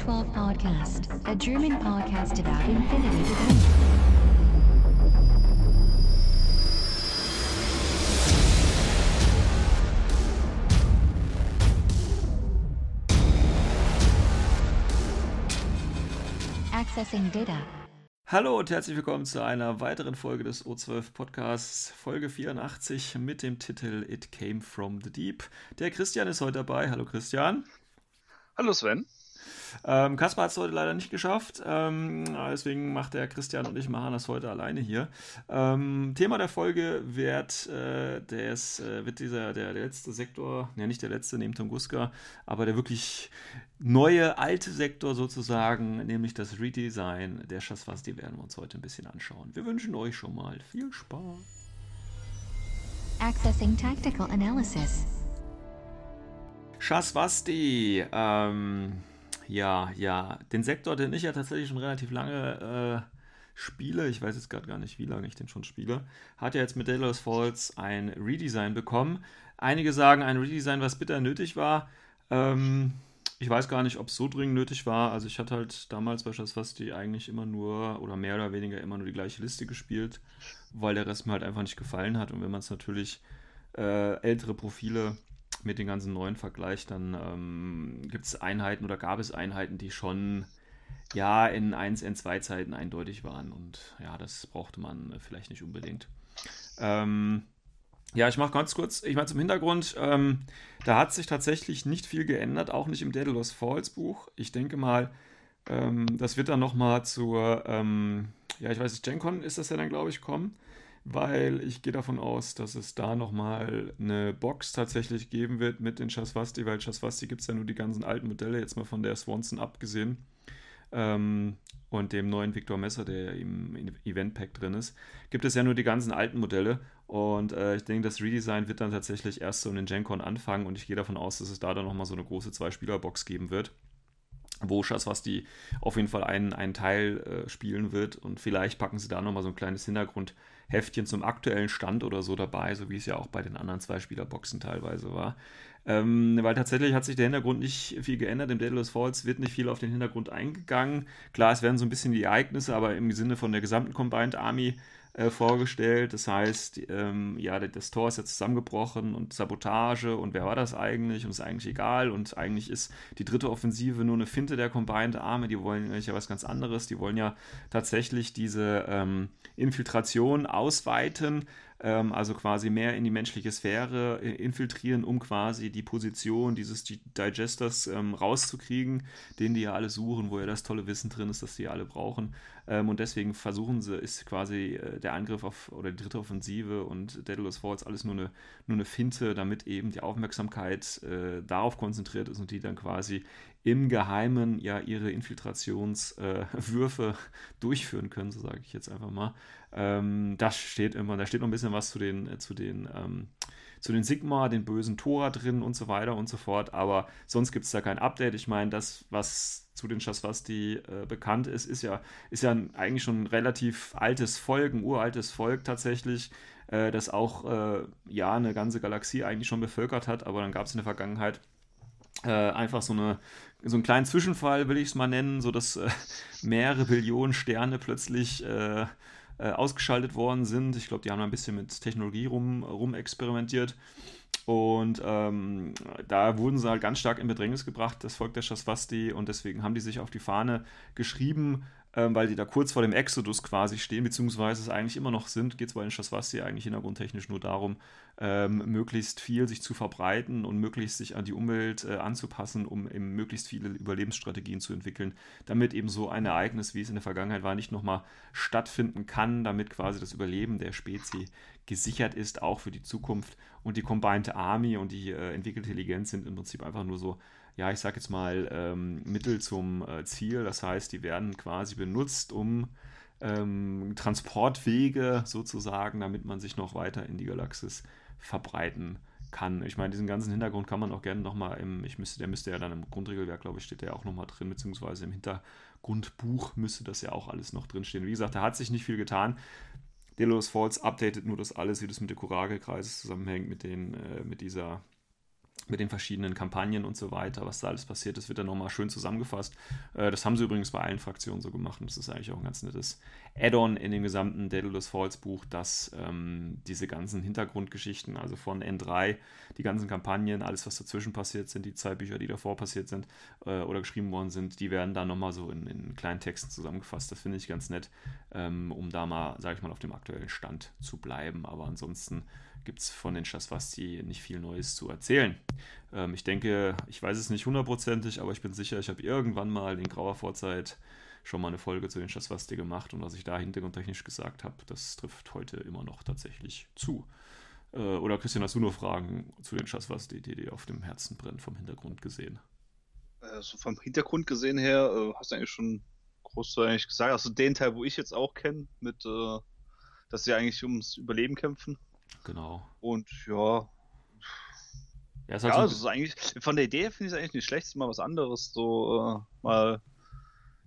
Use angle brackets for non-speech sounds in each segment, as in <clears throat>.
to the O12 Podcast, a German podcast about infinity. Accessing data. Hallo und herzlich willkommen zu einer weiteren Folge des O12 Podcasts, Folge 84 mit dem Titel It Came from the Deep. Der Christian ist heute dabei. Hallo Christian. Hallo Sven. Ähm, Kaspar hat es heute leider nicht geschafft, ähm, deswegen macht der Christian und ich machen das heute alleine hier. Ähm, Thema der Folge wird, äh, des, äh, wird dieser, der, der letzte Sektor, ja nicht der letzte neben Tunguska, aber der wirklich neue, alte Sektor sozusagen, nämlich das Redesign der Shasvasti werden wir uns heute ein bisschen anschauen. Wir wünschen euch schon mal viel Spaß. Accessing tactical analysis. Shasvasti, ähm, ja, ja, den Sektor, den ich ja tatsächlich schon relativ lange äh, spiele, ich weiß jetzt gerade gar nicht, wie lange ich den schon spiele, hat ja jetzt mit Delos Falls ein Redesign bekommen. Einige sagen, ein Redesign, was bitter nötig war. Ähm, ich weiß gar nicht, ob es so dringend nötig war. Also ich hatte halt damals bei Shasvasti eigentlich immer nur oder mehr oder weniger immer nur die gleiche Liste gespielt, weil der Rest mir halt einfach nicht gefallen hat. Und wenn man es natürlich äh, ältere Profile mit den ganzen neuen Vergleich, dann ähm, gibt es Einheiten oder gab es Einheiten, die schon ja in 1, N2 Zeiten eindeutig waren und ja, das brauchte man vielleicht nicht unbedingt. Ähm, ja, ich mache ganz kurz, ich meine zum Hintergrund, ähm, da hat sich tatsächlich nicht viel geändert, auch nicht im Daedalus Falls Buch. Ich denke mal, ähm, das wird dann nochmal zur, ähm, ja, ich weiß nicht, GenCon ist das ja dann, glaube ich, kommen weil ich gehe davon aus, dass es da nochmal eine Box tatsächlich geben wird mit den Shasvasti, weil Shasvasti gibt es ja nur die ganzen alten Modelle, jetzt mal von der Swanson abgesehen. Ähm, und dem neuen Victor Messer, der im Event Pack drin ist, gibt es ja nur die ganzen alten Modelle. Und äh, ich denke, das Redesign wird dann tatsächlich erst so in den GenCon anfangen und ich gehe davon aus, dass es da dann nochmal so eine große Zwei-Spieler-Box geben wird wo Shasvasti auf jeden Fall einen, einen Teil äh, spielen wird und vielleicht packen sie da nochmal so ein kleines Hintergrundheftchen zum aktuellen Stand oder so dabei, so wie es ja auch bei den anderen zwei Spielerboxen teilweise war. Ähm, weil tatsächlich hat sich der Hintergrund nicht viel geändert. Im Daedalus Falls wird nicht viel auf den Hintergrund eingegangen. Klar, es werden so ein bisschen die Ereignisse, aber im Sinne von der gesamten Combined Army äh, vorgestellt. Das heißt, ähm, ja, das Tor ist jetzt zusammengebrochen und Sabotage und wer war das eigentlich und ist eigentlich egal und eigentlich ist die dritte Offensive nur eine Finte der Combined Army. Die wollen ja was ganz anderes. Die wollen ja tatsächlich diese ähm, Infiltration ausweiten ähm, also quasi mehr in die menschliche Sphäre äh, infiltrieren, um quasi die Position dieses Digesters ähm, rauszukriegen, den die ja alle suchen, wo ja das tolle Wissen drin ist, das die alle brauchen. Ähm, und deswegen versuchen sie, ist quasi äh, der Angriff auf oder die dritte Offensive und Daedalus Falls alles nur eine, nur eine Finte, damit eben die Aufmerksamkeit äh, darauf konzentriert ist und die dann quasi im Geheimen ja ihre Infiltrationswürfe äh, <laughs> durchführen können, so sage ich jetzt einfach mal. Ähm, das steht immer, da steht noch ein bisschen was zu den, äh, zu den, ähm, zu den Sigma, den bösen Tora drin und so weiter und so fort, aber sonst gibt es da kein Update. Ich meine, das, was zu den Shasvasti äh, bekannt ist, ist ja, ist ja eigentlich schon ein relativ altes Volk, ein uraltes Volk tatsächlich, äh, das auch äh, ja eine ganze Galaxie eigentlich schon bevölkert hat, aber dann gab es in der Vergangenheit äh, einfach so, eine, so einen kleinen Zwischenfall, will ich es mal nennen, so dass äh, mehrere Billionen Sterne plötzlich äh, ausgeschaltet worden sind. Ich glaube, die haben ein bisschen mit Technologie rum, rum experimentiert. Und ähm, da wurden sie halt ganz stark in Bedrängnis gebracht, das Volk der Shasvasti. Und deswegen haben die sich auf die Fahne geschrieben, ähm, weil die da kurz vor dem Exodus quasi stehen, beziehungsweise es eigentlich immer noch sind, geht es bei den Shasvasti eigentlich hintergrundtechnisch nur darum, ähm, möglichst viel sich zu verbreiten und möglichst sich an die Umwelt äh, anzupassen, um eben möglichst viele Überlebensstrategien zu entwickeln, damit eben so ein Ereignis, wie es in der Vergangenheit war, nicht nochmal stattfinden kann, damit quasi das Überleben der Spezies gesichert ist, auch für die Zukunft. Und die Combined Army und die äh, entwickelte Intelligenz sind im Prinzip einfach nur so ja, ich sag jetzt mal, ähm, Mittel zum äh, Ziel. Das heißt, die werden quasi benutzt, um ähm, Transportwege sozusagen, damit man sich noch weiter in die Galaxis verbreiten kann. Ich meine, diesen ganzen Hintergrund kann man auch gerne nochmal im, ich müsste, der müsste ja dann im Grundregelwerk, glaube ich, steht der auch nochmal drin, beziehungsweise im Hintergrundbuch müsste das ja auch alles noch drinstehen. Wie gesagt, da hat sich nicht viel getan. Delos Falls updatet nur das alles, wie das mit der Kuragelkreis zusammenhängt, mit, den, äh, mit dieser mit den verschiedenen Kampagnen und so weiter, was da alles passiert ist, wird dann nochmal schön zusammengefasst. Äh, das haben sie übrigens bei allen Fraktionen so gemacht und das ist eigentlich auch ein ganz nettes Add-on in dem gesamten Daedalus Falls Buch, dass ähm, diese ganzen Hintergrundgeschichten, also von N3, die ganzen Kampagnen, alles was dazwischen passiert sind, die zwei Bücher, die davor passiert sind äh, oder geschrieben worden sind, die werden dann nochmal so in, in, kleinen Texten zusammengefasst. Das finde ich ganz nett, ähm, um da mal, sage ich mal, auf dem aktuellen Stand zu bleiben. Aber ansonsten gibt es von den Shasvasti nicht viel Neues zu erzählen. Ähm, ich denke, ich weiß es nicht hundertprozentig, aber ich bin sicher, ich habe irgendwann mal in grauer Vorzeit schon mal eine Folge zu den Shasvasti gemacht und was ich da hintergrundtechnisch gesagt habe, das trifft heute immer noch tatsächlich zu. Äh, oder Christian, hast du nur Fragen zu den Shasvasti, die dir auf dem Herzen brennen, vom Hintergrund gesehen? Also vom Hintergrund gesehen her, äh, hast du eigentlich schon groß eigentlich gesagt, also den Teil, wo ich jetzt auch kenne, mit, äh, dass sie eigentlich ums Überleben kämpfen. Genau. Und ja. Ja, ist halt ja, so also eigentlich, von der Idee finde ich es eigentlich nicht schlecht, mal was anderes, so äh, mal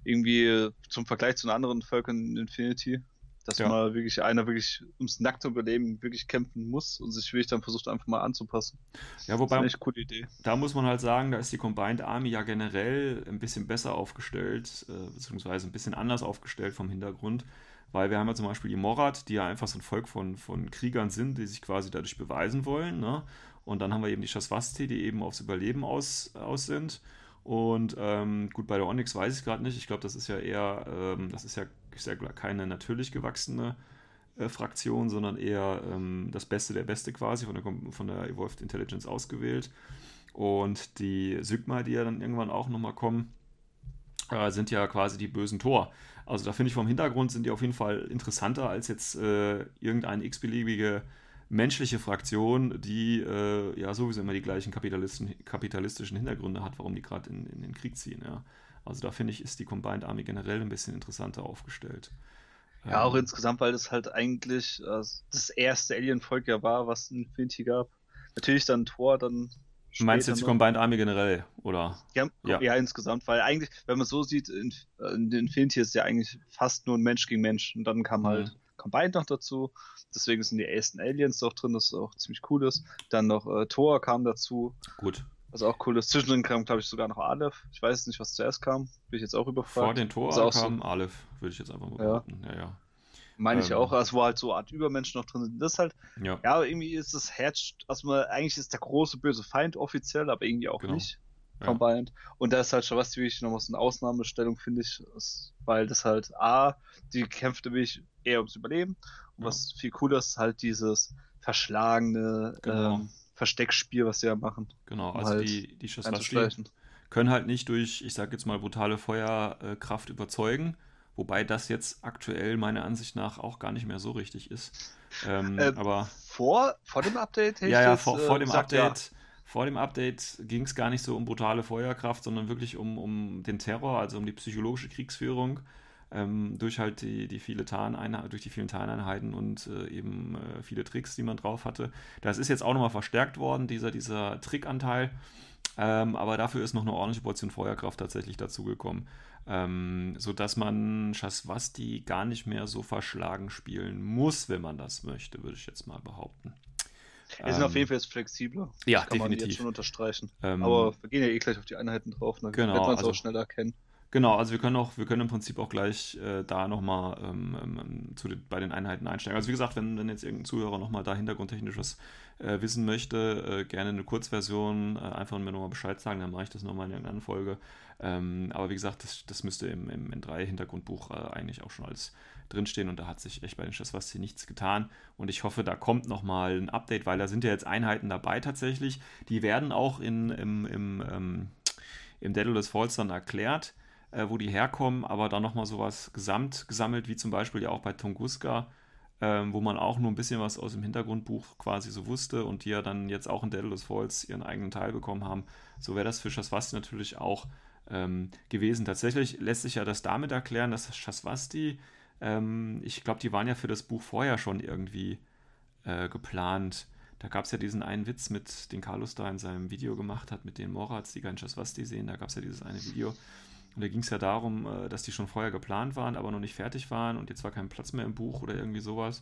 irgendwie zum Vergleich zu den anderen Völkern in Infinity, dass ja. mal wirklich einer wirklich ums nackte Überleben wirklich kämpfen muss und sich wirklich dann versucht einfach mal anzupassen. Ja, wobei, das ist eine coole Idee. Da muss man halt sagen, da ist die Combined Army ja generell ein bisschen besser aufgestellt, äh, beziehungsweise ein bisschen anders aufgestellt vom Hintergrund. Weil wir haben ja zum Beispiel die Morat, die ja einfach so ein Volk von, von Kriegern sind, die sich quasi dadurch beweisen wollen. Ne? Und dann haben wir eben die Shasvasti, die eben aufs Überleben aus, aus sind. Und ähm, gut, bei der Onyx weiß ich gerade nicht. Ich glaube, das ist ja eher, ähm, das ist ja, ist ja keine natürlich gewachsene äh, Fraktion, sondern eher ähm, das Beste der Beste quasi von der, von der Evolved Intelligence ausgewählt. Und die Sigma, die ja dann irgendwann auch nochmal kommen, äh, sind ja quasi die bösen Tor. Also da finde ich vom Hintergrund sind die auf jeden Fall interessanter als jetzt äh, irgendeine x-beliebige menschliche Fraktion, die äh, ja sowieso immer die gleichen kapitalistischen Hintergründe hat, warum die gerade in, in, den Krieg ziehen. Ja. Also da finde ich, ist die Combined Army generell ein bisschen interessanter aufgestellt. Ja, auch ähm, insgesamt, weil das halt eigentlich äh, das erste Alien-Volk ja war, was in Infinity gab. Natürlich dann Thor, dann Du meinst jetzt die Combined Army generell, oder? Ja, ja, ja. insgesamt, weil eigentlich, wenn man so sieht, in, in Infinity ist ja eigentlich fast nur ein Mensch gegen Mensch. Und dann kam mhm. halt Combined noch dazu. Deswegen sind die ersten Aliens doch drin, das auch ziemlich cool ist. Dann noch äh, Thor kam dazu. Gut. Was auch cool ist. Zwischendrin kam, glaube ich, sogar noch Aleph. Ich weiß nicht, was zuerst kam. Bin ich jetzt auch überfragt. Vor den Thor kam so... Aleph, würde ich jetzt einfach mal behaupten. Ja, ja. ja. Meine ähm, ich auch, also wo halt so eine Art Übermenschen noch drin sind. Das ist halt, ja, ja irgendwie ist das Herz, also man, eigentlich ist der große böse Feind offiziell, aber irgendwie auch genau. nicht. Combined. Ja. Und da ist halt schon was, wie ich nochmal so eine Ausnahmestellung, finde ich, ist, weil das halt A, die kämpft nämlich eher ums Überleben. Und ja. was viel cooler ist, halt dieses verschlagene genau. ähm, Versteckspiel, was sie ja machen. Genau, um also halt die, die Shasvasti können halt nicht durch, ich sag jetzt mal, brutale Feuerkraft überzeugen, Wobei das jetzt aktuell meiner Ansicht nach auch gar nicht mehr so richtig ist. Ähm, äh, aber vor, vor dem Update? Ja, ja, vor, vor dem gesagt, Update. Ja. Vor dem Update ging es gar nicht so um brutale Feuerkraft, sondern wirklich um, um den Terror, also um die psychologische Kriegsführung ähm, durch halt die, die viele Tarneinheiten, durch die vielen Tarneinheiten und äh, eben äh, viele Tricks, die man drauf hatte. Das ist jetzt auch nochmal verstärkt worden, dieser, dieser Trickanteil. Ähm, aber dafür ist noch eine ordentliche Portion Feuerkraft tatsächlich dazugekommen. Ähm, sodass man Shaswasti gar nicht mehr so verschlagen spielen muss, wenn man das möchte, würde ich jetzt mal behaupten. Wir sind ähm, auf jeden Fall jetzt flexibler. Ja, das kann definitiv. man jetzt schon unterstreichen. Ähm, Aber wir gehen ja eh gleich auf die Einheiten drauf, dann genau, wird man es also, auch schneller erkennen. Genau, also wir können auch, wir können im Prinzip auch gleich äh, da nochmal ähm, ähm, zu den, bei den Einheiten einsteigen. Also wie gesagt, wenn, wenn jetzt irgendein Zuhörer nochmal da hintergrundtechnisch was äh, wissen möchte, äh, gerne eine Kurzversion, äh, einfach mir nochmal Bescheid sagen, dann mache ich das nochmal in irgendeiner Folge. Ähm, aber wie gesagt, das, das müsste im, im N3-Hintergrundbuch äh, eigentlich auch schon alles drinstehen und da hat sich echt bei den Schisswasti nichts getan. Und ich hoffe, da kommt nochmal ein Update, weil da sind ja jetzt Einheiten dabei tatsächlich. Die werden auch in, im, im, ähm, im Daedalus Falls dann erklärt äh, wo die herkommen, aber dann nochmal sowas gesamt gesammelt, wie zum Beispiel ja auch bei Tunguska, ähm, wo man auch nur ein bisschen was aus dem Hintergrundbuch quasi so wusste und die ja dann jetzt auch in Daedalus Falls ihren eigenen Teil bekommen haben. So wäre das für Shaswasti natürlich auch ähm, gewesen. Tatsächlich lässt sich ja das damit erklären, dass Shaswasti, ähm, ich glaube, die waren ja für das Buch vorher schon irgendwie äh, geplant. Da gab es ja diesen einen Witz mit, den Carlos da in seinem Video gemacht hat, mit den Morats, die kein Shaswasti sehen. Da gab es ja dieses eine Video, und da ging es ja darum, äh, dass die schon vorher geplant waren, aber noch nicht fertig waren und jetzt war kein Platz mehr im Buch oder irgendwie sowas.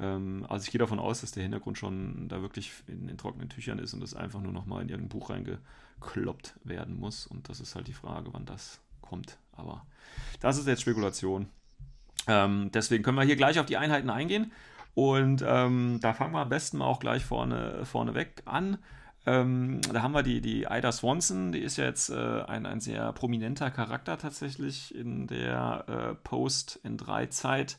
Ähm, also ich gehe davon aus, dass der Hintergrund schon da wirklich in den trockenen Tüchern ist und das einfach nur nochmal in irgendein Buch reingekloppt werden muss. Und das ist halt die Frage, wann das kommt. Aber das ist jetzt Spekulation. Ähm, deswegen können wir hier gleich auf die Einheiten eingehen. Und ähm, da fangen wir am besten mal auch gleich vorne, vorne weg an. Ähm, da haben wir die, die Ida Swanson, die ist ja jetzt äh, ein, ein sehr prominenter Charakter tatsächlich in der äh, Post-in-3-Zeit.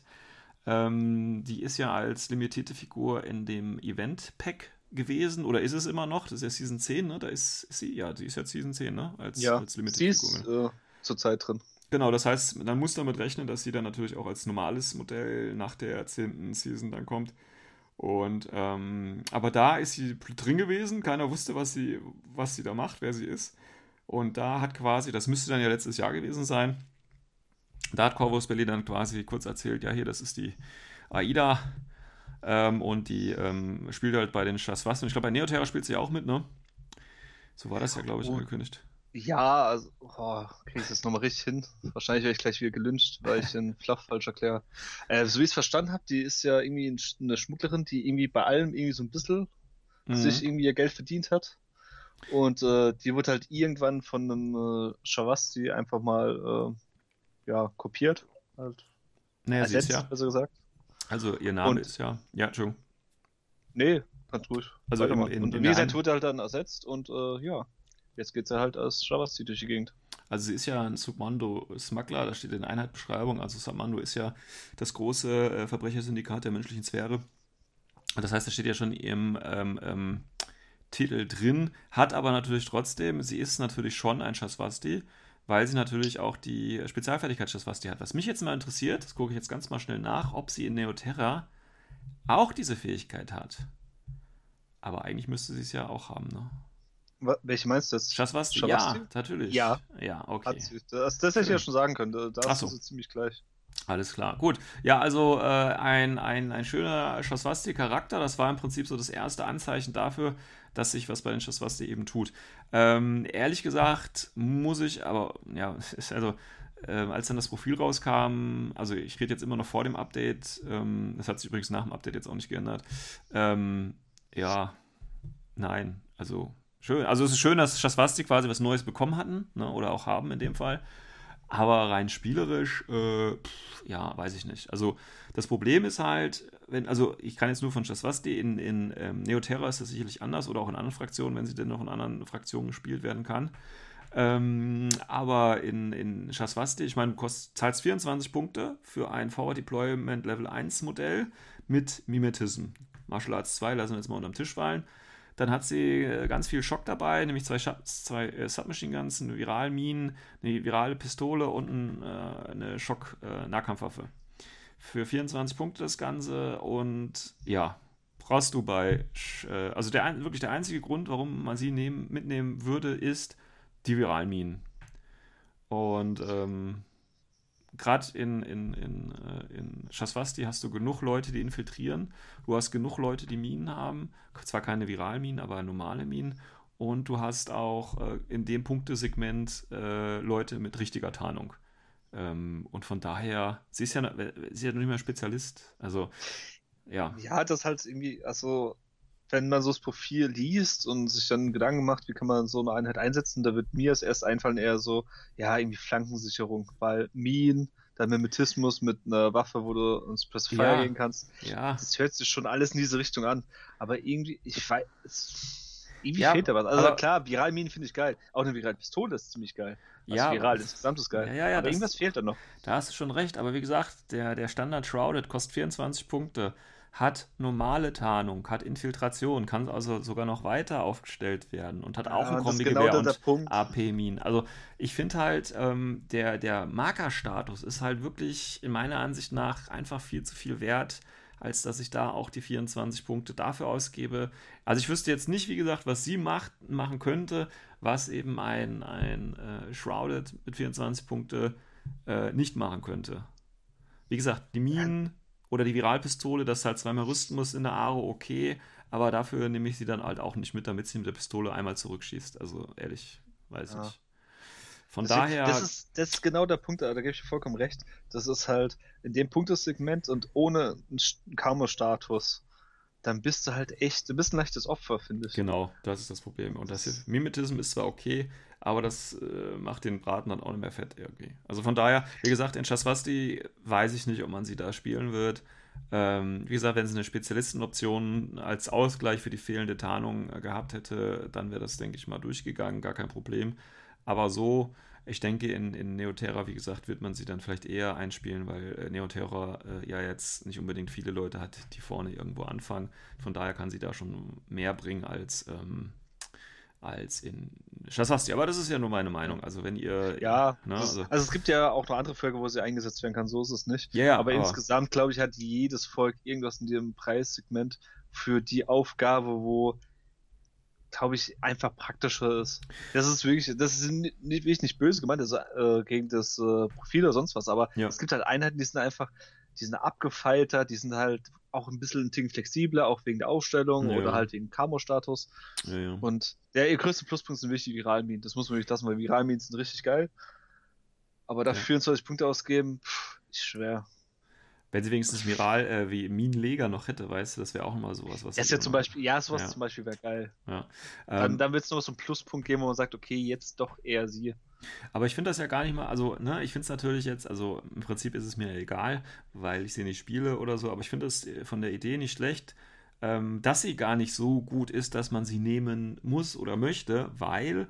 Ähm, die ist ja als limitierte Figur in dem Event-Pack gewesen oder ist es immer noch? Das ist ja Season 10, ne? Da ist, ist sie, ja, die ist jetzt Season 10, ne? Als, ja, als sie ist äh, zurzeit drin. Genau, das heißt, man muss damit rechnen, dass sie dann natürlich auch als normales Modell nach der 10. Season dann kommt. Und ähm, aber da ist sie drin gewesen, keiner wusste, was sie, was sie da macht, wer sie ist. Und da hat quasi, das müsste dann ja letztes Jahr gewesen sein, da hat Corvus Belli dann quasi kurz erzählt, ja hier, das ist die Aida ähm, und die ähm, spielt halt bei den Shaswas. Und ich glaube, bei Neoterra spielt sie auch mit, ne? So war das ja, glaube ich, oh. angekündigt. Ja, also, oh, kriege ich das nochmal richtig hin? Wahrscheinlich werde ich gleich wieder gelünscht, weil ich den <laughs> Fluff falsch erkläre. Äh, so wie ich es verstanden habe, die ist ja irgendwie eine Schmugglerin, die irgendwie bei allem irgendwie so ein bisschen mhm. sich irgendwie ihr Geld verdient hat. Und äh, die wird halt irgendwann von einem äh, Shavasti einfach mal äh, ja, kopiert. Halt. Naja, ersetzt, sie ist ja. besser gesagt. Also ihr Name Und, ist ja. Ja, Entschuldigung. Nee, ganz ruhig. Also in, in, und in wie gesagt, wird halt dann ersetzt und äh, ja. Jetzt geht sie halt als Shavasti durch die Gegend. Also sie ist ja ein Submando-Smuggler, da steht in Einheitbeschreibung. Also Submando ist ja das große äh, Verbrechersyndikat der menschlichen Sphäre. Das heißt, da steht ja schon im ähm, ähm, Titel drin, hat aber natürlich trotzdem, sie ist natürlich schon ein Shaswasti, weil sie natürlich auch die Spezialfertigkeit Shaswasti hat. Was mich jetzt mal interessiert, das gucke ich jetzt ganz mal schnell nach, ob sie in Neoterra auch diese Fähigkeit hat. Aber eigentlich müsste sie es ja auch haben, ne? Welche meinst du jetzt? Schaswasti? Ja, natürlich. Ja. Ja, okay. Das, das hätte ich ja schon sagen können. Da ist so. sie ziemlich gleich. Alles klar, gut. Ja, also äh, ein, ein, ein schöner Schaswasti-Charakter. Das war im Prinzip so das erste Anzeichen dafür, dass sich was bei den Schaswasti eben tut. Ähm, ehrlich gesagt muss ich, aber ja, <laughs> also äh, als dann das Profil rauskam, also ich rede jetzt immer noch vor dem Update, ähm, das hat sich übrigens nach dem Update jetzt auch nicht geändert. Ähm, ja, nein, also Schön. Also es ist schön, dass Schaswasti quasi was Neues bekommen hatten, ne, oder auch haben in dem Fall. Aber rein spielerisch, äh, pff, ja, weiß ich nicht. Also das Problem ist halt, wenn, also ich kann jetzt nur von Schaswasti, in, in ähm, Neoterra ist das sicherlich anders oder auch in anderen Fraktionen, wenn sie denn noch in anderen Fraktionen gespielt werden kann. Ähm, aber in, in Shaswasti, ich meine, du zahlst 24 Punkte für ein Forward Deployment Level 1 Modell mit Mimetism. Martial Arts 2 lassen wir jetzt mal unterm Tisch fallen. Dann hat sie äh, ganz viel Schock dabei, nämlich zwei, zwei äh, Submachine Guns, eine Viralminen, eine virale Pistole und ein, äh, eine Schock-Nahkampfwaffe. Für 24 Punkte das Ganze und ja, brauchst du bei, also der, wirklich der einzige Grund, warum man sie nehmen, mitnehmen würde, ist die Viralminen. Und ähm, gerade in, in, in, äh, in Shaswasti hast du genug Leute, die infiltrieren. Du hast genug Leute, die Minen haben. Zwar keine Viralminen, aber normale Minen. Und du hast auch äh, in dem Punktesegment äh, Leute mit richtiger Tarnung. Ähm, und von daher, sie ist ja, sie ist ja nicht mehr Spezialist. Also, ja. Ja, das halt irgendwie, also wenn man so das Profil liest und sich dann Gedanken macht, wie kann man so eine Einheit einsetzen, da wird mir es erst einfallen eher so, ja, irgendwie Flankensicherung, weil Minen, dann Mimetismus mit einer Waffe, wo du ins Press Fire ja. gehen kannst. Ja. Das hört sich schon alles in diese Richtung an. Aber irgendwie, ich weiß, irgendwie ja, fehlt da was. Also klar, Viralminen finde ich geil. Auch eine Viralpistole ist ziemlich geil. Also ja. Viral insgesamt ist geil. Ja, ja, ja, aber irgendwas fehlt da noch. Da hast du schon recht. Aber wie gesagt, der, der Standard Shrouded kostet 24 Punkte hat normale Tarnung, hat Infiltration, kann also sogar noch weiter aufgestellt werden und hat auch ja, ein Kombigewehr genau und AP-Minen. Also ich finde halt, ähm, der, der Markerstatus ist halt wirklich in meiner Ansicht nach einfach viel zu viel wert, als dass ich da auch die 24 Punkte dafür ausgebe. Also ich wüsste jetzt nicht, wie gesagt, was sie macht, machen könnte, was eben ein, ein äh, Shrouded mit 24 Punkte äh, nicht machen könnte. Wie gesagt, die Minen oder die Viralpistole, dass du halt zweimal rüsten musst in der Aro, okay. Aber dafür nehme ich sie dann halt auch nicht mit, damit sie mit der Pistole einmal zurückschießt. Also ehrlich, weiß ja. ich. Von Deswegen, daher. Das ist, das ist genau der Punkt, da gebe ich vollkommen recht. Das ist halt in dem Punktesegment und ohne einen Karma-Status, dann bist du halt echt, du bist ein leichtes Opfer, finde ich. Genau, das ist das Problem. Und das ist, Mimetism ist zwar okay, aber das äh, macht den Braten dann auch nicht mehr fett irgendwie. Also von daher, wie gesagt, in Shaswasti weiß ich nicht, ob man sie da spielen wird. Ähm, wie gesagt, wenn sie eine Spezialistenoption als Ausgleich für die fehlende Tarnung äh, gehabt hätte, dann wäre das, denke ich mal, durchgegangen, gar kein Problem. Aber so, ich denke, in, in Neoterra, wie gesagt, wird man sie dann vielleicht eher einspielen, weil äh, Neoterra äh, ja jetzt nicht unbedingt viele Leute hat, die vorne irgendwo anfangen. Von daher kann sie da schon mehr bringen als, ähm, als in Shasasti. Aber das ist ja nur meine Meinung. Also wenn ihr. Ja, ne, also, also, es gibt ja auch noch andere Völker, wo sie eingesetzt werden kann, so ist es nicht. Ja, yeah, aber, aber insgesamt, glaube ich, hat jedes Volk irgendwas in dem Preissegment für die Aufgabe, wo glaube ich, einfach praktischer ist. Das ist wirklich, das ist nicht, wirklich nicht böse gemeint, das, äh, gegen das äh, Profil oder sonst was, aber ja. es gibt halt Einheiten, die sind einfach, die sind abgefeilter, die sind halt auch ein bisschen ein Tick flexibler, auch wegen der Aufstellung ja. oder halt wegen Camo-Status. Ja, Und der ihr größte Pluspunkt sind wirklich die Viralminen. Das muss man wirklich lassen, weil Viralminen sind richtig geil. Aber dafür 24 Punkte ausgeben, pff, ist schwer. Wenn sie wenigstens Miral äh, wie Minenleger noch hätte, weißt du, das wäre auch nochmal sowas. Was das ist ja zum Beispiel, ja, sowas ja. zum Beispiel wäre geil. Ja. Dann, ähm, dann wird es noch so einen Pluspunkt geben, wo man sagt, okay, jetzt doch eher sie. Aber ich finde das ja gar nicht mal, also, ne, ich finde es natürlich jetzt, also im Prinzip ist es mir egal, weil ich sie nicht spiele oder so, aber ich finde es von der Idee nicht schlecht, ähm, dass sie gar nicht so gut ist, dass man sie nehmen muss oder möchte, weil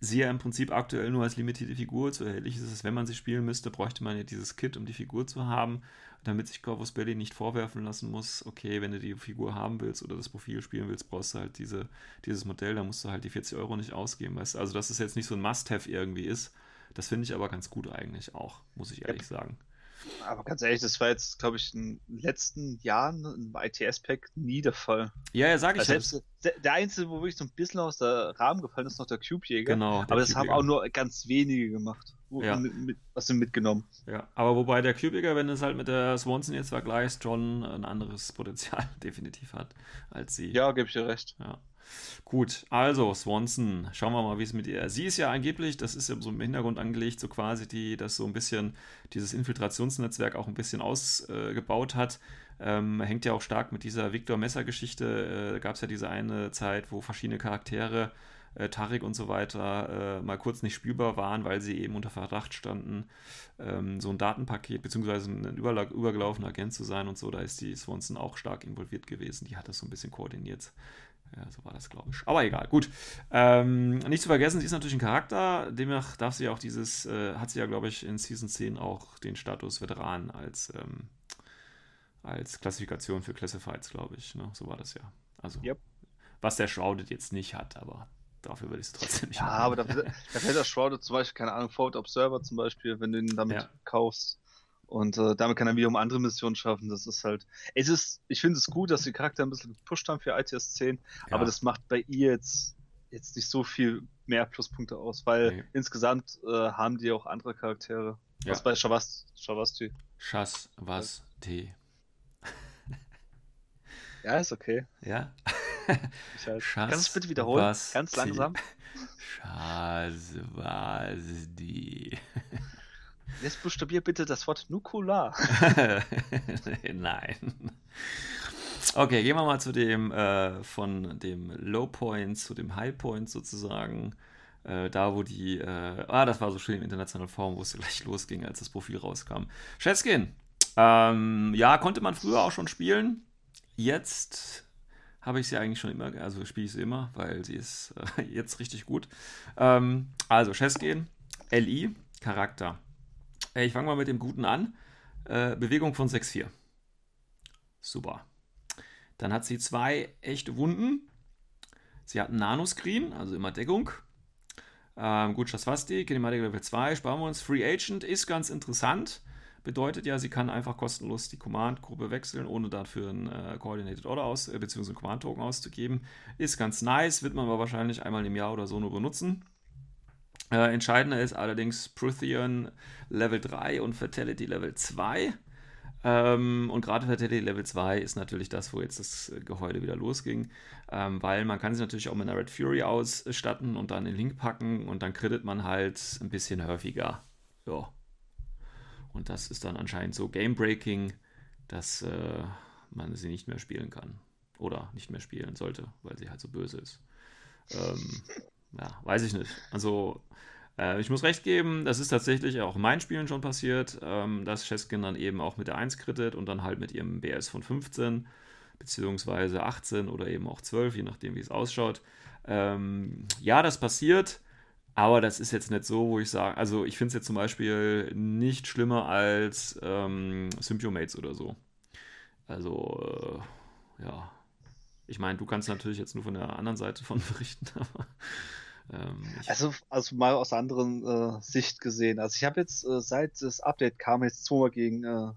sie ja im Prinzip aktuell nur als limitierte Figur zu erhältlich ist. Wenn man sie spielen müsste, bräuchte man ja dieses Kit, um die Figur zu haben damit sich Corvus Belli nicht vorwerfen lassen muss, okay, wenn du die Figur haben willst oder das Profil spielen willst, brauchst du halt diese, dieses Modell, da musst du halt die 40 Euro nicht ausgeben, weißt du? Also, dass es jetzt nicht so ein Must-Have irgendwie ist, das finde ich aber ganz gut eigentlich auch, muss ich ehrlich ja. sagen. Aber ganz ehrlich, das war jetzt, glaube ich, in den letzten Jahren im ITS-Pack nie der Fall. Ja, ja, sage ich also selbst. Der, der Einzige, wo wirklich so ein bisschen aus der Rahmen gefallen ist, noch der Cube-Jäger. Genau. Aber das haben auch nur ganz wenige gemacht. Ja. Mit, mit, was sind mitgenommen. Ja, aber wobei der Cube-Jäger, wenn es halt mit der Swanson jetzt vergleichst, schon ein anderes Potenzial <laughs> definitiv hat als sie. Ja, gebe ich dir recht. Ja. Gut, also Swanson, schauen wir mal, wie es mit ihr. Sie ist ja angeblich, das ist ja so im Hintergrund angelegt, so quasi die, das so ein bisschen dieses Infiltrationsnetzwerk auch ein bisschen ausgebaut äh, hat. Ähm, hängt ja auch stark mit dieser Victor Messer-Geschichte. Äh, Gab es ja diese eine Zeit, wo verschiedene Charaktere, äh, Tarik und so weiter, äh, mal kurz nicht spielbar waren, weil sie eben unter Verdacht standen, ähm, so ein Datenpaket beziehungsweise ein überlag, übergelaufener Agent zu sein und so. Da ist die Swanson auch stark involviert gewesen. Die hat das so ein bisschen koordiniert. Ja, so war das, glaube ich. Aber egal, gut. Ähm, nicht zu vergessen, sie ist natürlich ein Charakter. Demnach darf sie auch dieses, äh, hat sie ja, glaube ich, in Season 10 auch den Status Veteran als, ähm, als Klassifikation für Classifieds, glaube ich. Ne? So war das ja. Also, yep. was der Shrouded jetzt nicht hat, aber dafür würde ich es trotzdem nicht Ja, machen. aber da, <laughs> fällt der Shrouded zum Beispiel, keine Ahnung, Forward Observer zum Beispiel, wenn du ihn damit ja. kaufst. Und äh, damit kann er wiederum andere Missionen schaffen. Das ist halt. Es ist, ich finde es gut, dass die Charakter ein bisschen gepusht haben für ITS 10, ja. aber das macht bei ihr jetzt, jetzt nicht so viel mehr Pluspunkte aus, weil nee. insgesamt äh, haben die auch andere Charaktere. Ja. Was bei Shavasti. Shavasti. Shasvasti. ja, ist okay. Ja. <laughs> Halt. Kannst du es bitte wiederholen? Ganz langsam. Shasvasti. Jetzt buchstabier bitte das Wort Nukular. <laughs> Nein. Okay, gehen wir mal zu dem äh, von dem Low Point zu dem High Point sozusagen. Äh, da, wo die, äh, ah, das war so schön im internationalen Forum, wo es gleich losging, als das Profil rauskam. Schätzkin, ähm, ja, konnte man früher auch schon spielen. Jetzt habe ich sie eigentlich schon immer, also spiele ich sie immer, weil sie ist äh, <laughs> jetzt richtig gut. Ähm, also, Cheskin, LI, Charakter. Ich fange mal mit dem Guten an. Äh, Bewegung von 6,4. Super. Dann hat sie zwei echte Wunden. Sie hat einen Nanoscreen, also immer Deckung. Ähm, gut, Schaswasti, Kinematik Level 2, sparen wir uns. Free Agent ist ganz interessant. Bedeutet ja, sie kann einfach kostenlos die Command-Gruppe wechseln, ohne dafür ein äh, Coordinated Order aus, äh, bzw. Command-Token auszugeben. Ist ganz nice, wird man aber wahrscheinlich einmal im Jahr oder so nur benutzen. Äh, entscheidender ist allerdings Protheon Level 3 und Fatality Level 2. Ähm, und gerade Fatality Level 2 ist natürlich das, wo jetzt das Gehäuse wieder losging, ähm, weil man kann sich natürlich auch mit einer Red Fury ausstatten und dann den Link packen und dann krittet man halt ein bisschen häufiger. Ja. Und das ist dann anscheinend so game-breaking, dass äh, man sie nicht mehr spielen kann. Oder nicht mehr spielen sollte, weil sie halt so böse ist. Ähm, <laughs> ja, weiß ich nicht. Also äh, ich muss recht geben, das ist tatsächlich auch in meinen Spielen schon passiert, ähm, dass Cheskin dann eben auch mit der 1 krittet und dann halt mit ihrem BS von 15 beziehungsweise 18 oder eben auch 12, je nachdem wie es ausschaut. Ähm, ja, das passiert, aber das ist jetzt nicht so, wo ich sage, also ich finde es jetzt zum Beispiel nicht schlimmer als ähm, Symbiomates oder so. Also, äh, ja. Ich meine, du kannst natürlich jetzt nur von der anderen Seite von <laughs> berichten, aber ähm, also, also mal aus anderen äh, Sicht gesehen. Also ich habe jetzt äh, seit das Update kam jetzt zweimal gegen äh,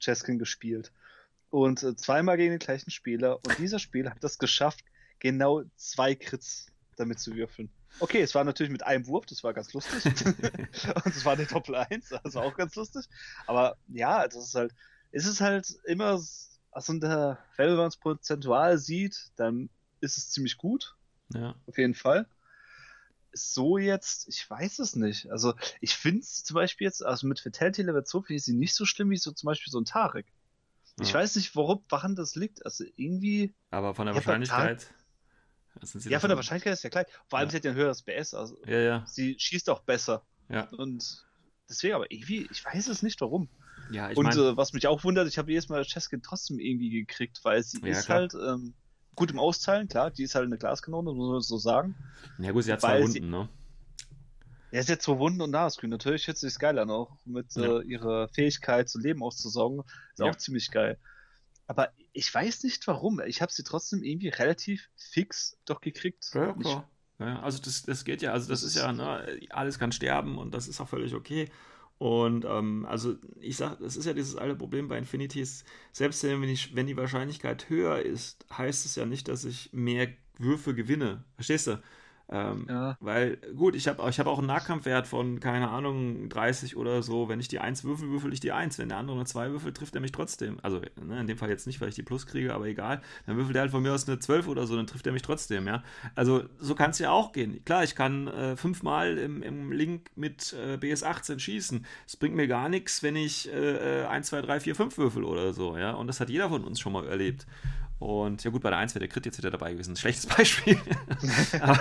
Cheskin gespielt und äh, zweimal gegen den gleichen Spieler und dieser Spieler hat das geschafft, genau zwei Crits damit zu würfeln. Okay, es war natürlich mit einem Wurf, das war ganz lustig. <laughs> und es war eine Doppel 1, also auch ganz lustig. Aber ja, das ist halt, es ist halt immer, also in der, wenn man es prozentual sieht, dann ist es ziemlich gut. Ja. Auf jeden Fall so jetzt, ich weiß es nicht. Also ich finde es zum Beispiel jetzt, also mit Fatality Level 2 finde ich sie nicht so schlimm wie so zum Beispiel so ein Tarek. Ja. Ich weiß nicht, worum, woran das liegt. Also irgendwie. Aber von der Wahrscheinlichkeit. Ja, von der Wahrscheinlichkeit ist ja gleich. Vor allem, ja. sie hat ja ein höheres BS. Also ja, ja. Sie schießt auch besser. Ja. Und deswegen, aber irgendwie, ich weiß es nicht, warum. Ja, ich Und mein... äh, was mich auch wundert, ich habe jedes Mal Cheskin trotzdem irgendwie gekriegt, weil sie ja, ist klar. halt. Ähm, gut im Austeilen, klar, die ist halt eine Glaskanone, muss man so sagen. Ja gut, sie hat zwei Wunden, sie, ne? Ja, sie hat zwei Wunden und Nahescreen. Natürlich hört sich geil an, auch mit ja. äh, ihrer Fähigkeit, zu Leben auszusaugen. Ist ja. auch ziemlich geil. Aber ich weiß nicht warum. Ich habe sie trotzdem irgendwie relativ fix doch gekriegt. Ja, klar. Ja, also das, das geht ja, also das ist ja, ne, alles kann sterben und das ist auch völlig okay. Und ähm, also ich sag, das ist ja dieses alte Problem bei Infinities, selbst wenn, ich, wenn die Wahrscheinlichkeit höher ist, heißt es ja nicht, dass ich mehr Würfe gewinne. Verstehst du? Ähm, ja. Weil, gut, ich habe ich hab auch einen Nahkampfwert von, keine Ahnung, 30 oder so. Wenn ich die 1 würfel, würfel ich die 1. Wenn der andere eine 2 würfelt, trifft er mich trotzdem. Also, ne, in dem Fall jetzt nicht, weil ich die Plus kriege, aber egal. Dann würfelt er halt von mir aus eine 12 oder so, dann trifft er mich trotzdem, ja. Also, so kann es ja auch gehen. Klar, ich kann äh, fünfmal im, im Link mit äh, BS 18 schießen. Es bringt mir gar nichts, wenn ich äh, 1, 2, 3, 4, 5 würfel oder so, ja. Und das hat jeder von uns schon mal erlebt. Und ja gut, bei der 1 wäre der Crit jetzt wieder dabei gewesen. Schlechtes <laughs> Beispiel. Aber,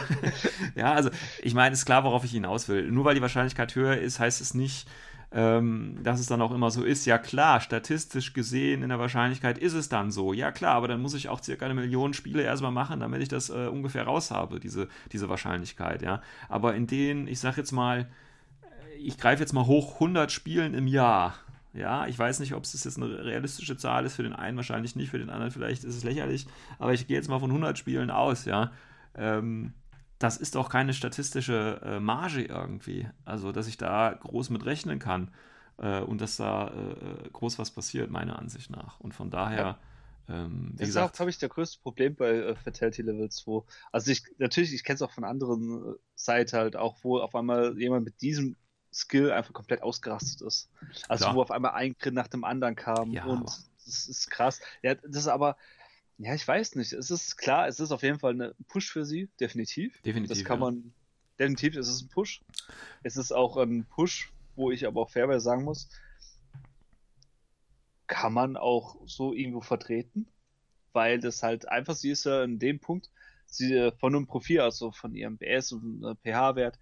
ja, also ich meine, ist klar, worauf ich hinaus will. Nur weil die Wahrscheinlichkeit höher ist, heißt es nicht, ähm, dass es dann auch immer so ist. Ja klar, statistisch gesehen in der Wahrscheinlichkeit ist es dann so. Ja klar, aber dann muss ich auch circa eine Million Spiele erstmal machen, damit ich das äh, ungefähr raus habe, diese, diese Wahrscheinlichkeit. Ja. Aber in denen, ich sag jetzt mal, ich greife jetzt mal hoch 100 Spielen im Jahr ja, ich weiß nicht, ob es jetzt eine realistische Zahl ist. Für den einen wahrscheinlich nicht, für den anderen vielleicht ist es lächerlich. Aber ich gehe jetzt mal von 100 Spielen aus, ja. Ähm, das ist doch keine statistische äh, Marge irgendwie. Also, dass ich da groß mit rechnen kann äh, und dass da äh, groß was passiert, meiner Ansicht nach. Und von daher. Ja. Ähm, wie das gesagt, ist auch, habe ich, das größte Problem bei äh, Fatality Level 2. Also ich, natürlich, ich kenne es auch von anderen äh, Seiten halt, auch wo auf einmal jemand mit diesem Skill einfach komplett ausgerastet ist. Also Klar. wo auf einmal ein Crit nach dem anderen kam ja, und das ist krass. Ja, das ist aber, ja, ich weiß nicht. Es ist klar, es ist auf jeden Fall ein Push für sie, definitiv. Definitiv. Das kann ja. man, definitiv ist es ein Push. Es ist auch ein Push, wo ich aber auch fairweise sagen muss, kann man auch so irgendwo vertreten, weil das halt einfach, sie ist ja in dem Punkt, sie äh, von einem Profil, also von ihrem BS und äh, pH-Wert,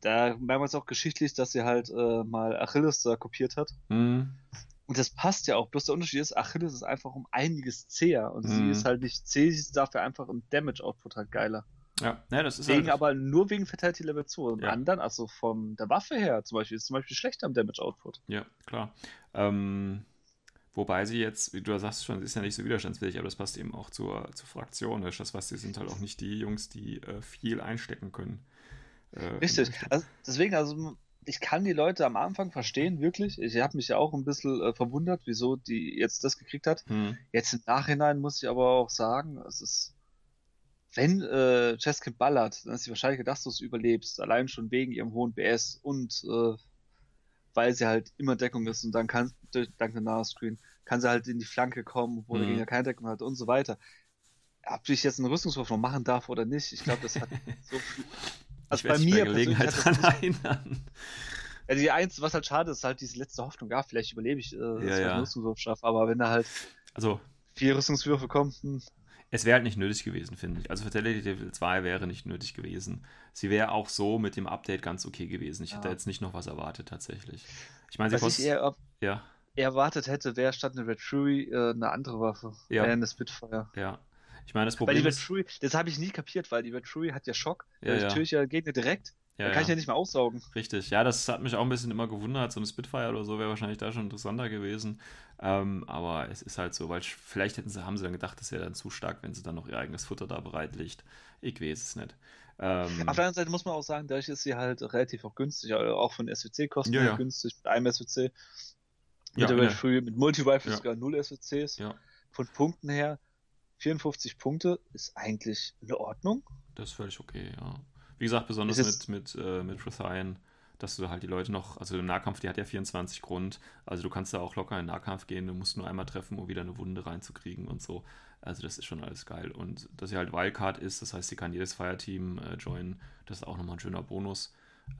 da merkt man es auch geschichtlich, dass sie halt äh, mal Achilles da kopiert hat. Mhm. Und das passt ja auch. Bloß der Unterschied ist, Achilles ist einfach um einiges zäher und mhm. sie ist halt nicht zäh, sie ist dafür einfach im Damage-Output halt geiler. Ja, ja das ist wegen, halt... aber nur wegen Fatality Level 2. Und ja. anderen, also von der Waffe her zum Beispiel, ist zum Beispiel schlechter im Damage-Output. Ja, klar. Ähm, Wobei sie jetzt, wie du sagst schon, ist ja nicht so widerstandsfähig, aber das passt eben auch zur, zur Fraktion. Das was, sie sind halt auch nicht die Jungs, die äh, viel einstecken können. Äh, Richtig. Also deswegen, also ich kann die Leute am Anfang verstehen, wirklich. Ich habe mich ja auch ein bisschen äh, verwundert, wieso die jetzt das gekriegt hat. Hm. Jetzt im Nachhinein muss ich aber auch sagen, es ist, wenn äh, Cheskin ballert, dann ist die Wahrscheinlichkeit, dass du es überlebst, allein schon wegen ihrem hohen BS und äh, weil sie halt immer Deckung ist und dann kann, dank der Nahscreen, kann sie halt in die Flanke kommen, wo mhm. der Gegner keine Deckung hat und so weiter. Ob ich jetzt einen Rüstungswurf noch machen darf oder nicht, ich glaube, das hat <laughs> so viel. Also ich bei mir bei Gelegenheit dran erinnern. Ja, die eins, was halt schade ist, halt diese letzte Hoffnung. Ja, vielleicht überlebe ich, äh, ja, ich ja. Rüstungswurf schaffe, aber wenn da halt also, vier Rüstungswürfe kommen. Es wäre halt nicht nötig gewesen, finde ich. Also Fatality Devil 2 wäre nicht nötig gewesen. Sie wäre auch so mit dem Update ganz okay gewesen. Ich ja. hätte jetzt nicht noch was erwartet, tatsächlich. Ich meine, sie was kostet, ich eher ja. erwartet hätte, wäre statt eine Red Fury äh, eine andere Waffe. Ja. Äh, eine Spitfire. Ja. Ich meine, das Problem weil die Red Fury, das habe ich nie kapiert, weil die Red Fury hat ja Schock. Ja, ja. Natürlich geht mir direkt. Ja, da kann ja. ich ja nicht mehr aussaugen. Richtig, ja, das hat mich auch ein bisschen immer gewundert. So eine Spitfire oder so wäre wahrscheinlich da schon interessanter gewesen. Ähm, aber es ist halt so, weil vielleicht hätten sie, haben sie dann gedacht, das wäre dann zu stark, wenn sie dann noch ihr eigenes Futter da bereit liegt. Ich weiß es nicht. Ähm, Auf der anderen Seite muss man auch sagen, dadurch ist sie halt relativ auch günstig, also auch von SWC-Kosten ja, ja. günstig, mit einem SWC. Mit ja, der früh mit Multi-Rifle sogar 0 SWCs. Von Punkten her, 54 Punkte ist eigentlich in Ordnung. Das ist völlig okay, ja. Wie gesagt, besonders mit, mit, äh, mit Prithian, dass du halt die Leute noch, also im Nahkampf, die hat ja 24 Grund, also du kannst da auch locker in den Nahkampf gehen, du musst nur einmal treffen, um wieder eine Wunde reinzukriegen und so. Also das ist schon alles geil. Und dass sie halt Wildcard ist, das heißt, sie kann jedes Fireteam äh, joinen, das ist auch nochmal ein schöner Bonus.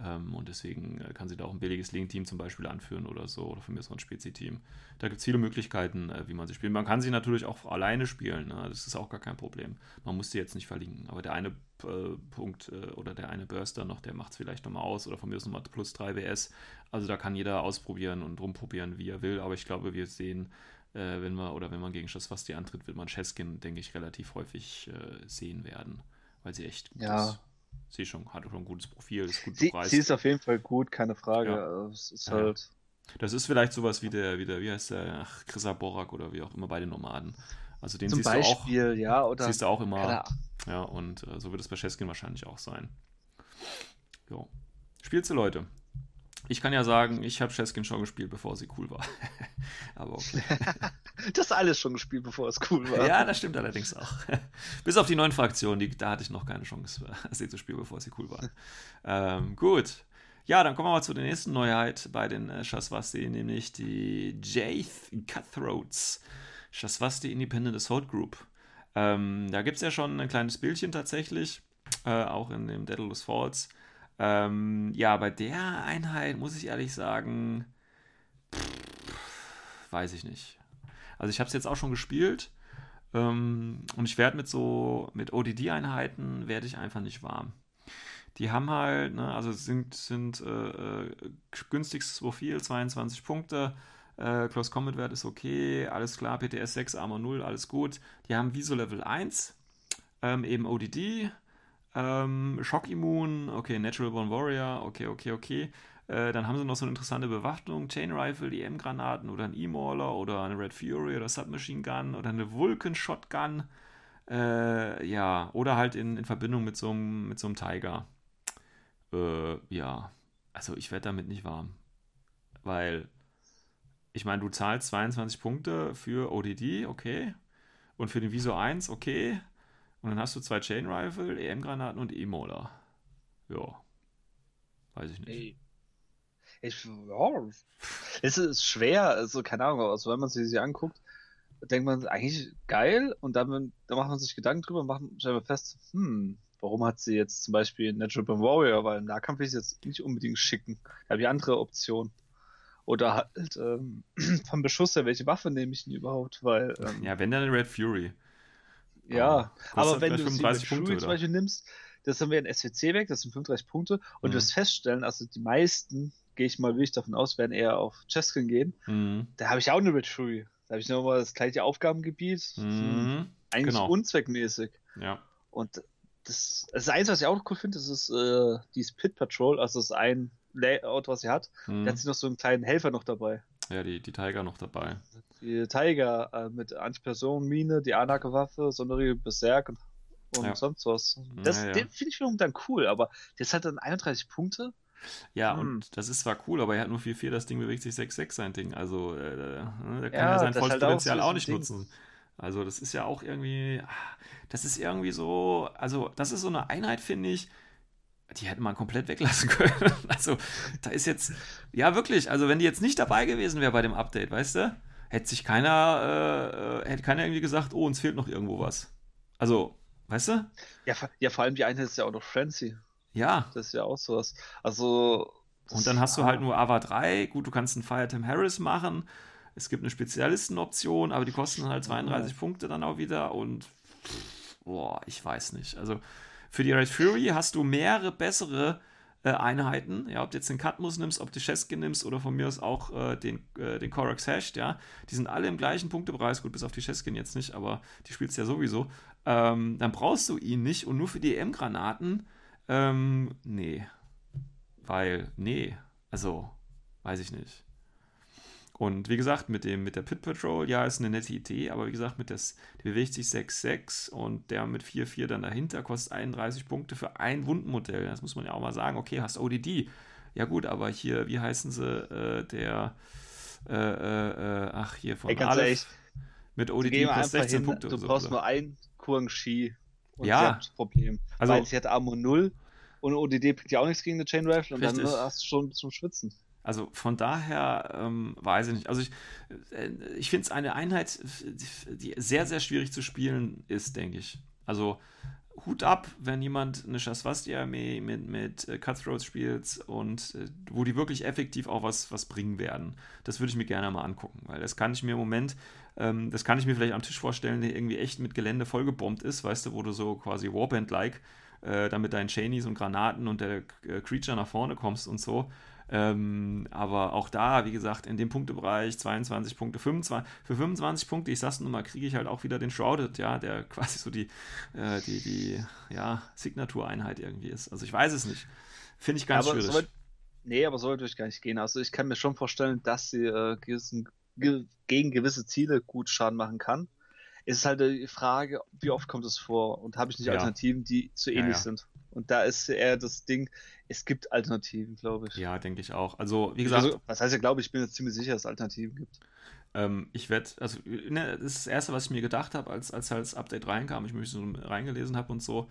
Ähm, und deswegen äh, kann sie da auch ein billiges Link-Team zum Beispiel anführen oder so, oder von mir so ein Spezi-Team. Da gibt es viele Möglichkeiten, äh, wie man sie spielt. Man kann sie natürlich auch alleine spielen, ne? das ist auch gar kein Problem. Man muss sie jetzt nicht verlinken, aber der eine äh, Punkt äh, oder der eine Burster noch, der macht es vielleicht nochmal aus oder von mir ist nochmal plus 3 WS. Also da kann jeder ausprobieren und rumprobieren, wie er will, aber ich glaube, wir sehen, äh, wenn wir oder wenn man gegen Schlossfasti antritt, wird man Cheskin, denke ich, relativ häufig äh, sehen werden, weil sie echt gut ja. ist sie schon, hat schon ein gutes Profil, ist gut sie, sie ist auf jeden Fall gut, keine Frage. Ja. Es ist halt. Das ist vielleicht sowas wie der, wie der, wie heißt der, ach, Chrissa Borak oder wie auch immer bei den Nomaden. Also den Zum siehst Beispiel, du auch. ja, oder. Siehst du auch immer. Ja, und äh, so wird es bei Cheskin wahrscheinlich auch sein. Jo. Spielst du Leute? Ich kann ja sagen, ich habe Cheskin schon gespielt, bevor sie cool war. <laughs> Aber okay. <laughs> das alles schon gespielt, bevor es cool war. Ja, das stimmt allerdings auch. <laughs> Bis auf die neuen Fraktionen, die, da hatte ich noch keine Chance, sie zu spielen, bevor sie cool war. ähm, gut. Ja, dann kommen wir mal zu der nächsten Neuheit bei den äh, Shaswasti, nämlich die Jaith Cutthroats. Shaswasti Independent Assault Group. Ähm, da gibt es ja schon ein kleines Bildchen tatsächlich, äh, auch in dem Daedalus Falls. Ähm, ja, bei der Einheit muss ich ehrlich sagen, pff, weiß ich nicht. Also ich habe es jetzt auch schon gespielt ähm, und ich werde mit so, mit ODD-Einheiten werde ich einfach nicht warm. Die haben halt, ne, also sind, sind äh, äh günstigstes Profil, 22 Punkte, äh, Close Combat Wert ist okay, alles klar, PTS 6, Armor 0, alles gut. Die haben Viso Level 1, ähm, eben ODD, ähm, Schockimmun, okay, Natural Born Warrior, okay, okay, okay. Äh, dann haben sie noch so eine interessante Bewaffnung, Chain Rifle, EM-Granaten oder ein E-Mauler oder eine Red Fury oder Submachine Gun oder eine Vulcan Shotgun. Äh, ja, oder halt in, in Verbindung mit so einem, mit so einem Tiger. Äh, ja, also ich werde damit nicht warm. Weil, ich meine, du zahlst 22 Punkte für ODD, okay. Und für den Viso 1, okay. Und dann hast du zwei Chain Rifle, EM-Granaten und E-Molar. Ja. Weiß ich nicht. Hey. Ich, ja, es ist schwer, also keine Ahnung, also wenn man sich sie anguckt, denkt man eigentlich geil und dann, dann macht man sich Gedanken drüber und macht stellt fest, hm, warum hat sie jetzt zum Beispiel Natural Born Warrior, weil im Nahkampf will ich jetzt nicht unbedingt schicken. Da habe ich andere Optionen. Oder halt ähm, <clears throat> vom Beschuss her, welche Waffe nehme ich denn überhaupt? Weil, ähm, ja, wenn dann Red Fury. Ja, aber wenn du sie mit Punkte, zum Beispiel nimmst, das haben wir in SWC weg, das sind 35 Punkte, und mhm. du wirst feststellen, also die meisten, gehe ich mal wirklich davon aus, werden eher auf Cheskin gehen. Mhm. Da habe ich auch eine Fury. Da habe ich nochmal das gleiche Aufgabengebiet. Mhm. Eigentlich genau. unzweckmäßig. Ja. Und das, das eins, was ich auch cool finde, das ist äh, dieses Pit Patrol, also das ist ein Layout, was sie hat. Mhm. Da hat sie noch so einen kleinen Helfer noch dabei. Ja, die, die Tiger noch dabei. Die Tiger äh, mit Antipersonenmine, die Anake-Waffe, Sonderregel Berserk und, und ja. sonst was. Das, ja, ja. Den finde ich wiederum dann cool, aber das hat dann 31 Punkte. Ja, hm. und das ist zwar cool, aber er hat nur 4-4, das Ding bewegt sich 6-6 sein Ding. Also, äh, ne, der kann ja, sein volles halt Potenzial auch, so auch nicht Ding. nutzen. Also, das ist ja auch irgendwie, das ist irgendwie so, also, das ist so eine Einheit, finde ich, die hätte man komplett weglassen <laughs> können. Also, da ist jetzt, ja wirklich, also wenn die jetzt nicht dabei gewesen wäre bei dem Update, weißt du, hätte sich keiner, äh, hätte keiner irgendwie gesagt, oh, uns fehlt noch irgendwo was. Also, weißt du? Ja, ja vor allem die eine ist ja auch noch Frenzy. Ja. Das ist ja auch sowas. Also. Und dann hast du halt nur Ava 3. Gut, du kannst einen Fire Tim Harris machen. Es gibt eine Spezialistenoption, aber die kosten halt 32 oh. Punkte dann auch wieder und boah, ich weiß nicht. Also für die Red Fury hast du mehrere bessere äh, Einheiten, ja, ob du jetzt den Katmus nimmst, ob du Chesky nimmst oder von mir aus auch äh, den, äh, den Korax Hashed, ja, die sind alle im gleichen Punktepreis, gut, bis auf die Cheskin jetzt nicht, aber die spielst du ja sowieso, ähm, dann brauchst du ihn nicht und nur für die M-Granaten, ähm, nee, weil, nee, also, weiß ich nicht. Und wie gesagt, mit, dem, mit der Pit Patrol, ja, ist eine nette Idee, aber wie gesagt, mit des, die bewegt sich 6,6 und der mit 4,4 dann dahinter kostet 31 Punkte für ein Wundenmodell. Das muss man ja auch mal sagen. Okay, hast ODD. Ja, gut, aber hier, wie heißen sie, äh, der, äh, äh, äh ach, hier von Ey, ganz ehrlich, mit ODD kostet 16 hin, Punkte. Du brauchst so, nur ein Kuang Shi und ja. das Problem. Also, Weil sie hat Armor 0 und ODD bringt ja auch nichts gegen eine Chain Rifle und dann hast du schon zum Schwitzen. Also von daher ähm, weiß ich nicht. Also ich, äh, ich finde es eine Einheit, die sehr, sehr schwierig zu spielen ist, denke ich. Also Hut ab, wenn jemand eine Shaswasti-Armee mit, mit äh, Cutthroats spielt und äh, wo die wirklich effektiv auch was, was bringen werden. Das würde ich mir gerne mal angucken, weil das kann ich mir im Moment, ähm, das kann ich mir vielleicht am Tisch vorstellen, der irgendwie echt mit Gelände vollgebombt ist, weißt du, wo du so quasi Warband-like äh, dann mit deinen Chanies und Granaten und der äh, Creature nach vorne kommst und so. Ähm, aber auch da, wie gesagt, in dem Punktebereich 22 Punkte, 25, für 25 Punkte, ich sag's nur mal, kriege ich halt auch wieder den Shrouded, ja, der <laughs> quasi so die, äh, die, die ja, Signatureinheit irgendwie ist. Also ich weiß es nicht. Finde ich ganz aber schwierig. Soll, nee, aber sollte ich gar nicht gehen. Also ich kann mir schon vorstellen, dass sie äh, gewissen, ge gegen gewisse Ziele gut Schaden machen kann. Es ist halt die Frage, wie oft kommt es vor und habe ich nicht ja. Alternativen, die zu ähnlich ja, ja. sind. Und da ist eher das Ding, es gibt Alternativen, glaube ich. Ja, denke ich auch. Also, wie gesagt. Also, was heißt ja, glaube ich, ich bin jetzt ziemlich sicher, dass es Alternativen gibt. Ähm, ich werde, also, ne, das ist das Erste, was ich mir gedacht habe, als, als halt das Update reinkam, ich mich so reingelesen habe und so.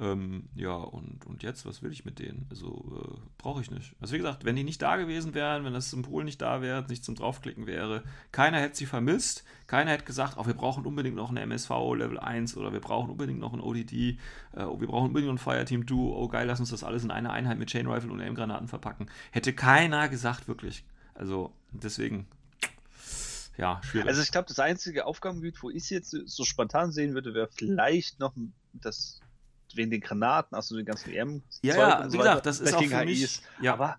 Ähm, ja, und, und jetzt, was will ich mit denen? Also, äh, brauche ich nicht. Also, wie gesagt, wenn die nicht da gewesen wären, wenn das Symbol nicht da wäre, nicht zum Draufklicken wäre, keiner hätte sie vermisst, keiner hätte gesagt, oh, wir brauchen unbedingt noch eine MSV Level 1 oder wir brauchen unbedingt noch ein ODD, äh, wir brauchen unbedingt noch ein Fireteam Duo, oh geil, lass uns das alles in eine Einheit mit Chain Rifle und M-Granaten verpacken. Hätte keiner gesagt, wirklich. Also, deswegen, ja, schwierig. Also ich glaube, das einzige Aufgabengebiet, wo ich es jetzt so spontan sehen würde, wäre vielleicht noch das wegen den Granaten, also den ganzen EM. Ja, ja, wie so gesagt, das ist auch für mich, HIs. Ja. Aber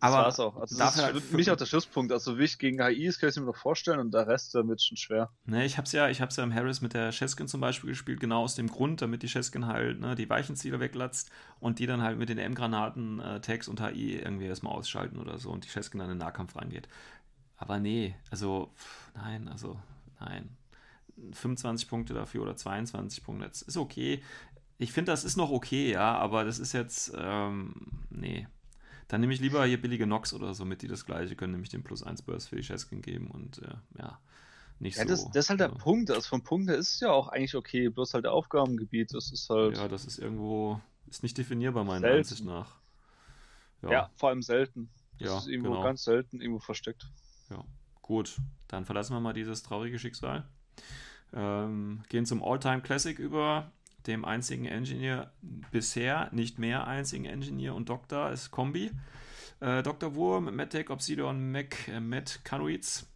das aber war's auch. Also das ist halt für mich auch der Schlusspunkt. Also Wicht gegen HIs kann ich mir noch vorstellen und der Rest wird schon schwer. Ne, ich hab's ja, ich hab's ja im Harris mit der Cheskin zum Beispiel gespielt, genau aus dem Grund, damit die Cheskin halt ne, die weichen Ziele weglatzt und die dann halt mit den M-Granaten, äh, Tags und HI irgendwie erstmal ausschalten oder so und die Cheskin dann in den Nahkampf reingeht. Aber nee, also nein, also nein. 25 Punkte dafür oder 22 Punkte, das ist okay ich finde, das ist noch okay, ja, aber das ist jetzt, ähm, nee. Dann nehme ich lieber hier billige Nox oder so mit, die das gleiche können, nämlich den Plus 1 Burst für die Cheskin geben und äh, ja, nicht ja, so. Das, das ist halt der Punkt. Also vom Punkt her ist es ja auch eigentlich okay, bloß halt der Aufgabengebiet, das ist halt. Ja, das ist irgendwo, ist nicht definierbar, meiner. Ansicht nach. Ja. ja. vor allem selten. Das ja, ist irgendwo genau. ganz selten irgendwo versteckt. Ja, gut. Dann verlassen wir mal dieses traurige Schicksal. Ähm, gehen zum All-Time Classic über dem einzigen Engineer bisher, nicht mehr einzigen Engineer und Doktor, ist Kombi. Äh, Dr. Wurm, Mattec, Obsidian, Mac, äh, Matt Kanuiz.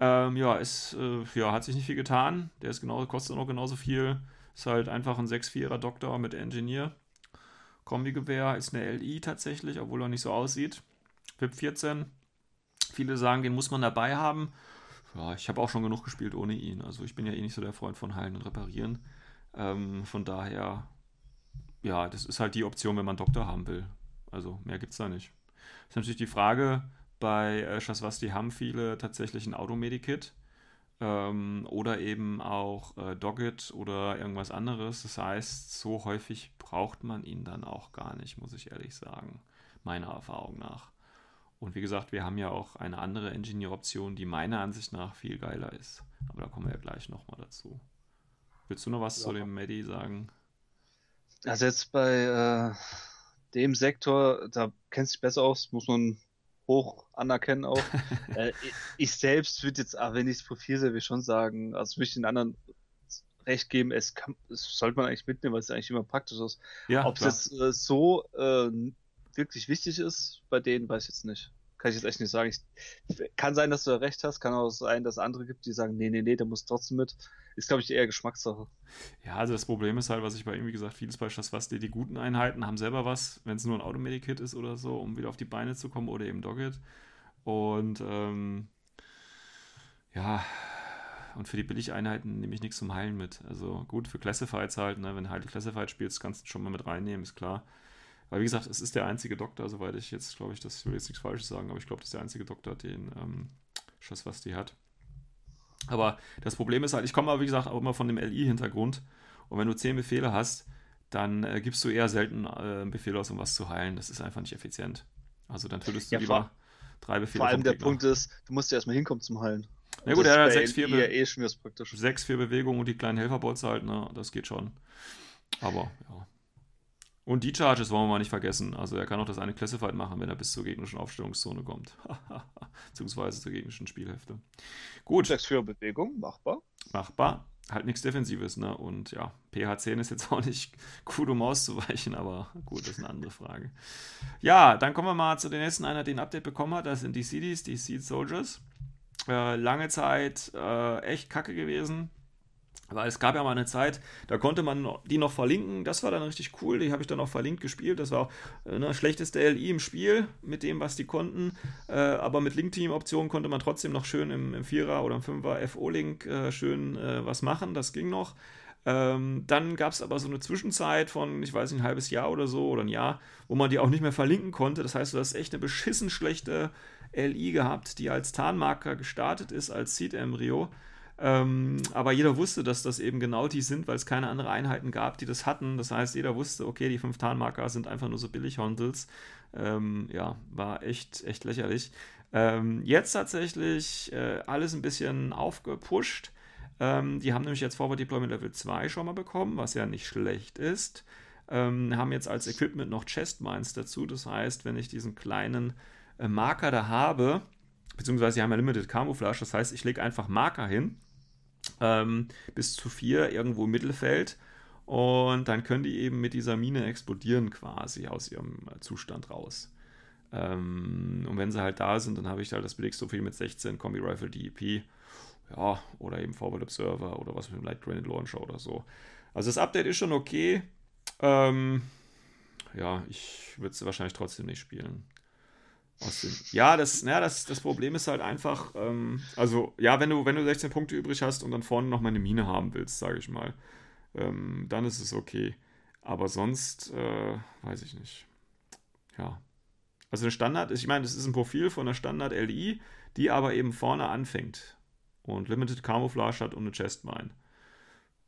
Ähm, ja, ist, äh, ja, hat sich nicht viel getan. Der ist genau, kostet noch genauso viel. Ist halt einfach ein 6-4er Doktor mit Engineer. Kombi-Gewehr ist eine LI tatsächlich, obwohl er nicht so aussieht. VIP 14. Viele sagen, den muss man dabei haben. Ja, ich habe auch schon genug gespielt ohne ihn. Also ich bin ja eh nicht so der Freund von Heilen und Reparieren. Ähm, von daher, ja, das ist halt die Option, wenn man Doktor haben will. Also mehr gibt es da nicht. Das ist natürlich die Frage, bei äh, Shaswasti haben viele tatsächlich ein Automedikit ähm, oder eben auch äh, Dogged oder irgendwas anderes. Das heißt, so häufig braucht man ihn dann auch gar nicht, muss ich ehrlich sagen, meiner Erfahrung nach. Und wie gesagt, wir haben ja auch eine andere Engineer-Option, die meiner Ansicht nach viel geiler ist. Aber da kommen wir ja gleich nochmal dazu. Willst du noch was ja. zu dem Medi sagen? Also jetzt bei, äh, dem Sektor, da kennst du dich besser aus, muss man hoch anerkennen auch. <laughs> äh, ich selbst würde jetzt, aber wenn ich das Profil sehe, will ich schon sagen, also würde ich den anderen recht geben, es, kann, es sollte man eigentlich mitnehmen, weil es eigentlich immer praktisch ist. Ja, Ob es jetzt äh, so äh, wirklich wichtig ist bei denen, weiß ich jetzt nicht. Kann ich jetzt echt nicht sagen. Ich, kann sein, dass du recht hast, kann auch sein, dass es andere gibt, die sagen, nee, nee, nee, der muss trotzdem mit. Ist, glaube ich, eher Geschmackssache. Ja, also das Problem ist halt, was ich bei ihm, wie gesagt, vieles bei was die, die guten Einheiten haben selber was, wenn es nur ein Automedic-Kit ist oder so, um wieder auf die Beine zu kommen oder eben Dogged. Und ähm, ja, und für die Billigeinheiten nehme ich nichts zum Heilen mit. Also gut, für Classifieds halt, ne? wenn du halt Classified spielst, kannst du schon mal mit reinnehmen, ist klar. Weil wie gesagt, es ist der einzige Doktor, soweit ich jetzt, glaube ich, das will jetzt nichts Falsches sagen, aber ich glaube, das ist der einzige Doktor, den ähm, Schaswasti hat. Aber das Problem ist halt, ich komme aber, wie gesagt, auch immer von dem LI-Hintergrund. Und wenn du zehn Befehle hast, dann äh, gibst du eher selten äh, Befehle aus, um was zu heilen. Das ist einfach nicht effizient. Also dann tötest du ja, lieber drei Befehle. Vor allem der Punkt ist, du musst ja erstmal hinkommen zum Heilen. Ja gut, er hat 6-4 Be eh Bewegungen und die kleinen Helferbots halt, ne? Das geht schon. Aber ja. Und die Charges wollen wir mal nicht vergessen. Also er kann auch das eine Classified machen, wenn er bis zur gegnerischen Aufstellungszone kommt. <laughs> Beziehungsweise zur gegnerischen Spielhälfte. Gut. 6 für Bewegung, machbar. Machbar. Halt nichts Defensives, ne? Und ja, PH10 ist jetzt auch nicht <laughs> gut, um auszuweichen, aber gut, das ist eine andere Frage. Ja, dann kommen wir mal zu den nächsten einer, den ein Update bekommen hat. Das sind die CDs, die Seed Soldiers. Äh, lange Zeit äh, echt kacke gewesen. Weil es gab ja mal eine Zeit, da konnte man die noch verlinken. Das war dann richtig cool. Die habe ich dann auch verlinkt gespielt. Das war auch äh, schlechteste LI im Spiel mit dem, was die konnten. Äh, aber mit Link-Team-Optionen konnte man trotzdem noch schön im, im 4er oder im 5er FO-Link äh, schön äh, was machen. Das ging noch. Ähm, dann gab es aber so eine Zwischenzeit von, ich weiß nicht, ein halbes Jahr oder so oder ein Jahr, wo man die auch nicht mehr verlinken konnte. Das heißt, du hast echt eine beschissen schlechte LI gehabt, die als Tarnmarker gestartet ist, als Seed-Embryo. Ähm, aber jeder wusste, dass das eben genau die sind, weil es keine anderen Einheiten gab, die das hatten. Das heißt, jeder wusste, okay, die fünf Tarnmarker sind einfach nur so billig Hondels. Ähm, ja, war echt, echt lächerlich. Ähm, jetzt tatsächlich äh, alles ein bisschen aufgepusht. Ähm, die haben nämlich jetzt Forward Deployment Level 2 schon mal bekommen, was ja nicht schlecht ist. Ähm, haben jetzt als Equipment noch Chest Mines dazu. Das heißt, wenn ich diesen kleinen äh, Marker da habe, beziehungsweise sie haben ja Limited Camouflage, das heißt, ich lege einfach Marker hin ähm, bis zu vier irgendwo im Mittelfeld. Und dann können die eben mit dieser Mine explodieren quasi aus ihrem äh, Zustand raus. Ähm, und wenn sie halt da sind, dann habe ich halt das Profil mit 16 Kombi Rifle DEP. Ja, oder eben Forward Observer oder was mit dem Light Granite Launcher oder so. Also das Update ist schon okay. Ähm, ja, ich würde es wahrscheinlich trotzdem nicht spielen. Ja, das, ja das, das Problem ist halt einfach, ähm, also ja, wenn du, wenn du 16 Punkte übrig hast und dann vorne noch mal eine Mine haben willst, sage ich mal, ähm, dann ist es okay. Aber sonst, äh, weiß ich nicht. Ja. Also eine Standard, ich meine, das ist ein Profil von einer Standard LI, die aber eben vorne anfängt und Limited Camouflage hat und eine Chestmine.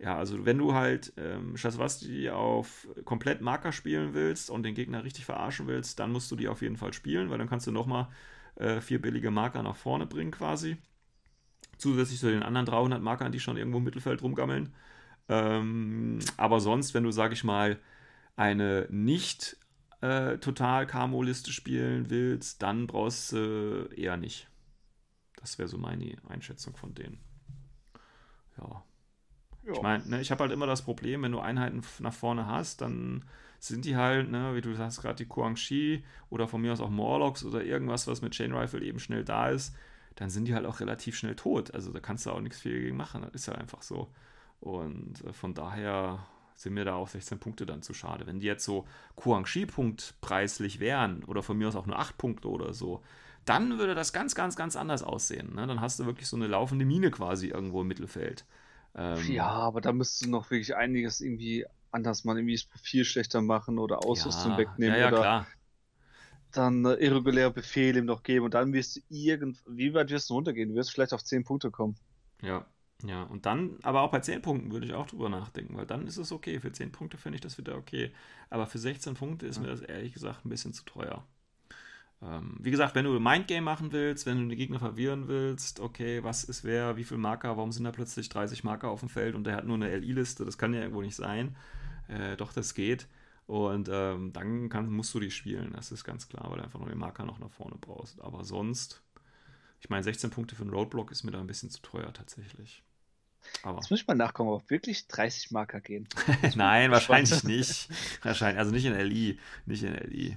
Ja, also wenn du halt ähm, Shaswasti auf komplett Marker spielen willst und den Gegner richtig verarschen willst, dann musst du die auf jeden Fall spielen, weil dann kannst du nochmal äh, vier billige Marker nach vorne bringen quasi. Zusätzlich zu den anderen 300 Markern, die schon irgendwo im Mittelfeld rumgammeln. Ähm, aber sonst, wenn du, sag ich mal, eine nicht äh, total Camo-Liste spielen willst, dann brauchst du äh, eher nicht. Das wäre so meine Einschätzung von denen. Ja. Ich meine, ne, ich habe halt immer das Problem, wenn du Einheiten nach vorne hast, dann sind die halt, ne, wie du sagst, gerade die Kuangxi oder von mir aus auch Morlocks oder irgendwas, was mit Chain Rifle eben schnell da ist, dann sind die halt auch relativ schnell tot. Also da kannst du auch nichts viel gegen machen. Das ist ja einfach so. Und äh, von daher sind mir da auch 16 Punkte dann zu schade. Wenn die jetzt so Kuangxi-Punkt preislich wären oder von mir aus auch nur 8 Punkte oder so, dann würde das ganz, ganz, ganz anders aussehen. Ne? Dann hast du wirklich so eine laufende Mine quasi irgendwo im Mittelfeld. Ähm, ja, aber da müsstest du noch wirklich einiges irgendwie anders machen, irgendwie das Profil schlechter machen oder Ausrüstung ja, wegnehmen ja, ja, oder klar. dann äh, irreguläre Befehle ihm noch geben und dann wirst du irgend, wie weit wirst du runtergehen? Du wirst vielleicht auf 10 Punkte kommen. Ja, ja, und dann, aber auch bei 10 Punkten würde ich auch drüber nachdenken, weil dann ist es okay. Für 10 Punkte finde ich das wieder okay. Aber für 16 Punkte ist ja. mir das ehrlich gesagt ein bisschen zu teuer. Ähm, wie gesagt, wenn du Mindgame machen willst, wenn du die Gegner verwirren willst, okay, was ist wer, wie viele Marker, warum sind da plötzlich 30 Marker auf dem Feld und der hat nur eine LI-Liste, das kann ja irgendwo nicht sein. Äh, doch, das geht. Und ähm, dann kann, musst du die spielen, das ist ganz klar, weil du einfach noch den Marker noch nach vorne brauchst. Aber sonst, ich meine, 16 Punkte für einen Roadblock ist mir da ein bisschen zu teuer tatsächlich. Aber. Jetzt muss ich mal nachgucken, ob wirklich 30 Marker gehen. <laughs> Nein, wahrscheinlich nicht. Wahrscheinlich, also nicht in LI. Nicht in LI.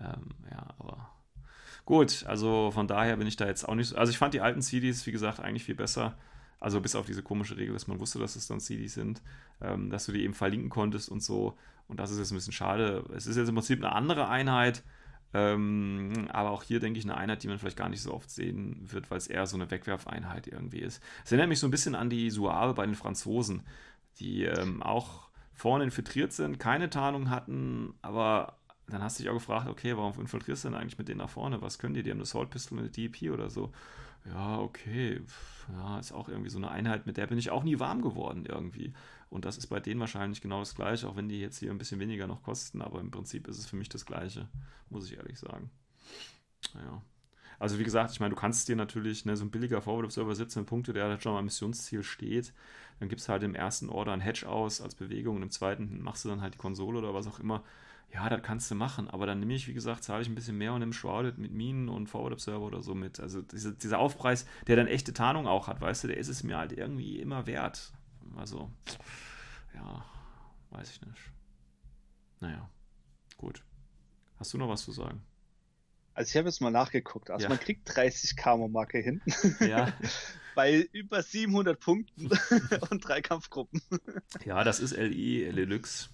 Ähm, ja, aber gut, also von daher bin ich da jetzt auch nicht so. Also ich fand die alten CDs, wie gesagt, eigentlich viel besser. Also bis auf diese komische Regel, dass man wusste, dass es dann CDs sind, ähm, dass du die eben verlinken konntest und so. Und das ist jetzt ein bisschen schade. Es ist jetzt im Prinzip eine andere Einheit, ähm, aber auch hier denke ich eine Einheit, die man vielleicht gar nicht so oft sehen wird, weil es eher so eine Wegwerfeinheit irgendwie ist. Es erinnert mich so ein bisschen an die Suave bei den Franzosen, die ähm, auch vorne infiltriert sind, keine Tarnung hatten, aber dann hast du dich auch gefragt, okay, warum infiltrierst du denn eigentlich mit denen nach vorne? Was können die? Die haben eine Assault Pistol und eine DEP oder so. Ja, okay. Ja, ist auch irgendwie so eine Einheit, mit der bin ich auch nie warm geworden irgendwie. Und das ist bei denen wahrscheinlich genau das gleiche, auch wenn die jetzt hier ein bisschen weniger noch kosten, aber im Prinzip ist es für mich das gleiche, muss ich ehrlich sagen. Naja. Also wie gesagt, ich meine, du kannst dir natürlich ne, so ein billiger Forward Observer 17 Punkte, der halt schon mal am Missionsziel steht, dann gibst du halt im ersten Order ein Hedge aus als Bewegung und im zweiten machst du dann halt die Konsole oder was auch immer ja, das kannst du machen, aber dann nehme ich, wie gesagt, zahle ich ein bisschen mehr und nehme Shrouded mit Minen und Forward Observer oder so mit. Also diese, dieser Aufpreis, der dann echte Tarnung auch hat, weißt du, der ist es mir halt irgendwie immer wert. Also, ja, weiß ich nicht. Naja, gut. Hast du noch was zu sagen? Also ich habe jetzt mal nachgeguckt. Also ja. man kriegt 30 Karma-Marke hin. Ja. <laughs> Bei über 700 Punkten <laughs> und drei Kampfgruppen. Ja, das ist LI Deluxe.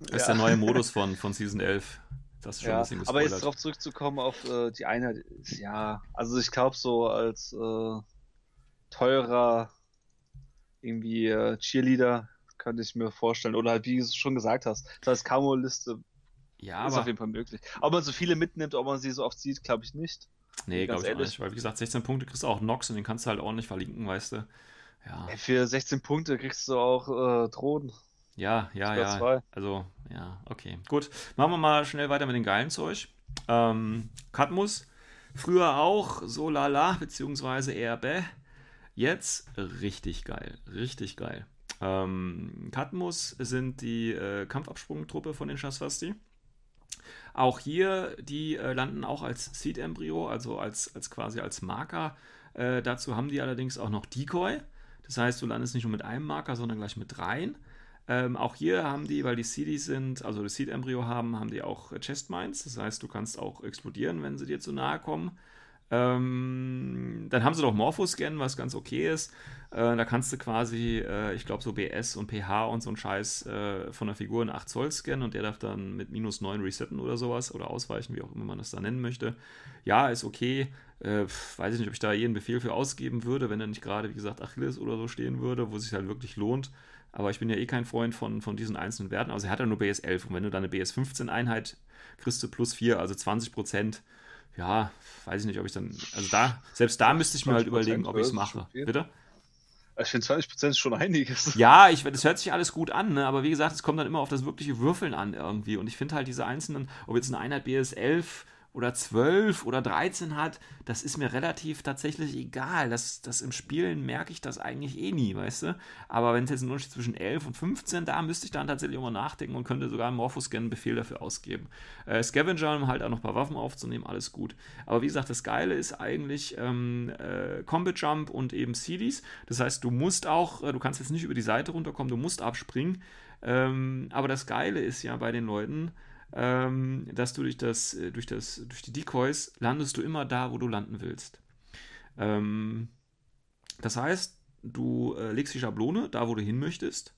Das ist der neue <laughs> Modus von, von Season 11. Das ist schon ein bisschen gespoilert. Aber jetzt darauf zurückzukommen auf äh, die Einheit, ja, also ich glaube so als äh, teurer irgendwie äh, Cheerleader könnte ich mir vorstellen. Oder halt, wie du schon gesagt hast, das heißt Camo-Liste ja, ist aber... auf jeden Fall möglich. Ob man so viele mitnimmt, ob man sie so oft sieht, glaube ich nicht. Nee, glaube ich ehrlich. nicht. Weil, wie gesagt, 16 Punkte kriegst du auch Nox und den kannst du halt ordentlich verlinken, weißt du. Ja. Ey, für 16 Punkte kriegst du auch äh, Drohnen. Ja, ja, ja. Zwei. Also, ja, okay. Gut. Machen wir mal schnell weiter mit dem geilen Zeug. Ähm, Katmus. Früher auch so lala, beziehungsweise eher bäh. Jetzt richtig geil. Richtig geil. Ähm, Katmus sind die äh, Kampfabsprungtruppe von den Shasvasti. Auch hier, die äh, landen auch als Seed-Embryo, also als, als quasi als Marker. Äh, dazu haben die allerdings auch noch Decoy. Das heißt, du landest nicht nur mit einem Marker, sondern gleich mit dreien. Ähm, auch hier haben die, weil die CDs sind, also das Seed-Embryo haben, haben die auch Chest Mines. Das heißt, du kannst auch explodieren, wenn sie dir zu nahe kommen. Ähm, dann haben sie doch Morphoscan, was ganz okay ist. Äh, da kannst du quasi, äh, ich glaube, so BS und pH und so ein Scheiß äh, von der Figur in 8 Zoll scannen und der darf dann mit minus 9 resetten oder sowas oder ausweichen, wie auch immer man das da nennen möchte. Ja, ist okay. Äh, weiß ich nicht, ob ich da jeden Befehl für ausgeben würde, wenn da nicht gerade, wie gesagt, Achilles oder so stehen würde, wo es sich halt wirklich lohnt. Aber ich bin ja eh kein Freund von, von diesen einzelnen Werten. Also er hat ja nur BS 11 und wenn du dann eine BS 15 Einheit kriegst du plus 4, also 20 Prozent. Ja, weiß ich nicht, ob ich dann, also da, selbst da müsste ich mir halt überlegen, ob ich es mache. Bitte? Ich finde 20 Prozent ist schon einiges. Ja, ich, das hört sich alles gut an, ne? aber wie gesagt, es kommt dann immer auf das wirkliche Würfeln an irgendwie. Und ich finde halt diese einzelnen, ob jetzt eine Einheit BS 11 oder 12 oder 13 hat, das ist mir relativ tatsächlich egal. Das, das im Spielen merke ich das eigentlich eh nie, weißt du? Aber wenn es jetzt Unterschied zwischen 11 und 15, da müsste ich dann tatsächlich immer nachdenken und könnte sogar einen Morphoscan-Befehl dafür ausgeben. Äh, Scavenger, um halt auch noch ein paar Waffen aufzunehmen, alles gut. Aber wie gesagt, das Geile ist eigentlich ähm, äh, Combat Jump und eben CDs. Das heißt, du musst auch, äh, du kannst jetzt nicht über die Seite runterkommen, du musst abspringen. Ähm, aber das Geile ist ja bei den Leuten, ähm, dass du durch, das, äh, durch, das, durch die Decoys landest du immer da, wo du landen willst. Ähm, das heißt, du äh, legst die Schablone da, wo du hin möchtest.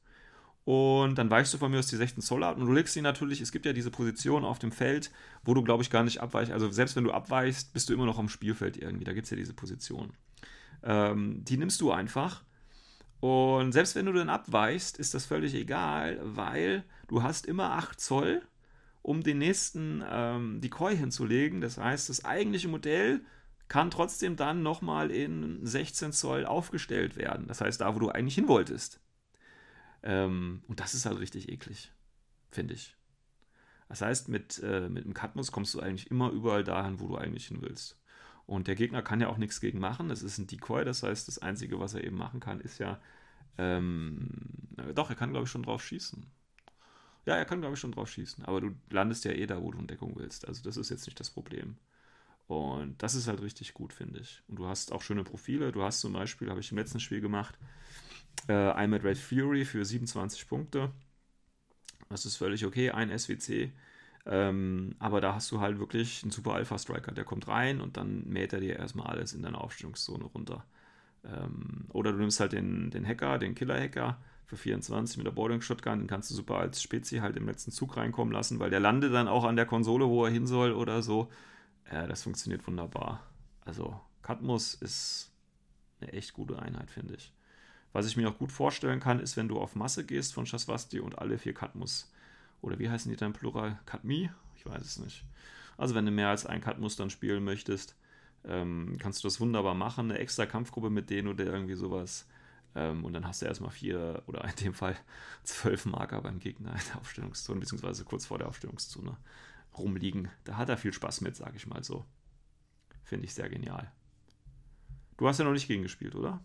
Und dann weichst du von mir aus die 16 Zoll ab und du legst sie natürlich, es gibt ja diese Position auf dem Feld, wo du, glaube ich, gar nicht abweichst. Also selbst wenn du abweichst, bist du immer noch am Spielfeld irgendwie. Da gibt es ja diese Position. Ähm, die nimmst du einfach. Und selbst wenn du dann abweichst, ist das völlig egal, weil du hast immer 8 Zoll um den nächsten ähm, Decoy hinzulegen. Das heißt, das eigentliche Modell kann trotzdem dann nochmal in 16 Zoll aufgestellt werden. Das heißt, da, wo du eigentlich hin wolltest. Ähm, und das ist halt richtig eklig, finde ich. Das heißt, mit, äh, mit dem Cadmus kommst du eigentlich immer überall dahin, wo du eigentlich hin willst. Und der Gegner kann ja auch nichts gegen machen. Das ist ein Decoy, das heißt, das Einzige, was er eben machen kann, ist ja. Ähm, doch, er kann, glaube ich, schon drauf schießen. Ja, er kann, glaube ich, schon drauf schießen. Aber du landest ja eh da, wo du in Deckung willst. Also das ist jetzt nicht das Problem. Und das ist halt richtig gut, finde ich. Und du hast auch schöne Profile. Du hast zum Beispiel, habe ich im letzten Spiel gemacht, äh, ein mit Red Fury für 27 Punkte. Das ist völlig okay, ein SWC. Ähm, aber da hast du halt wirklich einen super Alpha-Striker. Der kommt rein und dann mäht er dir erstmal alles in deiner Aufstellungszone runter. Ähm, oder du nimmst halt den, den Hacker, den Killer-Hacker für 24 mit der Boarding Shotgun, den kannst du super als Spezi halt im letzten Zug reinkommen lassen, weil der landet dann auch an der Konsole, wo er hin soll oder so. Äh, das funktioniert wunderbar. Also, Katmus ist eine echt gute Einheit, finde ich. Was ich mir auch gut vorstellen kann, ist, wenn du auf Masse gehst von Shaswasti und alle vier Katmus, oder wie heißen die dann Plural? Katmi? Ich weiß es nicht. Also, wenn du mehr als ein Katmus dann spielen möchtest, ähm, kannst du das wunderbar machen. Eine extra Kampfgruppe mit denen oder irgendwie sowas. Ähm, und dann hast du erstmal vier oder in dem Fall <laughs> zwölf Marker beim Gegner in der Aufstellungszone, beziehungsweise kurz vor der Aufstellungszone rumliegen. Da hat er viel Spaß mit, sage ich mal so. Finde ich sehr genial. Du hast ja noch nicht gegen gespielt, oder?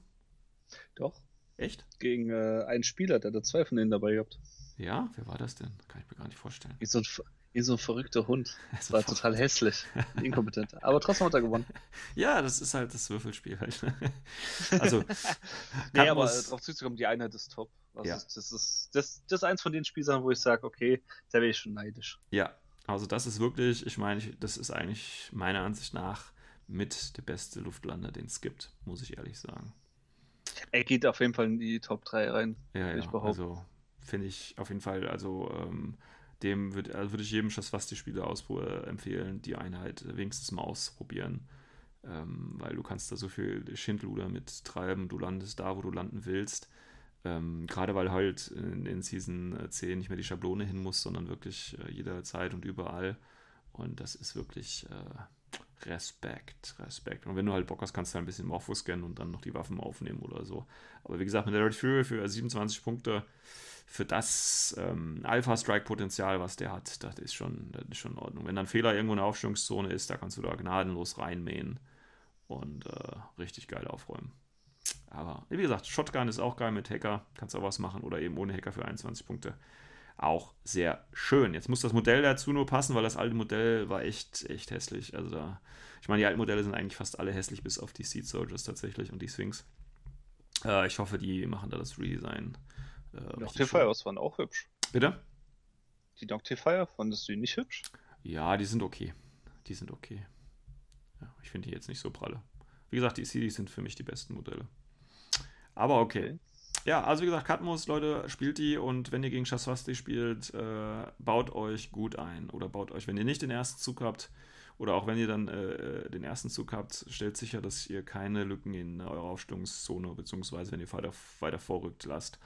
Doch. Echt? Gegen äh, einen Spieler, der da zwei von denen dabei gehabt. Ja, wer war das denn? Kann ich mir gar nicht vorstellen. Wie so ein, wie so ein verrückter Hund. <laughs> Das war total hässlich. <laughs> Inkompetent. Aber trotzdem hat er gewonnen. Ja, das ist halt das Würfelspiel halt. <laughs> Also. nee, aber darauf zuzukommen, die Einheit ist top. Also ja. das, ist, das, das ist eins von den Spielern, wo ich sage, okay, da wäre ich schon neidisch. Ja, also das ist wirklich, ich meine, das ist eigentlich meiner Ansicht nach mit der beste Luftlander, den es gibt, muss ich ehrlich sagen. Er geht auf jeden Fall in die Top 3 rein. Ja, ja. Also finde ich auf jeden Fall, also ähm, dem würde also würd ich jedem Schaswasti-Spieler äh, empfehlen, die Einheit wenigstens mal ausprobieren. Ähm, weil du kannst da so viel Schindluder mit treiben, du landest da, wo du landen willst. Ähm, Gerade weil halt in, in, Season 10 nicht mehr die Schablone hin muss, sondern wirklich äh, jederzeit und überall. Und das ist wirklich äh, Respekt, Respekt. Und wenn du halt Bock hast, kannst du halt ein bisschen Morpho scannen und dann noch die Waffen aufnehmen oder so. Aber wie gesagt, mit der Red Fury für 27 Punkte, für das ähm, Alpha-Strike-Potenzial, was der hat, das ist, schon, das ist schon in Ordnung. Wenn dann Fehler irgendwo in der Aufstellungszone ist, da kannst du da gnadenlos reinmähen und äh, richtig geil aufräumen. Aber wie gesagt, Shotgun ist auch geil mit Hacker, kannst auch was machen oder eben ohne Hacker für 21 Punkte. Auch sehr schön. Jetzt muss das Modell dazu nur passen, weil das alte Modell war echt, echt hässlich. Also da, ich meine, die alten Modelle sind eigentlich fast alle hässlich, bis auf die Seed Soldiers tatsächlich und die Sphinx. Äh, ich hoffe, die machen da das Redesign. Äh, Noctifiers waren auch hübsch. Bitte? Die Noctifier, fandest du die nicht hübsch? Ja, die sind okay. Die sind okay. Ja, ich finde die jetzt nicht so pralle. Wie gesagt, die CDs sind für mich die besten Modelle. Aber okay. Ja, also wie gesagt, Katmos, Leute, spielt die und wenn ihr gegen Shaswasti spielt, äh, baut euch gut ein. Oder baut euch, wenn ihr nicht den ersten Zug habt, oder auch wenn ihr dann äh, den ersten Zug habt, stellt sicher, dass ihr keine Lücken in eurer Aufstellungszone, beziehungsweise wenn ihr weiter, weiter vorrückt, lasst.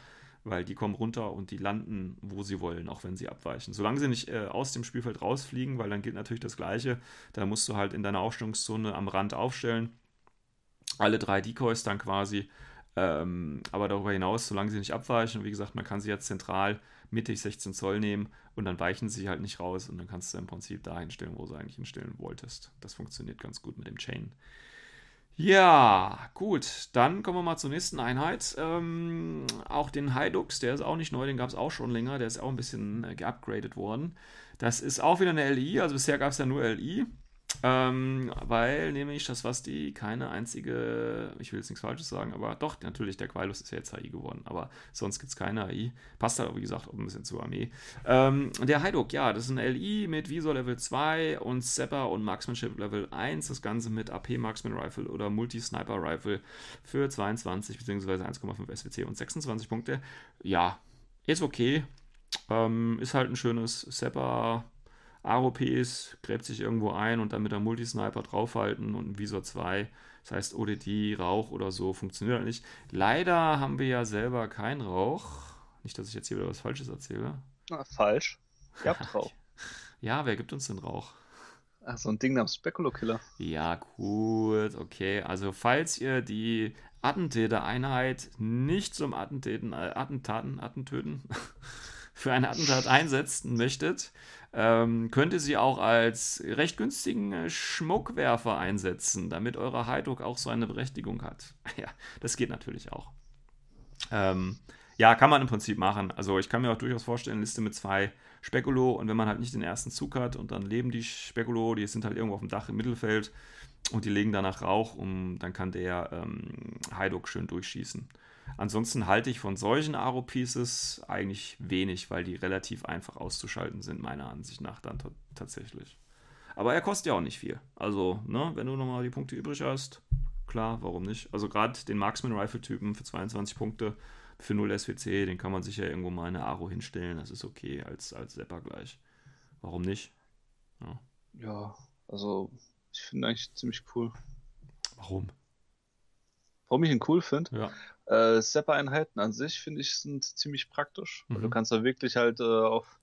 Weil die kommen runter und die landen, wo sie wollen, auch wenn sie abweichen. Solange sie nicht äh, aus dem Spielfeld rausfliegen, weil dann gilt natürlich das Gleiche. Da musst du halt in deiner Aufstellungszone am Rand aufstellen. Alle drei Decoys dann quasi ähm, aber darüber hinaus, solange sie nicht abweichen, wie gesagt, man kann sie jetzt zentral mittig 16 Zoll nehmen und dann weichen sie halt nicht raus und dann kannst du im Prinzip da hinstellen, wo du eigentlich hinstellen wolltest. Das funktioniert ganz gut mit dem Chain. Ja, gut, dann kommen wir mal zur nächsten Einheit. Ähm, auch den Hydux, der ist auch nicht neu, den gab es auch schon länger, der ist auch ein bisschen äh, geupgradet worden. Das ist auch wieder eine LI, also bisher gab es ja nur LI. Ähm, weil nämlich das, was die keine einzige, ich will jetzt nichts Falsches sagen, aber doch, natürlich, der Quailus ist ja jetzt AI geworden, aber sonst gibt es keine AI. Passt halt, wie gesagt, auch ein bisschen zur Armee. Ähm, der Haiduk, ja, das ist ein LI mit Visor Level 2 und Sepper und Marksmanship Level 1. Das Ganze mit AP Marksman Rifle oder Multi-Sniper Rifle für 22 bzw. 1,5 SWC und 26 Punkte. Ja, ist okay. Ähm, ist halt ein schönes Sepper AOPs, gräbt sich irgendwo ein und dann mit der Multisniper draufhalten und ein Visor 2. Das heißt, ODD, Rauch oder so funktioniert halt nicht. Leider haben wir ja selber keinen Rauch. Nicht, dass ich jetzt hier wieder was Falsches erzähle. Na, falsch. Ihr habt <laughs> Rauch. ja, wer gibt uns den Rauch? Ach, so ein Ding namens Speculo-Killer. Ja, gut, okay. Also, falls ihr die Attentäter-Einheit nicht zum Attentaten, äh, Attentaten, Attentöten <laughs> für ein Attentat einsetzen möchtet, ähm, könnt ihr sie auch als recht günstigen äh, Schmuckwerfer einsetzen, damit eure Heidruck auch so eine Berechtigung hat. <laughs> ja, das geht natürlich auch. Ähm, ja, kann man im Prinzip machen. Also ich kann mir auch durchaus vorstellen, eine Liste mit zwei Spekulo und wenn man halt nicht den ersten Zug hat und dann leben die Spekulo, die sind halt irgendwo auf dem Dach im Mittelfeld und die legen danach Rauch und dann kann der ähm, Heidok schön durchschießen. Ansonsten halte ich von solchen Aro-Pieces eigentlich wenig, weil die relativ einfach auszuschalten sind, meiner Ansicht nach dann tatsächlich. Aber er kostet ja auch nicht viel. Also, ne, wenn du nochmal die Punkte übrig hast, klar, warum nicht? Also gerade den Marksman-Rifle-Typen für 22 Punkte für 0 SWC, den kann man sicher irgendwo mal eine Aro hinstellen. Das ist okay als, als Sepper gleich. Warum nicht? Ja, ja also ich finde eigentlich ziemlich cool. Warum? Warum ich ihn cool finde? Ja. Äh, Sepper-Einheiten an sich finde ich sind ziemlich praktisch. Mhm. Weil du kannst da wirklich halt äh, auf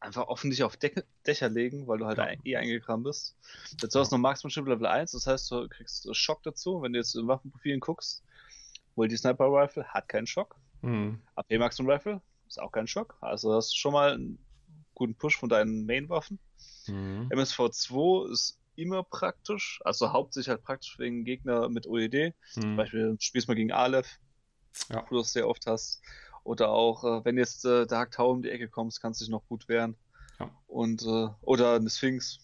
einfach offensichtlich auf Decke, Dächer legen, weil du halt ja. eh eingekramt bist. Dazu hast du noch Marksmanship Level 1, das heißt, du kriegst Schock dazu, wenn du jetzt in Waffenprofilen guckst. Wohl die Sniper Rifle hat keinen Schock. Mhm. AP Marksman Rifle ist auch kein Schock. Also hast du schon mal einen guten Push von deinen Main-Waffen. Mhm. MSV2 ist immer praktisch, also hauptsächlich halt praktisch wegen Gegner mit OED. Mhm. Zum Beispiel du spielst mal gegen Aleph, ja. wo du das sehr oft hast. Oder auch, äh, wenn jetzt äh, der Haktau um die Ecke kommst, kannst du dich noch gut wehren. Ja. Und, äh, oder eine Sphinx.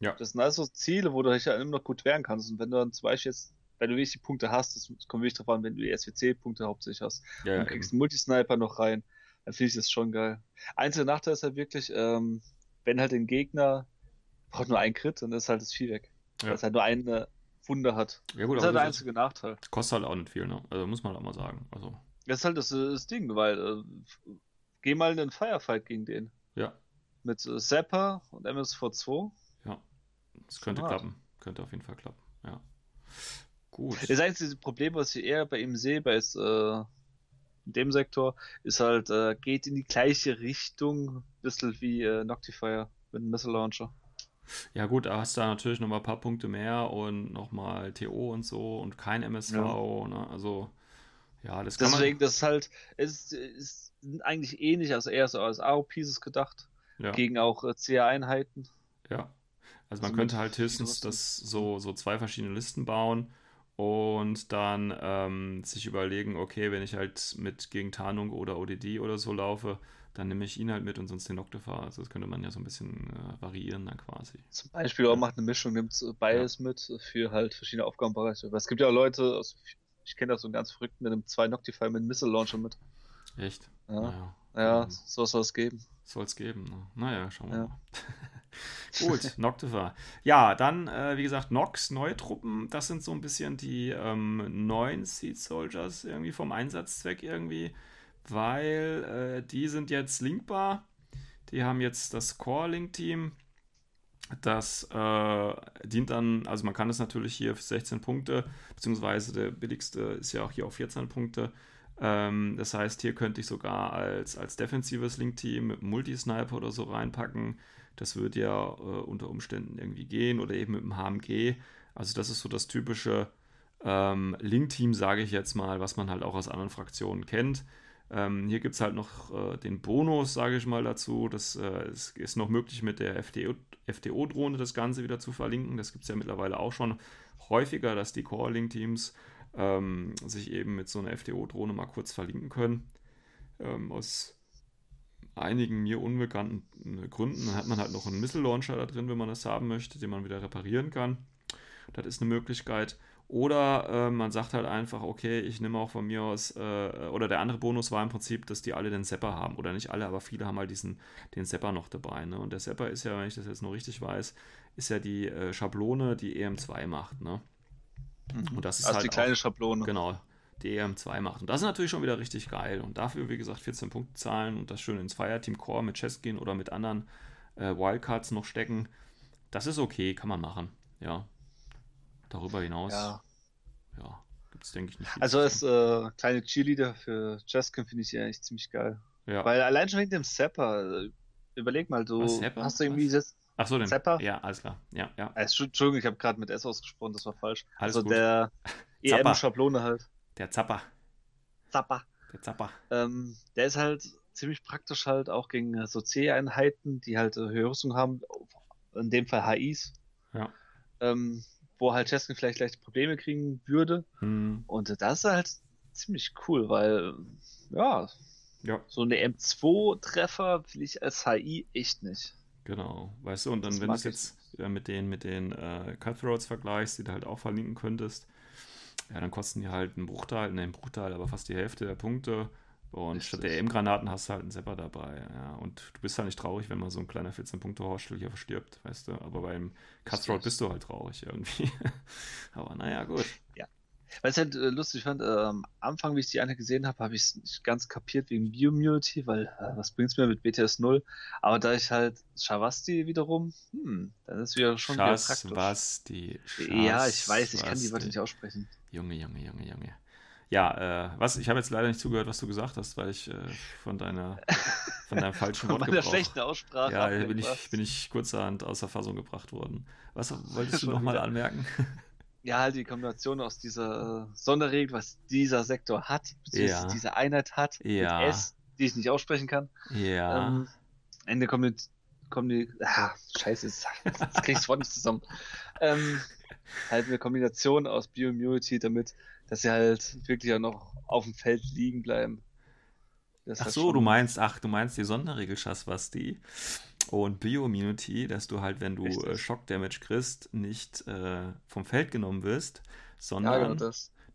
Ja. Das sind also Ziele, wo du dich ja immer noch gut wehren kannst. Und wenn du dann zum Beispiel jetzt, wenn du wirklich die Punkte hast, das kommt wirklich drauf an, wenn du die SWC-Punkte hauptsächlich hast, ja, und kriegst einen Multisniper noch rein, dann finde ich das schon geil. Einziger Nachteil ist halt wirklich, ähm, wenn halt den Gegner braucht nur ein Crit, dann ist halt das Vieh weg. Ja. Weil es halt nur eine Wunde hat. Ja, gut, das ist halt der einzige Nachteil. Kostet halt auch nicht viel, ne? Also muss man auch mal sagen. Also. Das ist halt das, das Ding, weil äh, geh mal in den Firefight gegen den. Ja. Mit äh, Zapper und MSV2. Ja. Das könnte Smart. klappen. Könnte auf jeden Fall klappen. Ja. Gut. Das einzige Problem, was ich eher bei ihm sehe, bei äh, in dem Sektor, ist halt, äh, geht in die gleiche Richtung, ein bisschen wie äh, Noctifier mit dem Missile Launcher. Ja, gut, da hast du natürlich nochmal ein paar Punkte mehr und nochmal TO und so und kein MSV. Ja. Ne? Also ja, das kann Deswegen, man... das ist halt, es ist, ist eigentlich ähnlich, also eher so als AO-Pieces gedacht, ja. gegen auch äh, CA-Einheiten. Ja, also man also könnte halt höchstens das so, so zwei verschiedene Listen bauen und dann ähm, sich überlegen, okay, wenn ich halt mit gegen Tarnung oder ODD oder so laufe, dann nehme ich ihn halt mit und sonst den Noctifer. Also das könnte man ja so ein bisschen äh, variieren dann quasi. Zum Beispiel auch macht eine Mischung, nimmt beides ja. mit für halt verschiedene Aufgabenbereiche. Aber es gibt ja auch Leute aus ich kenne das so einen ganz verrückten mit einem 2 Noctify mit einem Missile Launcher mit. Echt? Ja. Naja. Ja, so soll es geben. Soll es geben. Ne? Naja, schauen wir ja. mal. <laughs> Gut, Noctifer. Ja, dann, äh, wie gesagt, Nox, neue Truppen. Das sind so ein bisschen die ähm, neuen Seed Soldiers irgendwie vom Einsatzzweck irgendwie, weil äh, die sind jetzt linkbar. Die haben jetzt das Core-Link-Team. Das äh, dient dann, also man kann es natürlich hier für 16 Punkte, beziehungsweise der billigste ist ja auch hier auf 14 Punkte. Ähm, das heißt, hier könnte ich sogar als, als defensives Link-Team mit Multisniper oder so reinpacken. Das würde ja äh, unter Umständen irgendwie gehen oder eben mit dem HMG. Also das ist so das typische ähm, Link-Team, sage ich jetzt mal, was man halt auch aus anderen Fraktionen kennt. Ähm, hier gibt es halt noch äh, den Bonus, sage ich mal dazu. Das äh, ist, ist, noch möglich mit der FTO-Drohne das Ganze wieder zu verlinken. Das gibt es ja mittlerweile auch schon häufiger, dass die Core-Link-Teams ähm, sich eben mit so einer FTO-Drohne mal kurz verlinken können. Ähm, aus einigen mir unbekannten äh, Gründen hat man halt noch einen Missile-Launcher da drin, wenn man das haben möchte, den man wieder reparieren kann. Das ist eine Möglichkeit. Oder äh, man sagt halt einfach, okay, ich nehme auch von mir aus, äh, oder der andere Bonus war im Prinzip, dass die alle den Sepper haben. Oder nicht alle, aber viele haben halt diesen, den Sepper noch dabei. Ne? Und der Sepper ist ja, wenn ich das jetzt noch richtig weiß, ist ja die äh, Schablone, die EM2 macht. Ne? Mhm. Und das ist also halt die kleine auch, Schablone. Genau, die EM2 macht. Und das ist natürlich schon wieder richtig geil. Und dafür, wie gesagt, 14 Punkte zahlen und das schön ins Fireteam Core mit Chess gehen oder mit anderen äh, Wildcards noch stecken. Das ist okay, kann man machen. Ja, Darüber hinaus, ja, ja gibt es, denke ich, nicht. Also als äh, kleine Cheerleader für Justin finde ich ja eigentlich ziemlich geil. Ja. Weil allein schon wegen dem Zapper, äh, überleg mal, du hast du irgendwie das. Ach so, den Zapper? Ja, alles klar. Ja, ja. Also, Entschuldigung, ich habe gerade mit S ausgesprochen, das war falsch. Alles also gut. der <laughs> EM-Schablone halt. Der Zapper. Zapper. Der Zapper. Ähm, der ist halt ziemlich praktisch halt auch gegen so C-Einheiten, die halt höhere Rüstung haben, in dem Fall HIs. Ja. Ähm, wo halt Cheskin vielleicht leicht Probleme kriegen würde. Hm. Und das ist halt ziemlich cool, weil, ja, Ja. So eine M2-Treffer will ich als HI echt nicht. Genau, weißt du, und dann, das wenn du es jetzt ja, mit den, mit den äh, Cutthroats vergleichst, die du halt auch verlinken könntest, ja, dann kosten die halt einen Bruchteil, ne, einen Bruchteil, aber fast die Hälfte der Punkte. Und Richtig. statt der M-Granaten hast du halt einen Sepper dabei. Ja. Und du bist halt nicht traurig, wenn mal so ein kleiner 14-Punkte-Horstel hier verstirbt, weißt du. Aber beim Cutthroat bist du halt traurig irgendwie. <laughs> aber naja, gut. Ja. Weil ich halt äh, lustig fand, äh, am Anfang, wie ich die eine gesehen habe, habe ich es nicht ganz kapiert wegen Bioimmunity, weil äh, was bringt es mir mit BTS 0? Aber da ich halt Shavasti wiederum, hm, dann ist wieder schon wieder praktisch. Shavasti. Ja, ich weiß, ich kann die Wörter nicht aussprechen. Junge, Junge, Junge, Junge. Ja, äh, was, ich habe jetzt leider nicht zugehört, was du gesagt hast, weil ich äh, von deiner von deinem falschen <laughs> Wort meiner schlechten Aussprache. Ja, bin ich, bin ich kurzerhand außer Fassung gebracht worden. Was wolltest du nochmal anmerken? <laughs> ja, halt die Kombination aus dieser Sonderregel, was dieser Sektor hat, beziehungsweise ja. diese Einheit hat, ja. mit S, die ich nicht aussprechen kann. Ja. Ähm, Ende kommt kommt die, ah, scheiße, jetzt, jetzt krieg ich das Wort nicht zusammen. Ähm, halt eine Kombination aus Bioimmunity, damit, dass sie halt wirklich auch noch auf dem Feld liegen bleiben. Das ach so, du meinst, ach, du meinst die Sonderregel Schaswasti und Bioimmunity, dass du halt, wenn du äh, Shock Damage kriegst, nicht äh, vom Feld genommen wirst, sondern ja, genau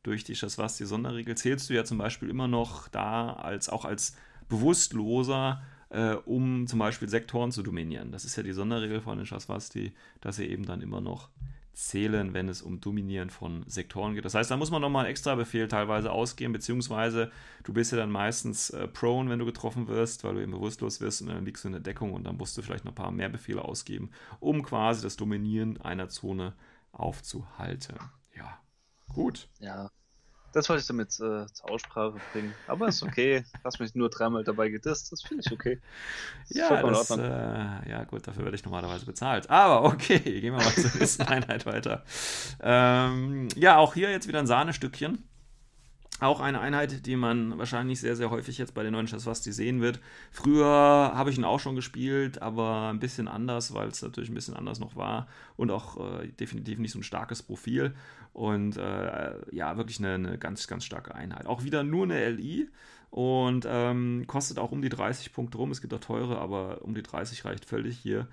durch die Schaswasti Sonderregel zählst du ja zum Beispiel immer noch da als auch als Bewusstloser, äh, um zum Beispiel Sektoren zu dominieren. Das ist ja die Sonderregel von den Schaswasti, dass sie eben dann immer noch zählen, wenn es um Dominieren von Sektoren geht. Das heißt, da muss man nochmal einen extra Befehl teilweise ausgeben, beziehungsweise du bist ja dann meistens äh, prone, wenn du getroffen wirst, weil du eben bewusstlos wirst und dann liegst du in der Deckung und dann musst du vielleicht noch ein paar mehr Befehle ausgeben, um quasi das Dominieren einer Zone aufzuhalten. Ja, gut. Ja, das wollte ich damit äh, zur Aussprache bringen. Aber ist okay. <laughs> Hast mich nur dreimal dabei gedisst. Das finde ich okay. Das ja, das, äh, ja, gut, dafür werde ich normalerweise bezahlt. Aber okay, gehen wir mal zur <laughs> nächsten Einheit weiter. Ähm, ja, auch hier jetzt wieder ein Sahnestückchen. Auch eine Einheit, die man wahrscheinlich sehr, sehr häufig jetzt bei den neuen Schaswasti sehen wird. Früher habe ich ihn auch schon gespielt, aber ein bisschen anders, weil es natürlich ein bisschen anders noch war und auch äh, definitiv nicht so ein starkes Profil. Und äh, ja, wirklich eine, eine, ganz, ganz starke Einheit. Auch wieder nur eine LI und ähm, kostet auch um die 30 Punkte rum. Es gibt auch teure, aber um die 30 reicht völlig hier.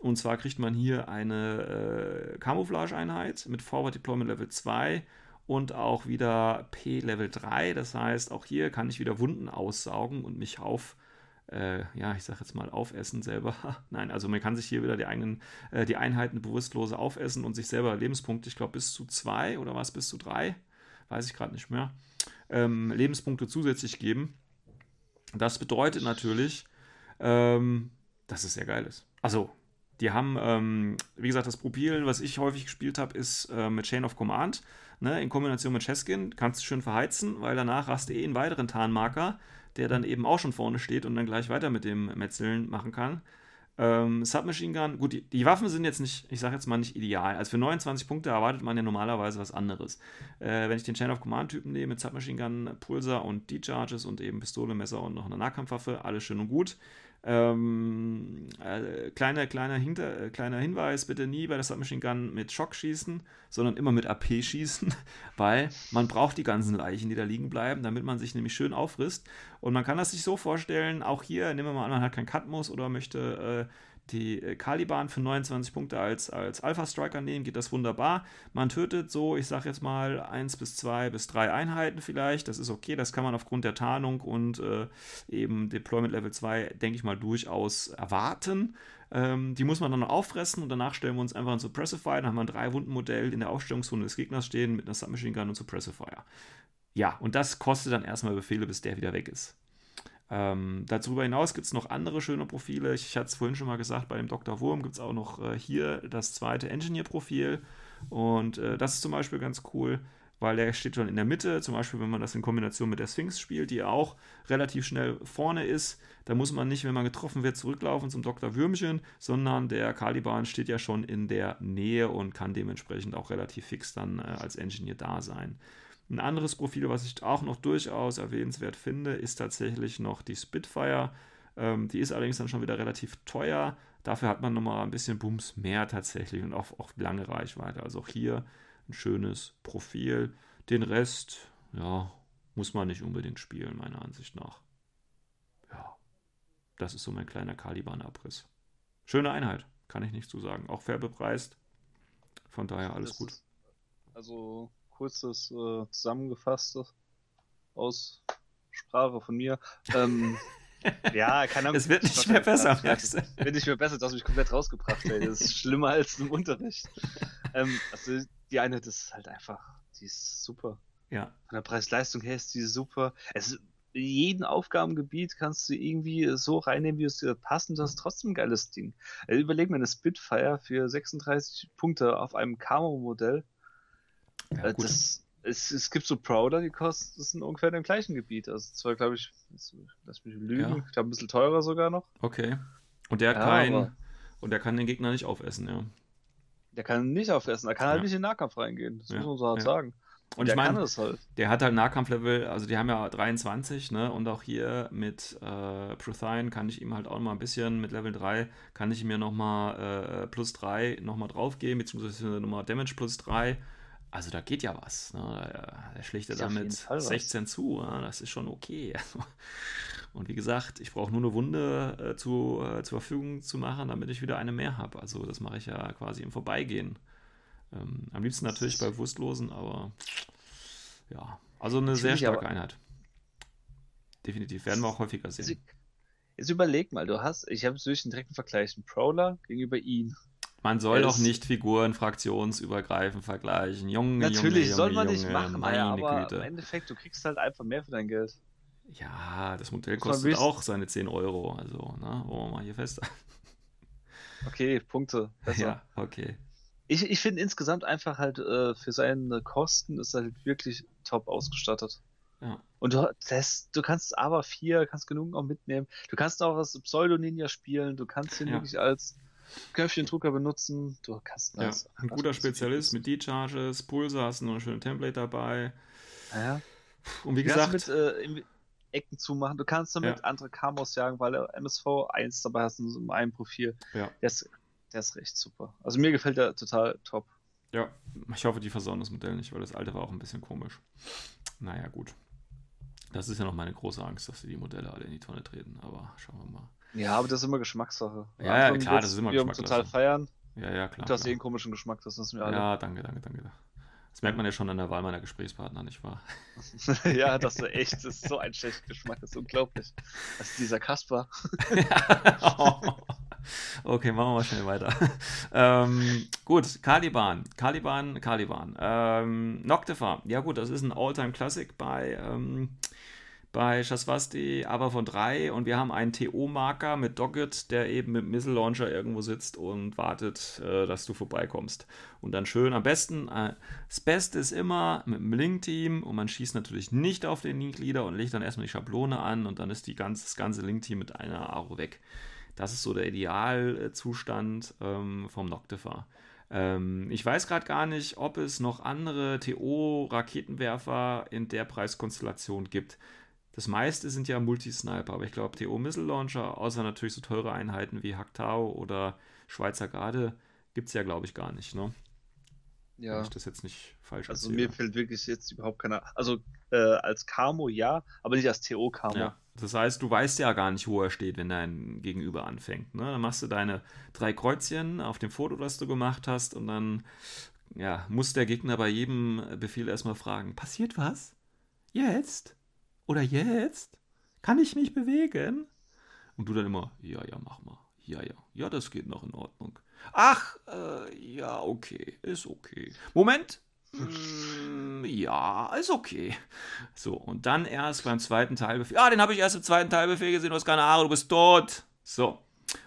Und zwar kriegt man hier eine äh, Camouflage-Einheit mit Forward Deployment Level 2 und auch wieder P Level 3. Das heißt, auch hier kann ich wieder Wunden aussaugen und mich auf, äh, ja, ich sag jetzt mal, aufessen selber. <laughs> Nein, also man kann sich hier wieder die eigenen, äh, die Einheiten bewusstlose aufessen und sich selber Lebenspunkte, ich glaube bis zu zwei oder was, bis zu drei, weiß ich gerade nicht mehr, ähm, Lebenspunkte zusätzlich geben. Das bedeutet natürlich, ähm, dass es sehr geil ist. Also, die haben, ähm, wie gesagt, das Profil, was ich häufig gespielt habe, ist äh, mit Chain of Command ne, in Kombination mit Cheskin, kannst du schön verheizen, weil danach hast du eh einen weiteren Tarnmarker, der dann eben auch schon vorne steht und dann gleich weiter mit dem Metzeln machen kann. Ähm, Submachine Gun, gut, die, die, Waffen sind jetzt nicht, ich sage jetzt mal nicht ideal. Also für 29 Punkte erwartet man ja normalerweise was anderes. Äh, wenn ich den Chain of Command Typen nehme mit Submachine Gun, Pulsar und D-Charges und eben Pistole, Messer und noch eine Nahkampfwaffe, alles schön und gut. Ähm, äh, kleiner, kleiner, Hinter, äh, kleiner Hinweis, bitte nie bei der Submachine Gun mit Schock schießen, sondern immer mit AP <laughs> schießen, weil man braucht die ganzen Leichen, die da liegen bleiben, damit man sich nämlich schön auffrisst. Und man kann das sich so vorstellen, auch hier, nehmen wir mal an, man hat keinen Cut-Muss oder möchte äh, die äh, Caliban für 29 Punkte als, als Alpha-Striker nehmen, geht das wunderbar. Man tötet so, ich sage jetzt mal, 1 bis 2 bis 3 Einheiten vielleicht. Das ist okay, das kann man aufgrund der Tarnung und äh, eben Deployment Level 2, denke ich mal, durchaus erwarten. Ähm, die muss man dann noch auffressen und danach stellen wir uns einfach ein Suppressifier. Dann haben wir ein Drei-Wunden-Modell in der Aufstellungszone des Gegners stehen mit einer Submachine Gun und Suppressifier. Ja, und das kostet dann erstmal Befehle, bis der wieder weg ist. Ähm, darüber hinaus gibt es noch andere schöne Profile. Ich, ich hatte es vorhin schon mal gesagt, bei dem Dr. Wurm gibt es auch noch äh, hier das zweite Engineer-Profil. Und äh, das ist zum Beispiel ganz cool, weil der steht schon in der Mitte. Zum Beispiel, wenn man das in Kombination mit der Sphinx spielt, die auch relativ schnell vorne ist. Da muss man nicht, wenn man getroffen wird, zurücklaufen zum Dr. Würmchen, sondern der Caliban steht ja schon in der Nähe und kann dementsprechend auch relativ fix dann äh, als Engineer da sein. Ein anderes Profil, was ich auch noch durchaus erwähnenswert finde, ist tatsächlich noch die Spitfire. Ähm, die ist allerdings dann schon wieder relativ teuer. Dafür hat man nochmal ein bisschen Bums mehr tatsächlich und auch, auch lange Reichweite. Also auch hier ein schönes Profil. Den Rest, ja, muss man nicht unbedingt spielen, meiner Ansicht nach. das ist so mein kleiner Caliban-Abriss. Schöne Einheit, kann ich nicht zu sagen. Auch fair bepreist. Von daher alles gut. Also kurzes äh, zusammengefasstes Aussprache von mir. Ähm, <laughs> ja, keine Ahnung. Es wird nicht mehr besser, merkst du? Wird nicht mehr besser, du hast mich komplett rausgebracht, ey. Das ist schlimmer als im Unterricht. ähm, also die Einheit ist halt einfach, die ist super. Ja. Von der Preis-Leistung her ist die super. Es jeden Aufgabengebiet kannst du irgendwie so reinnehmen, wie es dir passt und das ist trotzdem ein geiles Ding. Also überleg mir eine Spitfire für 36 Punkte auf einem Camo-Modell. Ja, äh, das, es, es gibt so Prowler, die kosten sind ungefähr im gleichen Gebiet. Also zwar, glaube ich, lass mich lügen, ja. ich glaube ein bisschen teurer sogar noch. Okay. Und der hat ja, keinen. Und der kann den Gegner nicht aufessen, ja. Der kann nicht aufessen, er kann halt nicht in den Nahkampf reingehen. Das muss man so halt sagen. Und der ich meine, halt. der hat halt Nahkampflevel, also die haben ja 23, ne? Und auch hier mit äh, Prothine kann ich ihm halt auch mal ein bisschen, mit Level 3 kann ich mir nochmal äh, plus 3 nochmal draufgeben, beziehungsweise nochmal Damage plus 3. Also da geht ja was. Ne? Er schlägt ja damit 16 was. zu. Ja? Das ist schon okay. <laughs> Und wie gesagt, ich brauche nur eine Wunde äh, zu, äh, zur Verfügung zu machen, damit ich wieder eine mehr habe. Also das mache ich ja quasi im Vorbeigehen. Ähm, am liebsten natürlich bei Bewusstlosen, aber ja, also eine sehr starke Einheit. Definitiv, werden wir auch häufiger sehen. Jetzt überleg mal, du hast, ich habe durch den direkten Vergleich, einen Prowler gegenüber ihn. Man soll doch nicht Figuren fraktionsübergreifend vergleichen. Junge, Natürlich Junge, soll man Junge, nicht machen, meine aber Güte. im Endeffekt, du kriegst halt einfach mehr für dein Geld. Ja, das Modell kostet auch seine 10 Euro, also, ne, wollen wir mal hier fest. Okay, Punkte. Besser. Ja, okay ich, ich finde insgesamt einfach halt äh, für seine Kosten ist er halt wirklich top ausgestattet. Ja. Und du, das, du kannst aber vier, kannst genug auch mitnehmen. Du kannst auch als Pseudo-Ninja spielen, du kannst ihn ja. wirklich als Köpfchendrucker benutzen. Du kannst ja. ein guter Spezialist mit D-Charges, Pulse, hast du noch ein schönes Template dabei. Ja. Und wie gesagt. Mit, äh, Ecken zumachen. Du kannst damit ja. andere Kamos jagen, weil er MSV 1 dabei hast in so einem Profil. Ja. Das der ist recht super. Also mir gefällt der total top. Ja, ich hoffe, die versauen das Modell nicht, weil das alte war auch ein bisschen komisch. Naja, gut. Das ist ja noch meine große Angst, dass sie die Modelle alle in die Tonne treten, aber schauen wir mal. Ja, aber das ist immer Geschmackssache. Ja, ja klar, das ist immer Geschmackssache. total feiern. Ja, ja, klar. Du hast eh einen komischen Geschmack, das wissen wir alle. Ja, danke, danke, danke. Das merkt man ja schon an der Wahl meiner Gesprächspartner, nicht wahr? <laughs> ja, das ist echt, das ist so ein schlechter Geschmack, das ist unglaublich. Das ist dieser Kasper. <laughs> Okay, machen wir mal schnell weiter. ähm, gut, Caliban. Caliban, Caliban. Ähm, Noctifer. Ja gut, das ist ein All-Time-Classic bei, ähm, bei Shaswasti, aber von drei. Und wir haben einen TO-Marker mit Doggett, der eben mit Missile Launcher irgendwo sitzt und wartet, äh, dass du vorbeikommst. Und dann schön, am besten, äh, das Beste ist immer mit einem Link-Team und man schießt natürlich nicht auf den Link-Leader und legt dann erstmal die Schablone an und dann ist die ganze, das ganze Link-Team mit einer Aro weg. Das ist so der Idealzustand ähm, vom Noctifer. Ähm, ich weiß gerade gar nicht, ob es noch andere TO-Raketenwerfer in der Preiskonstellation gibt. Das meiste sind ja Multisniper, aber ich glaube, TO-Missile Launcher, außer natürlich so teure Einheiten wie Haktau oder Schweizer Garde, gibt es ja, glaube ich, gar nicht. Ne? Ja. Wenn ich das jetzt nicht falsch Also erzähle. mir fällt wirklich jetzt überhaupt keiner. Also äh, als Camo ja, aber nicht als TO-Camo. Ja. Das heißt, du weißt ja gar nicht, wo er steht, wenn dein Gegenüber anfängt. Ne? Dann machst du deine drei Kreuzchen auf dem Foto, das du gemacht hast, und dann ja, muss der Gegner bei jedem Befehl erstmal fragen: Passiert was? Jetzt? Oder jetzt? Kann ich mich bewegen? Und du dann immer: Ja, ja, mach mal. Ja, ja. Ja, das geht noch in Ordnung. Ach, äh, ja, okay, ist okay. Moment. Mm, ja, ist okay. So, und dann erst beim zweiten Teilbefehl. Ah, den habe ich erst im zweiten Teilbefehl gesehen, du hast keine Ahnung, du bist tot. So.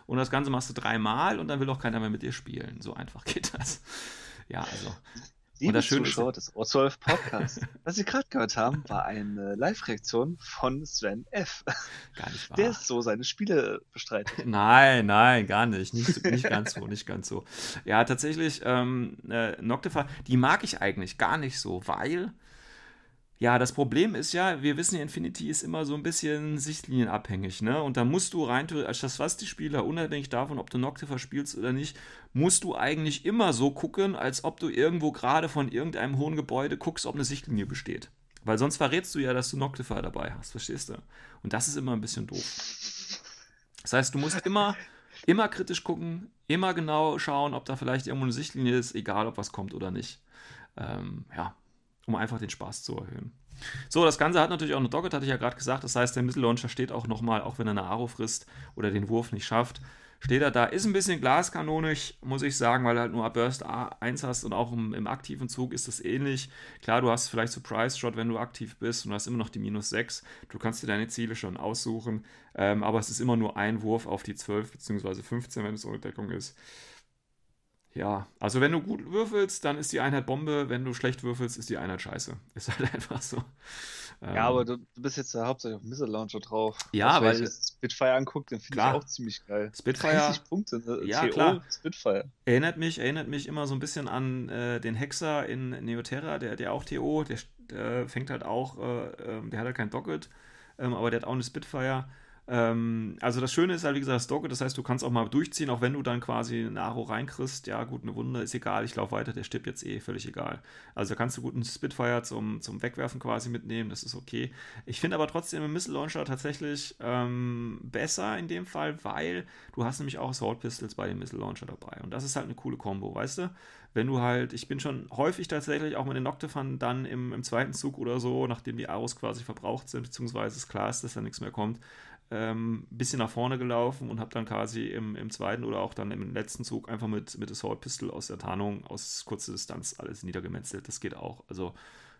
Und das Ganze machst du dreimal und dann will auch keiner mehr mit dir spielen. So einfach geht das. Ja, also. Liebe Zuschauer des O12 Podcasts, was Sie gerade gehört haben, war eine Live-Reaktion von Sven F. <laughs> Gar nicht wahr. Der ist so seine Spiele bestreitet. <laughs> Nein, nein, gar nicht. Nicht, nicht ganz so, nicht ganz so. Ja, tatsächlich, ähm, äh, Noctifer, die mag ich eigentlich gar nicht so, weil ja, das Problem ist ja, wir wissen Infinity ist immer so ein bisschen sichtlinienabhängig, ne? Und da musst du rein, als das was die Spieler, unabhängig davon, ob du Noctifer spielst oder nicht, musst du eigentlich immer so gucken, als ob du irgendwo gerade von irgendeinem hohen Gebäude guckst, ob eine Sichtlinie besteht. Weil sonst verrätst du ja, dass du Noctifer dabei hast, verstehst du? Und das ist immer ein bisschen doof. Das heißt, du musst immer, immer kritisch gucken, immer genau schauen, ob da vielleicht irgendwo eine Sichtlinie ist, egal ob was kommt oder nicht. Ähm, ja, um einfach den Spaß zu erhöhen. So, das Ganze hat natürlich auch eine Docket, hatte ich ja gerade gesagt. Das heißt, der Mittellauncher steht auch nochmal, auch wenn er eine Aro frisst oder den Wurf nicht schafft, steht er da. Ist ein bisschen glaskanonig, muss ich sagen, weil du halt nur Burst A1 hast und auch im, im aktiven Zug ist das ähnlich. Klar, du hast vielleicht Surprise Shot, wenn du aktiv bist und du hast immer noch die minus 6. Du kannst dir deine Ziele schon aussuchen, ähm, aber es ist immer nur ein Wurf auf die 12 bzw. 15, wenn es ohne Deckung ist. Ja, also wenn du gut würfelst, dann ist die Einheit Bombe. Wenn du schlecht würfelst, ist die Einheit scheiße. <laughs> Ist halt einfach so. Ja, ähm, aber du, du, bist jetzt ja hauptsächlich auf Missile Launcher drauf. Ja, also, weil. Wenn ich jetzt Spitfire angucke, den finde ich auch ziemlich geil. Spitfire. 30 Punkte, ne? Ja, TO, klar. Spitfire. Erinnert mich, erinnert mich immer so ein bisschen an äh, den Hexer in Neoterra, der, der auch TO, der, der fängt halt auch, äh, ähm, der hat halt kein Docket, ähm, aber der hat auch eine Spitfire. Ähm, also das Schöne ist halt, wie gesagt, das Dogge, das heißt, du kannst auch mal durchziehen, auch wenn du dann quasi ein Aro reinkriegst. Ja, gut, eine Wunde ist egal, ich laufe weiter, der stirbt jetzt eh, völlig egal. Also da kannst du gut einen Spitfire zum, zum Wegwerfen quasi mitnehmen, das ist okay. Ich finde aber trotzdem im Missile Launcher tatsächlich ähm, besser in dem Fall, weil du hast nämlich auch Assault Pistols bei dem Missile Launcher dabei. Und das ist halt eine coole Combo, weißt du? Wenn du halt, ich bin schon häufig tatsächlich auch mit den Noctifan dann im, im zweiten Zug oder so, nachdem die Aros quasi verbraucht sind, beziehungsweise es klar ist, dass da nichts mehr kommt, ähm, bisschen nach vorne gelaufen und habe dann quasi im, im zweiten oder auch dann im letzten Zug einfach mit, mit Assault Pistol aus der Tarnung aus kurzer Distanz alles niedergemetzelt. Das geht auch. Also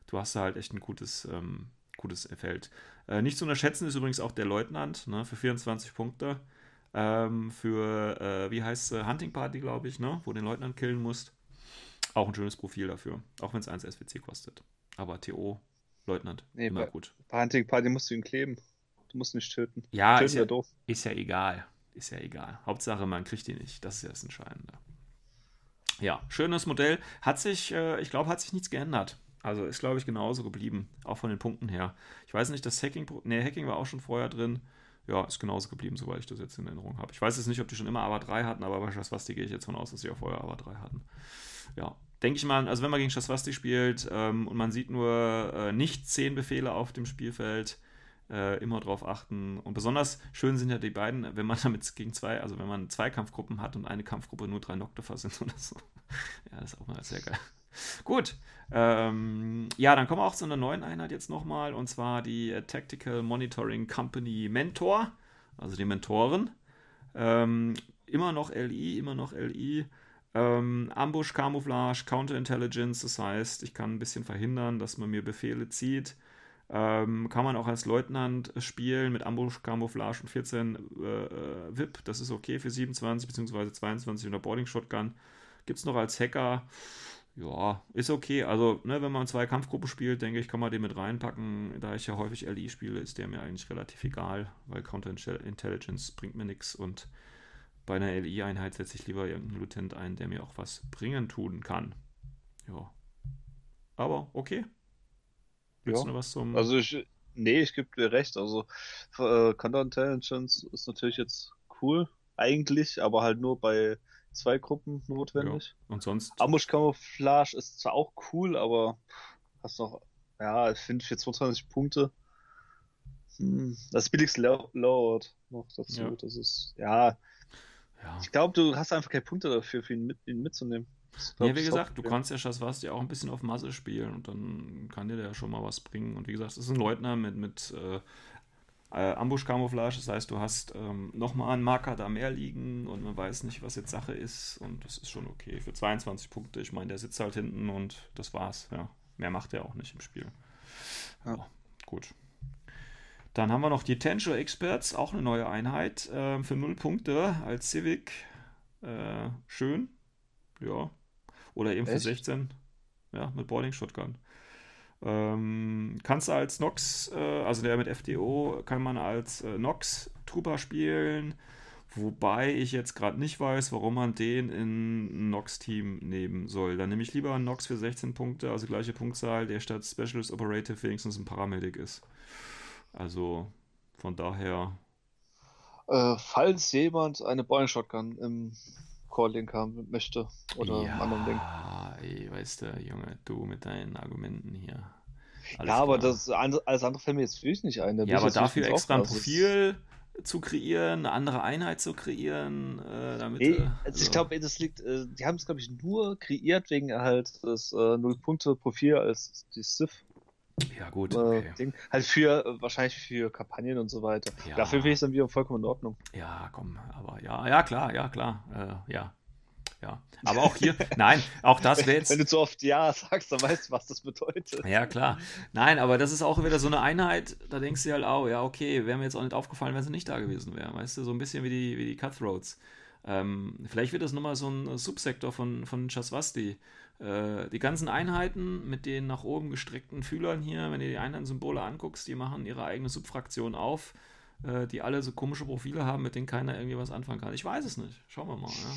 du hast da halt echt ein gutes, ähm, gutes Feld. Äh, nicht zu unterschätzen ist übrigens auch der Leutnant ne, für 24 Punkte. Ähm, für, äh, wie heißt es, Hunting Party, glaube ich, ne, wo du den Leutnant killen musst. Auch ein schönes Profil dafür. Auch wenn es 1 SWC kostet. Aber TO, Leutnant, nee, immer bei, gut. Bei Hunting Party musst du ihn kleben. Du musst nicht töten. Ja, töten ist ja, doof. ist ja egal. Ist ja egal. Hauptsache, man kriegt die nicht. Das ist ja das Entscheidende. Ja, schönes Modell. Hat sich, äh, ich glaube, hat sich nichts geändert. Also ist, glaube ich, genauso geblieben. Auch von den Punkten her. Ich weiß nicht, das Hacking, ne, Hacking war auch schon vorher drin. Ja, ist genauso geblieben, soweit ich das jetzt in Erinnerung habe. Ich weiß jetzt nicht, ob die schon immer AVA 3 hatten, aber bei Schaswasti gehe ich jetzt von aus, dass sie auch vorher AVA 3 hatten. Ja, denke ich mal, also wenn man gegen Schaswasti spielt ähm, und man sieht nur äh, nicht zehn Befehle auf dem Spielfeld, äh, immer drauf achten. Und besonders schön sind ja die beiden, wenn man <laughs> damit gegen zwei, also wenn man zwei Kampfgruppen hat und eine Kampfgruppe nur drei Noctifer sind <laughs> oder so. Ja, das ist auch mal sehr geil. Gut. Ähm, ja, dann kommen wir auch zu einer neuen Einheit jetzt nochmal, und zwar die äh, Tactical Monitoring Company Mentor, also die Mentoren. Ähm, immer noch LI, immer noch LI. Ähm, Ambush, Camouflage, Counterintelligence, das heißt, ich kann ein bisschen verhindern, dass man mir Befehle zieht. Ähm, kann man auch als Leutnant spielen mit Ambush, Camouflage und 14 äh, äh VIP. Das ist okay für 27 bzw. 22 unter Boarding Shotgun. Gibt es noch als Hacker. Ja, ist okay. Also, ne, wenn man zwei Kampfgruppen spielt, denke ich, kann man den mit reinpacken. Da ich ja häufig LI spiele, ist der mir eigentlich relativ egal, weil Counter Intelligence bringt mir nichts und bei einer LI-Einheit setze ich lieber irgendeinen Lieutenant ein, der mir auch was bringen tun kann. Ja. Aber okay, Willst ja. du noch was zum. Also ich. Nee, ich gebe dir recht. Also äh, Counterintelligence ist natürlich jetzt cool, eigentlich, aber halt nur bei zwei Gruppen notwendig. Ja. Und sonst. Ambush Camouflage ist zwar auch cool, aber hast noch, ja, ich finde für 22 Punkte. Hm, das billigste Lord noch dazu. Ja. Das ist, ja. ja. Ich glaube, du hast einfach keine Punkte dafür, für ihn, mit, ihn mitzunehmen. Ja, wie gesagt, du kannst ja Schaswasti ja auch ein bisschen auf Masse spielen und dann kann dir der ja schon mal was bringen. Und wie gesagt, es ist ein Leutner mit, mit äh, äh, Ambush-Camouflage, das heißt, du hast ähm, nochmal einen Marker da mehr liegen und man weiß nicht, was jetzt Sache ist und das ist schon okay. Für 22 Punkte, ich meine, der sitzt halt hinten und das war's, ja. Mehr macht er auch nicht im Spiel. Ja, gut. Dann haben wir noch die Tensure Experts, auch eine neue Einheit äh, für 0 Punkte als Civic. Äh, schön. Ja, oder eben Echt? für 16. Ja, mit Boarding Shotgun. Ähm, kannst du als Nox, äh, also der mit FDO, kann man als äh, Nox Trooper spielen. Wobei ich jetzt gerade nicht weiß, warum man den in Nox-Team nehmen soll. Dann nehme ich lieber einen Nox für 16 Punkte, also gleiche Punktzahl, der statt Specialist Operative wenigstens ein Paramedic ist. Also von daher. Äh, falls jemand eine Boarding Shotgun im Core-Link haben möchte oder ja, anderen Link. Ey, weißt du, Junge, du mit deinen Argumenten hier. Alles ja, aber das alles andere fällt mir jetzt wirklich nicht ein. ja, aber dafür extra ein Profil, zu kreieren, eine andere Einheit zu kreieren, äh, damit. Nee, äh, also ich glaube, das liegt, äh, die haben es, glaube ich, nur kreiert wegen halt das äh, Null-Punkte-Profil als die Sith. Ja, gut. Äh, okay. Ding. Halt für, äh, wahrscheinlich für Kampagnen und so weiter. Ja. Dafür finde ich es dann wieder vollkommen in Ordnung. Ja, komm, aber ja, ja, klar, ja, klar, ja. Ja, aber auch hier, <laughs> nein, auch das wäre jetzt. Wenn du zu oft Ja sagst, dann weißt du, was das bedeutet. Ja, klar. Nein, aber das ist auch wieder so eine Einheit, da denkst du halt auch, ja, okay, wäre mir jetzt auch nicht aufgefallen, wenn sie nicht da gewesen wäre. Weißt du, so ein bisschen wie die, wie die Cutthroats. Ähm, vielleicht wird das nochmal so ein Subsektor von, von Chaswasti. Äh, die ganzen Einheiten mit den nach oben gestreckten Fühlern hier, wenn du die Einheitensymbole anguckst, die machen ihre eigene Subfraktion auf, äh, die alle so komische Profile haben, mit denen keiner irgendwie was anfangen kann. Ich weiß es nicht. Schauen wir mal. Ja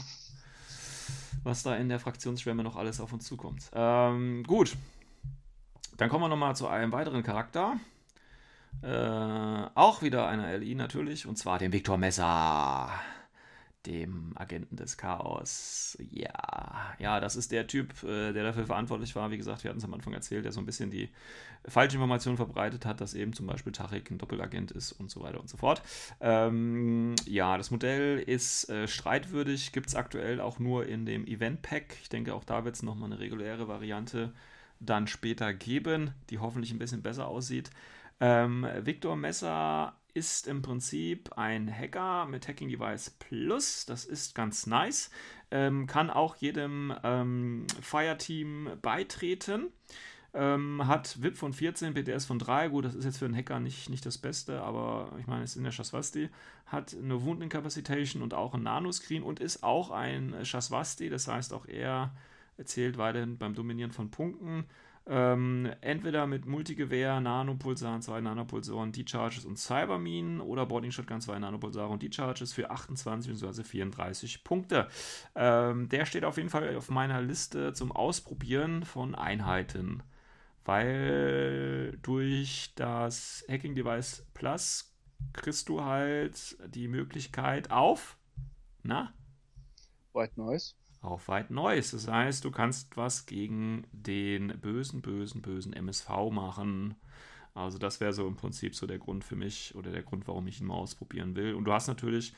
was da in der Fraktionsschwemme noch alles auf uns zukommt. Ähm, gut. Dann kommen wir nochmal zu einem weiteren Charakter. Äh, auch wieder einer LI natürlich, und zwar dem Viktor Messer dem Agenten des Chaos. Ja, ja, das ist der Typ, äh, der dafür verantwortlich war. Wie gesagt, wir hatten es am Anfang erzählt, der so ein bisschen die falsche Information verbreitet hat, dass eben zum Beispiel Tachik ein Doppelagent ist und so weiter und so fort. Ähm, ja, das Modell ist äh, streitwürdig, gibt es aktuell auch nur in dem Event-Pack. Ich denke, auch da wird es nochmal eine reguläre Variante dann später geben, die hoffentlich ein bisschen besser aussieht. Ähm, Victor Messer ist im Prinzip ein Hacker mit Hacking Device Plus. Das ist ganz nice. Ähm, kann auch jedem ähm, Fireteam beitreten. Ähm, hat VIP von 14, PTS von 3. Gut, das ist jetzt für einen Hacker nicht, nicht das Beste, aber ich meine, es ist in der Shaswasti. Hat eine Wound Incapacitation und auch ein Nanoscreen und ist auch ein Shaswasti. Das heißt, auch er erzählt weiterhin beim Dominieren von Punkten. Ähm, entweder mit Multigewehr, Nanopulsaren, zwei Nanopulsoren, D-Charges und Cyberminen oder Boarding Shotgun, zwei Nanopulsare und D-Charges für 28 bzw. 34 Punkte. Ähm, der steht auf jeden Fall auf meiner Liste zum Ausprobieren von Einheiten, weil durch das Hacking Device Plus kriegst du halt die Möglichkeit auf, na? White Noise auf weit Neues. Das heißt, du kannst was gegen den bösen, bösen, bösen MSV machen. Also das wäre so im Prinzip so der Grund für mich oder der Grund, warum ich ihn mal ausprobieren will. Und du hast natürlich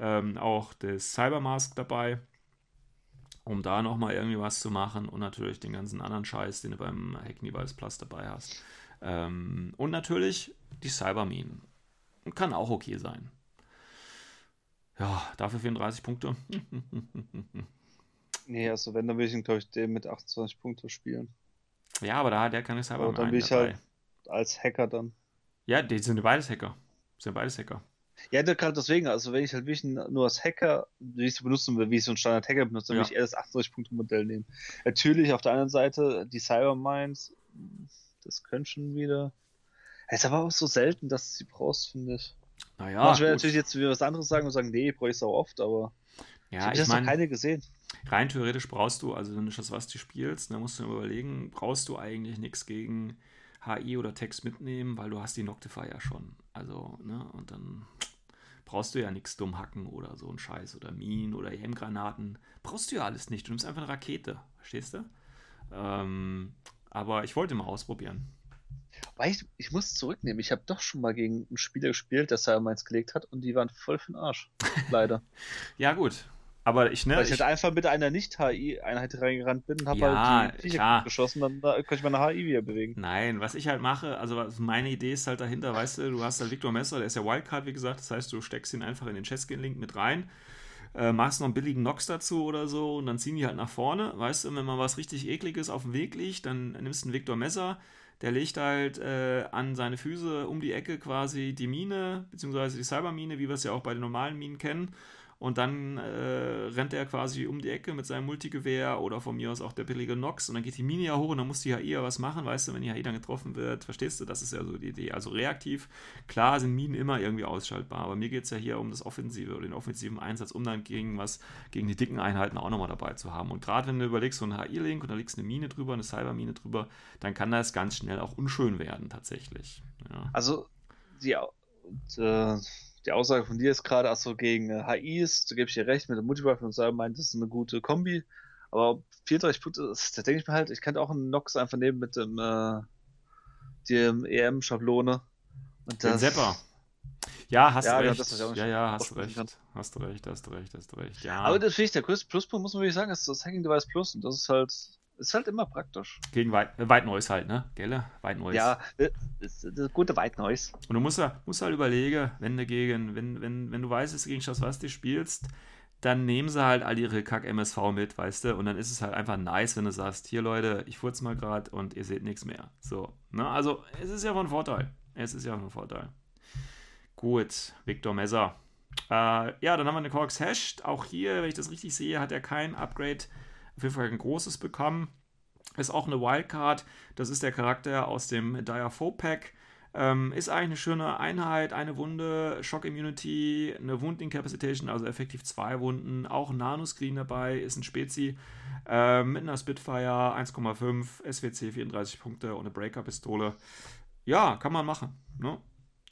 ähm, auch das Cybermask dabei, um da nochmal irgendwie was zu machen und natürlich den ganzen anderen Scheiß, den du beim Hackney Device Plus dabei hast. Ähm, und natürlich die Cyberminen. Kann auch okay sein. Ja, dafür 34 Punkte. <laughs> Nee, also wenn, dann will ich ihn, glaube ich, den mit 28 Punkten spielen. Ja, aber da hat er keine Cyberman dann bin ich dabei. halt als Hacker dann. Ja, die sind beides Hacker. Sind beides Hacker. Ja, gerade deswegen, also wenn ich halt wirklich nur als Hacker, wie ich es benutzen will, wie ich so ein Standard-Hacker benutze, dann ja. will ich eher das 28-Punkte-Modell nehmen. Natürlich auf der anderen Seite, die Cyberminds, das können schon wieder. Es ist aber auch so selten, dass du sie brauchst, finde ich. Naja. Manchmal natürlich jetzt wieder was anderes sagen und sagen, nee, brauche ich es auch oft, aber ja, ich, ich habe keine gesehen. Rein theoretisch brauchst du, also wenn du das was du spielst, dann musst du überlegen, brauchst du eigentlich nichts gegen HI oder Text mitnehmen, weil du hast die Noctify ja schon. Also, ne, und dann brauchst du ja nichts dumm hacken oder so ein Scheiß oder Minen oder EM-Granaten. Brauchst du ja alles nicht. Du nimmst einfach eine Rakete, verstehst du? Ähm, aber ich wollte mal ausprobieren. Weil ich, ich muss zurücknehmen, ich habe doch schon mal gegen einen Spieler gespielt, der Cyber meins gelegt hat und die waren voll für den Arsch. Leider. <laughs> ja, gut. Aber ich, ne, Weil ich, ich halt einfach mit einer Nicht-HI-Einheit reingerannt bin und habe ja, halt die Viecher geschossen, dann da kann ich meine HI wieder bewegen. Nein, was ich halt mache, also meine Idee ist halt dahinter, weißt du, du hast halt Victor Messer, der ist ja Wildcard, wie gesagt, das heißt, du steckst ihn einfach in den Chesskin-Link mit rein, äh, machst noch einen billigen Nox dazu oder so und dann ziehen die halt nach vorne, weißt du, wenn mal was richtig ekliges auf dem Weg liegt, dann nimmst du einen Victor Messer, der legt halt äh, an seine Füße um die Ecke quasi die Mine, beziehungsweise die Cybermine, wie wir es ja auch bei den normalen Minen kennen und dann äh, rennt er quasi um die Ecke mit seinem Multigewehr oder von mir aus auch der billige Nox und dann geht die Mine ja hoch und dann muss die HI ja was machen, weißt du, wenn die HI dann getroffen wird, verstehst du, das ist ja so die Idee. Also reaktiv, klar sind Minen immer irgendwie ausschaltbar, aber mir geht es ja hier um das Offensive oder den offensiven Einsatz, um dann gegen was, gegen die dicken Einheiten auch nochmal dabei zu haben. Und gerade wenn du überlegst, so ein HI-Link und da liegst eine Mine drüber, eine Cybermine drüber, dann kann das ganz schnell auch unschön werden, tatsächlich. Ja. Also, die, äh, die Aussage von dir ist gerade, also gegen äh, HIs, da gebe ich dir recht, mit der Multibuff und so meint, das ist eine gute Kombi. Aber 34 Punkte, da denke ich mir halt, ich könnte auch einen Nox einfach nehmen mit dem, äh, dem EM-Schablone. Und das, Den Sepper. Ja, hast ja, du recht. Das, ja, ja, hast du recht. Hast du recht, hast du recht, hast du recht. Ja. Aber das finde ich der größte Pluspunkt, muss man wirklich sagen, ist das Hanging Device Plus. Und das ist halt, ist halt immer praktisch. Gegen White, äh, Noise halt, ne? Gelle? Noise. Ja, das ist, das ist gute Noise. Und du musst, musst halt überlegen, wenn du gegen, wenn, wenn, wenn du weißt, dass du gegen Schaswasti spielst, dann nehmen sie halt all ihre Kack-MSV mit, weißt du, und dann ist es halt einfach nice, wenn du sagst, hier Leute, ich furz mal gerade und ihr seht nichts mehr. So, ne? Also, es ist ja von Vorteil. Es ist ja von Vorteil. Gut, Victor Messer. Äh, ja, dann haben wir eine Corks Hashed. Auch hier, wenn ich das richtig sehe, hat er kein Upgrade, auf jeden Fall ein großes bekommen. Ist auch eine Wildcard. Das ist der Charakter aus dem Dire Foe Pack. Ähm, ist eigentlich eine schöne Einheit, eine Wunde, Shock Immunity, eine Wound Incapacitation, also effektiv zwei Wunden, auch ein Nanoscreen dabei, ist ein Spezi äh, mit einer Spitfire 1,5, SWC 34 Punkte und eine Breaker-Pistole. Ja, kann man machen. Ne?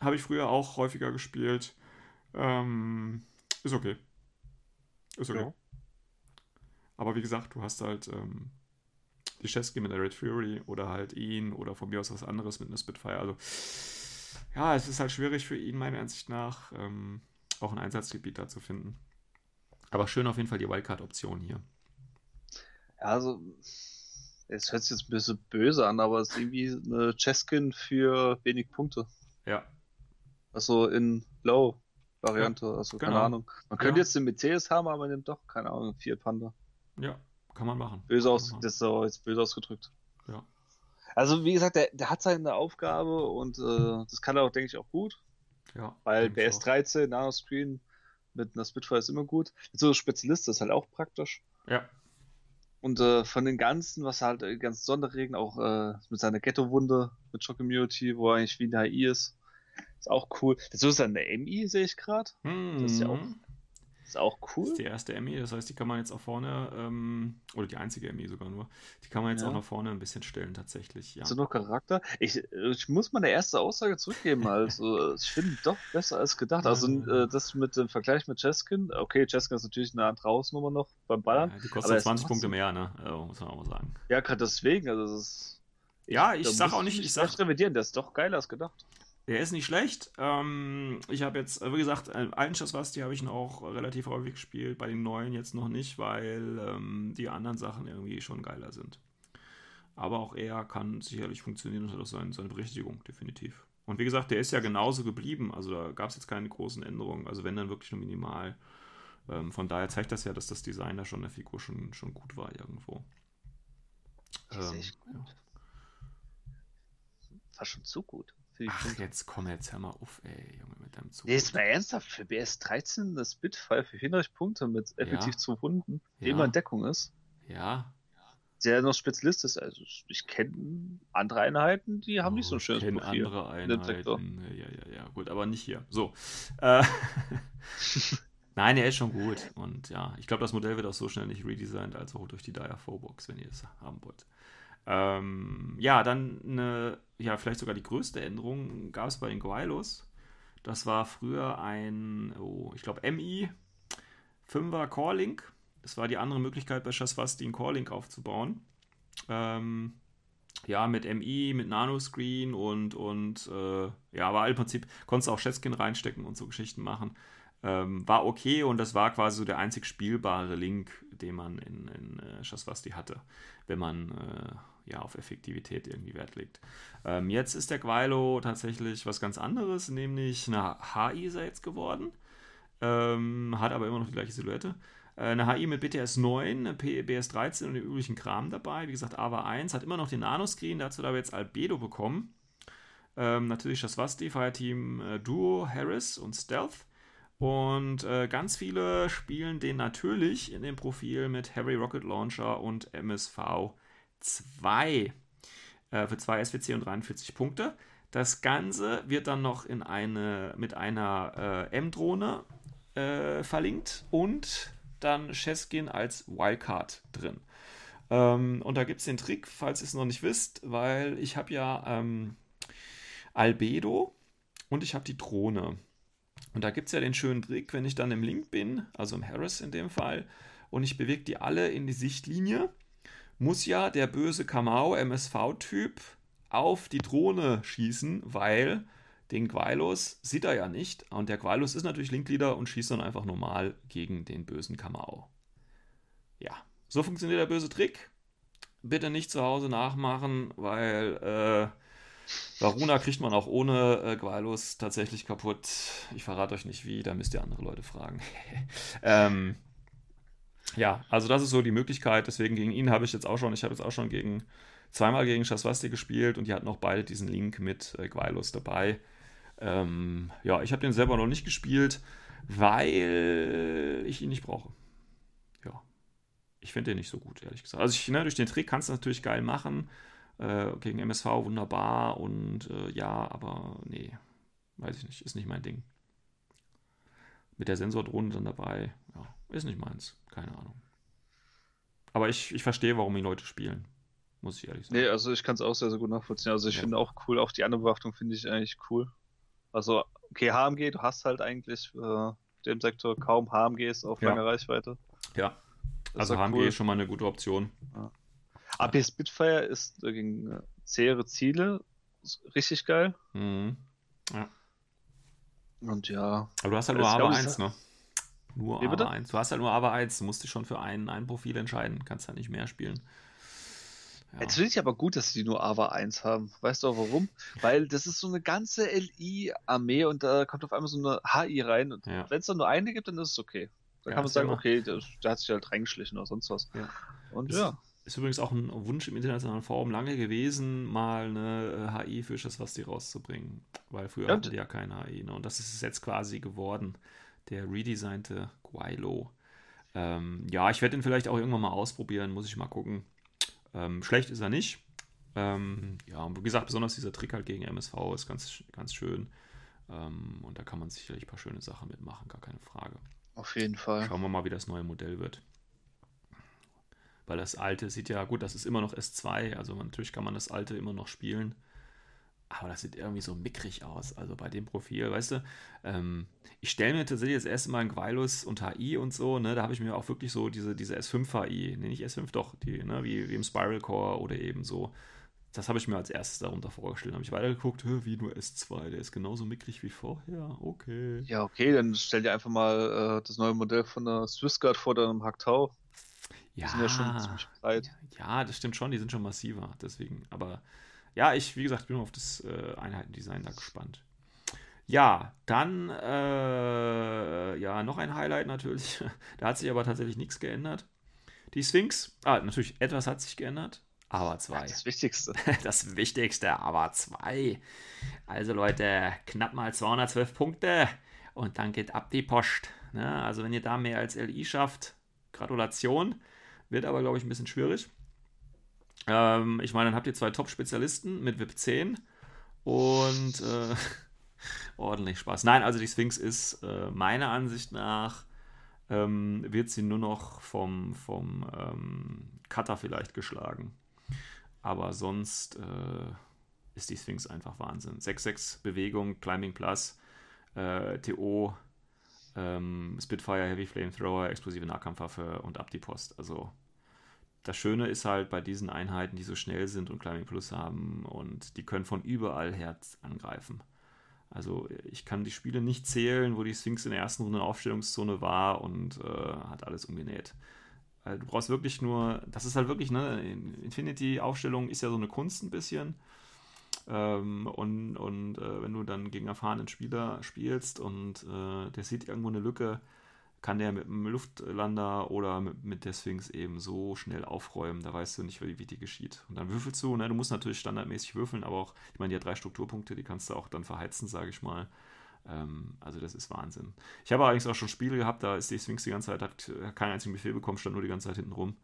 Habe ich früher auch häufiger gespielt. Ähm, ist okay. Ist okay. Ja. Aber wie gesagt, du hast halt ähm, die Chesky mit der Red Fury oder halt ihn oder von mir aus was anderes mit einer Spitfire. Also ja, es ist halt schwierig für ihn, meiner Ansicht nach, ähm, auch ein Einsatzgebiet da zu finden. Aber schön auf jeden Fall die Wildcard-Option hier. Ja, also es hört sich jetzt ein bisschen böse an, aber es ist irgendwie eine Cheskin für wenig Punkte. Ja. Also in Low-Variante, ja, also genau. keine Ahnung. Man könnte ja. jetzt den Mercedes haben, aber man nimmt doch, keine Ahnung, vier Panda. Ja, kann man machen. Böse aus, machen. das ist jetzt böse ausgedrückt. Ja. Also wie gesagt, der, der hat seine Aufgabe und äh, das kann er auch, denke ich, auch gut. Ja. Weil BS13, Nanoscreen mit einer Spitfire ist immer gut. So Spezialist ist halt auch praktisch. Ja. Und äh, von den ganzen, was halt äh, ganz Sonderregen, auch äh, mit seiner Ghetto-Wunde, mit Shock Immunity, wo er eigentlich wie ein HI ist, ist auch cool. Das ist eine MI, sehe ich gerade. Hm. Das ist ja auch ist auch cool. Das ist die erste Emmy, das heißt, die kann man jetzt auch vorne, ähm, oder die einzige Emmy sogar nur, die kann man jetzt ja. auch nach vorne ein bisschen stellen, tatsächlich. Ja. So noch Charakter? Ich, ich muss meine erste Aussage zurückgeben, also <laughs> ich finde doch besser als gedacht. Also äh, das mit dem Vergleich mit Cheskin, okay, Cheskin ist natürlich eine andere Hausnummer noch beim Ballern. Ja, die kostet 20 Punkte mehr, ne? Also, muss man auch mal sagen. Ja, gerade deswegen, also das ist. Ja, ich sag auch nicht, ich sag. revidieren, der ist doch geiler als gedacht. Der ist nicht schlecht. Ähm, ich habe jetzt, äh, wie gesagt, äh, einen Schusswasti habe ich auch relativ häufig gespielt, bei den neuen jetzt noch nicht, weil ähm, die anderen Sachen irgendwie schon geiler sind. Aber auch er kann sicherlich funktionieren und hat auch seine, seine Berechtigung, definitiv. Und wie gesagt, der ist ja genauso geblieben. Also da gab es jetzt keine großen Änderungen. Also wenn dann wirklich nur minimal. Ähm, von daher zeigt das ja, dass das Design da schon der Figur schon, schon gut war irgendwo. Das ist ähm, echt gut. Ja. War schon zu gut. Ach, jetzt komm, jetzt hör mal auf, ey, Junge, mit deinem Zug. Nee, ist mal ernsthaft, für BS13 das Spitfire für 34 Punkte mit effektiv ja. zu Wunden, die ja. immer in Deckung ist. Ja. Der noch Spezialist ist, also ich kenne andere Einheiten, die haben oh, nicht so ein schönes ich Profil. andere Einheiten, ja, ja, ja, gut, aber nicht hier. So. Äh, <laughs> Nein, er ist schon gut. Und ja, ich glaube, das Modell wird auch so schnell nicht redesigned, als auch durch die Dire Box, wenn ihr es haben wollt. Ähm, ja, dann eine, ja, vielleicht sogar die größte Änderung gab es bei den Guaylos. Das war früher ein, oh, ich glaube, MI 5er Core Link. Das war die andere Möglichkeit bei Shaswasti einen Core Link aufzubauen. Ähm, ja, mit MI, mit Nanoscreen und, und äh, ja, aber im Prinzip konntest du auch Cheskin reinstecken und so Geschichten machen. Ähm, war okay und das war quasi so der einzig spielbare Link, den man in, in äh, Shaswasti hatte, wenn man äh, ja, auf Effektivität irgendwie Wert legt. Ähm, jetzt ist der Quailo tatsächlich was ganz anderes, nämlich eine HI ist er jetzt geworden, ähm, hat aber immer noch die gleiche Silhouette. Äh, eine HI mit BTS 9, eine BS 13 und den üblichen Kram dabei. Wie gesagt, AVA 1 hat immer noch den Nanoscreen, dazu da wir jetzt Albedo bekommen. Ähm, natürlich das Vasti, Fireteam äh, Duo, Harris und Stealth. Und äh, ganz viele spielen den natürlich in dem Profil mit Harry Rocket Launcher und MSV 2 äh, für 2 SWC und 43 Punkte. Das Ganze wird dann noch in eine, mit einer äh, M-Drohne äh, verlinkt und dann Cheskin als Wildcard drin. Ähm, und da gibt es den Trick, falls ihr es noch nicht wisst, weil ich habe ja ähm, Albedo und ich habe die Drohne. Und da gibt es ja den schönen Trick, wenn ich dann im Link bin, also im Harris in dem Fall, und ich bewege die alle in die Sichtlinie, muss ja der böse Kamau MSV-Typ auf die Drohne schießen, weil den Quailos sieht er ja nicht. Und der Quailos ist natürlich Linkleader und schießt dann einfach normal gegen den bösen Kamau. Ja, so funktioniert der böse Trick. Bitte nicht zu Hause nachmachen, weil äh, Varuna kriegt man auch ohne äh, Quailos tatsächlich kaputt. Ich verrate euch nicht wie, da müsst ihr andere Leute fragen. <laughs> ähm, ja, also das ist so die Möglichkeit. Deswegen gegen ihn habe ich jetzt auch schon, ich habe jetzt auch schon gegen zweimal gegen Shaswasti gespielt und die hatten auch beide diesen Link mit äh, Quailos dabei. Ähm, ja, ich habe den selber noch nicht gespielt, weil ich ihn nicht brauche. Ja, ich finde den nicht so gut, ehrlich gesagt. Also ich, ne, durch den Trick kannst du natürlich geil machen. Äh, gegen MSV wunderbar und äh, ja, aber nee, weiß ich nicht, ist nicht mein Ding. Mit der Sensordrohne dann dabei, ja, ist nicht meins, keine Ahnung. Aber ich, ich verstehe, warum die Leute spielen, muss ich ehrlich sagen. Nee, also ich kann es auch sehr, sehr gut nachvollziehen. Also ich ja. finde auch cool, auch die andere Bewaffnung finde ich eigentlich cool. Also, okay, HMG, du hast halt eigentlich äh, dem Sektor kaum HMGs auf ja. lange Reichweite. Ja, also HMG cool. ist schon mal eine gute Option. Ja. AP Spitfire ist gegen äh, zähere Ziele richtig geil. Mhm. Ja. Und ja. Aber du hast halt nur aber 1, ne? Nur Wie aber 1. Du hast halt nur aber 1. Du musst dich schon für ein, ein Profil entscheiden. Kannst halt nicht mehr spielen. Ja. Jetzt finde ich aber gut, dass sie nur AVA 1 haben. Weißt du auch warum? Weil das ist so eine ganze LI-Armee und da kommt auf einmal so eine HI rein. Und ja. wenn es dann nur eine gibt, dann ist es okay. Dann ja, kann man sagen, okay, der, der, hat sich halt reingeschlichen oder sonst was. Und das ja. Ist übrigens auch ein Wunsch im internationalen Forum lange gewesen, mal eine HI für das was die rauszubringen. Weil früher ja. die ja keine HI. Ne? Und das ist jetzt quasi geworden. Der redesignte Guaylo. Ähm, ja, ich werde den vielleicht auch irgendwann mal ausprobieren, muss ich mal gucken. Ähm, schlecht ist er nicht. Ähm, ja, und wie gesagt, besonders dieser Trick halt gegen MSV ist ganz, ganz schön. Ähm, und da kann man sicherlich ein paar schöne Sachen mitmachen, gar keine Frage. Auf jeden Fall. Schauen wir mal, wie das neue Modell wird. Weil das alte sieht ja, gut, das ist immer noch S2, also natürlich kann man das alte immer noch spielen. Aber das sieht irgendwie so mickrig aus, also bei dem Profil, weißt du. Ähm, ich stelle mir tatsächlich das erste Mal ein Guilus und HI und so, ne, da habe ich mir auch wirklich so diese, diese S5 HI, ne, nicht S5, doch, die, ne, wie, wie im Spiral Core oder eben so. Das habe ich mir als erstes darunter vorgestellt. habe ich weitergeguckt, wie nur S2, der ist genauso mickrig wie vorher. Okay. Ja, okay, dann stell dir einfach mal äh, das neue Modell von der Swissguard vor deinem Hacktau. Ja, die sind ja schon ziemlich breit. Ja, das stimmt schon, die sind schon massiver. Deswegen, aber ja, ich, wie gesagt, bin auf das äh, Einheitendesign da gespannt. Ja, dann äh, ja, noch ein Highlight natürlich. <laughs> da hat sich aber tatsächlich nichts geändert. Die Sphinx, ah, natürlich, etwas hat sich geändert, aber zwei. Das Wichtigste. <laughs> Das Wichtigste, aber zwei. Also Leute, knapp mal 212 Punkte und dann geht ab die Post. Ne? Also wenn ihr da mehr als LI schafft, Gratulation. Wird aber, glaube ich, ein bisschen schwierig. Ähm, ich meine, dann habt ihr zwei Top-Spezialisten mit VIP 10 und äh, <laughs> ordentlich Spaß. Nein, also die Sphinx ist äh, meiner Ansicht nach, ähm, wird sie nur noch vom, vom ähm, Cutter vielleicht geschlagen. Aber sonst äh, ist die Sphinx einfach Wahnsinn. 6-6 Bewegung, Climbing Plus, äh, TO, ähm, Spitfire, Heavy Flamethrower, explosive Nahkampfwaffe und ab die Post. Also das Schöne ist halt bei diesen Einheiten, die so schnell sind und Climbing Plus haben und die können von überall her angreifen. Also ich kann die Spiele nicht zählen, wo die Sphinx in der ersten Runde in der Aufstellungszone war und äh, hat alles umgenäht. Also du brauchst wirklich nur, das ist halt wirklich, ne, Infinity-Aufstellung ist ja so eine Kunst ein bisschen. Ähm, und und äh, wenn du dann gegen erfahrenen Spieler spielst und äh, der sieht irgendwo eine Lücke, kann der mit einem Luftlander oder mit, mit der Sphinx eben so schnell aufräumen, da weißt du nicht, wie, wie die geschieht. Und dann würfelst du, ne? du musst natürlich standardmäßig würfeln, aber auch, ich meine, die hat drei Strukturpunkte, die kannst du auch dann verheizen, sage ich mal. Ähm, also das ist Wahnsinn. Ich habe allerdings auch schon Spiele gehabt, da ist die Sphinx die ganze Zeit, hat keinen einzigen Befehl bekommen, stand nur die ganze Zeit hinten rum.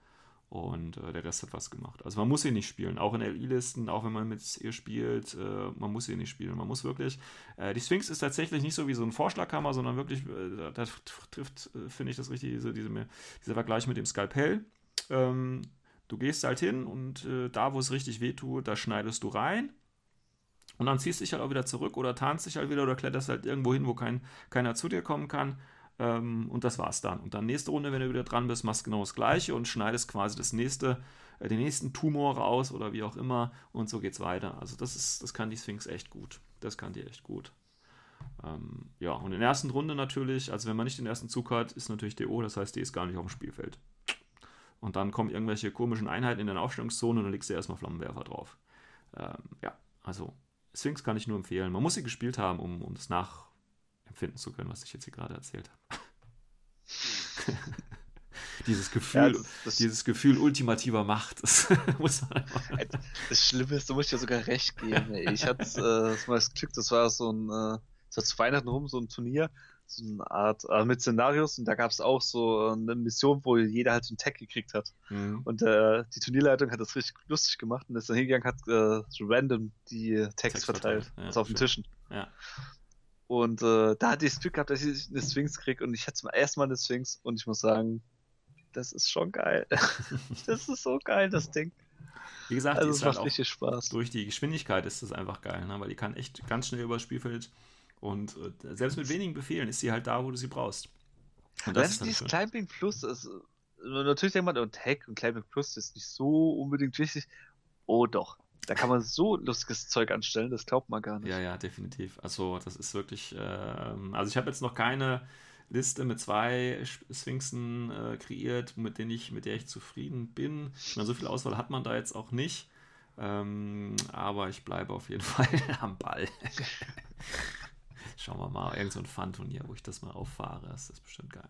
Und äh, der Rest hat was gemacht. Also man muss sie nicht spielen, auch in LI-Listen, auch wenn man mit ihr spielt, äh, man muss sie nicht spielen. Man muss wirklich. Äh, die Sphinx ist tatsächlich nicht so wie so ein Vorschlaghammer, sondern wirklich, äh, da trifft, äh, finde ich das richtig, diese, diese, dieser Vergleich mit dem Skalpell. Ähm, du gehst halt hin und äh, da, wo es richtig weh tut, da schneidest du rein. Und dann ziehst du dich halt auch wieder zurück oder tarnst dich halt wieder oder kletterst halt irgendwo hin, wo kein, keiner zu dir kommen kann. Ähm, und das war's dann. Und dann nächste Runde, wenn du wieder dran bist, machst genau das gleiche und schneidest quasi das nächste, äh, den nächsten Tumor raus oder wie auch immer. Und so geht's weiter. Also das ist, das kann die Sphinx echt gut. Das kann die echt gut. Ähm, ja, und in der ersten Runde natürlich, also wenn man nicht den ersten Zug hat, ist natürlich DO, das heißt, die ist gar nicht auf dem Spielfeld. Und dann kommen irgendwelche komischen Einheiten in der Aufstellungszone und dann legst du erstmal Flammenwerfer drauf. Ähm, ja, also Sphinx kann ich nur empfehlen. Man muss sie gespielt haben, um, um das nachempfinden zu können, was ich jetzt hier gerade erzählt habe. <laughs> dieses Gefühl, ja, das, das, dieses Gefühl ultimativer Macht. Das, <laughs> muss man das Schlimme ist, du musst ja sogar recht geben. Ey. Ich hatte äh, mal das Glück, das war so ein, äh, das war zu Weihnachten rum, so ein Turnier, so eine Art äh, mit Szenarios und da gab es auch so äh, eine Mission, wo jeder halt so einen Tag gekriegt hat. Mhm. Und äh, die Turnierleitung hat das richtig lustig gemacht und ist dann hingegangen, hat äh, so random die Tags Text verteilt, verteilt. Ja, also auf den Tischen. Ja. Und äh, da hatte ich das Glück gehabt, dass ich eine Sphinx kriege und ich hatte zum ersten Mal eine Sphinx und ich muss sagen, das ist schon geil. <laughs> das ist so geil, das Ding. Wie gesagt, also es macht halt richtig Spaß. Durch die Geschwindigkeit ist das einfach geil, ne? weil die kann echt ganz schnell übers Spielfeld und äh, selbst mit wenigen Befehlen ist sie halt da, wo du sie brauchst. Und das, das ist dieses Climbing Plus ist, natürlich denkt man, und Hack und Climbing Plus ist nicht so unbedingt wichtig. Oh doch, da kann man so lustiges Zeug anstellen, das glaubt man gar nicht. Ja, ja, definitiv. Also das ist wirklich, äh, also ich habe jetzt noch keine Liste mit zwei Sphinxen äh, kreiert, mit denen ich, mit der ich zufrieden bin. Ich meine, so viel Auswahl hat man da jetzt auch nicht. Ähm, aber ich bleibe auf jeden <laughs> Fall am Ball. <laughs> Schauen wir mal, irgend so ein Fun-Turnier, wo ich das mal auffahre. Das ist bestimmt geil.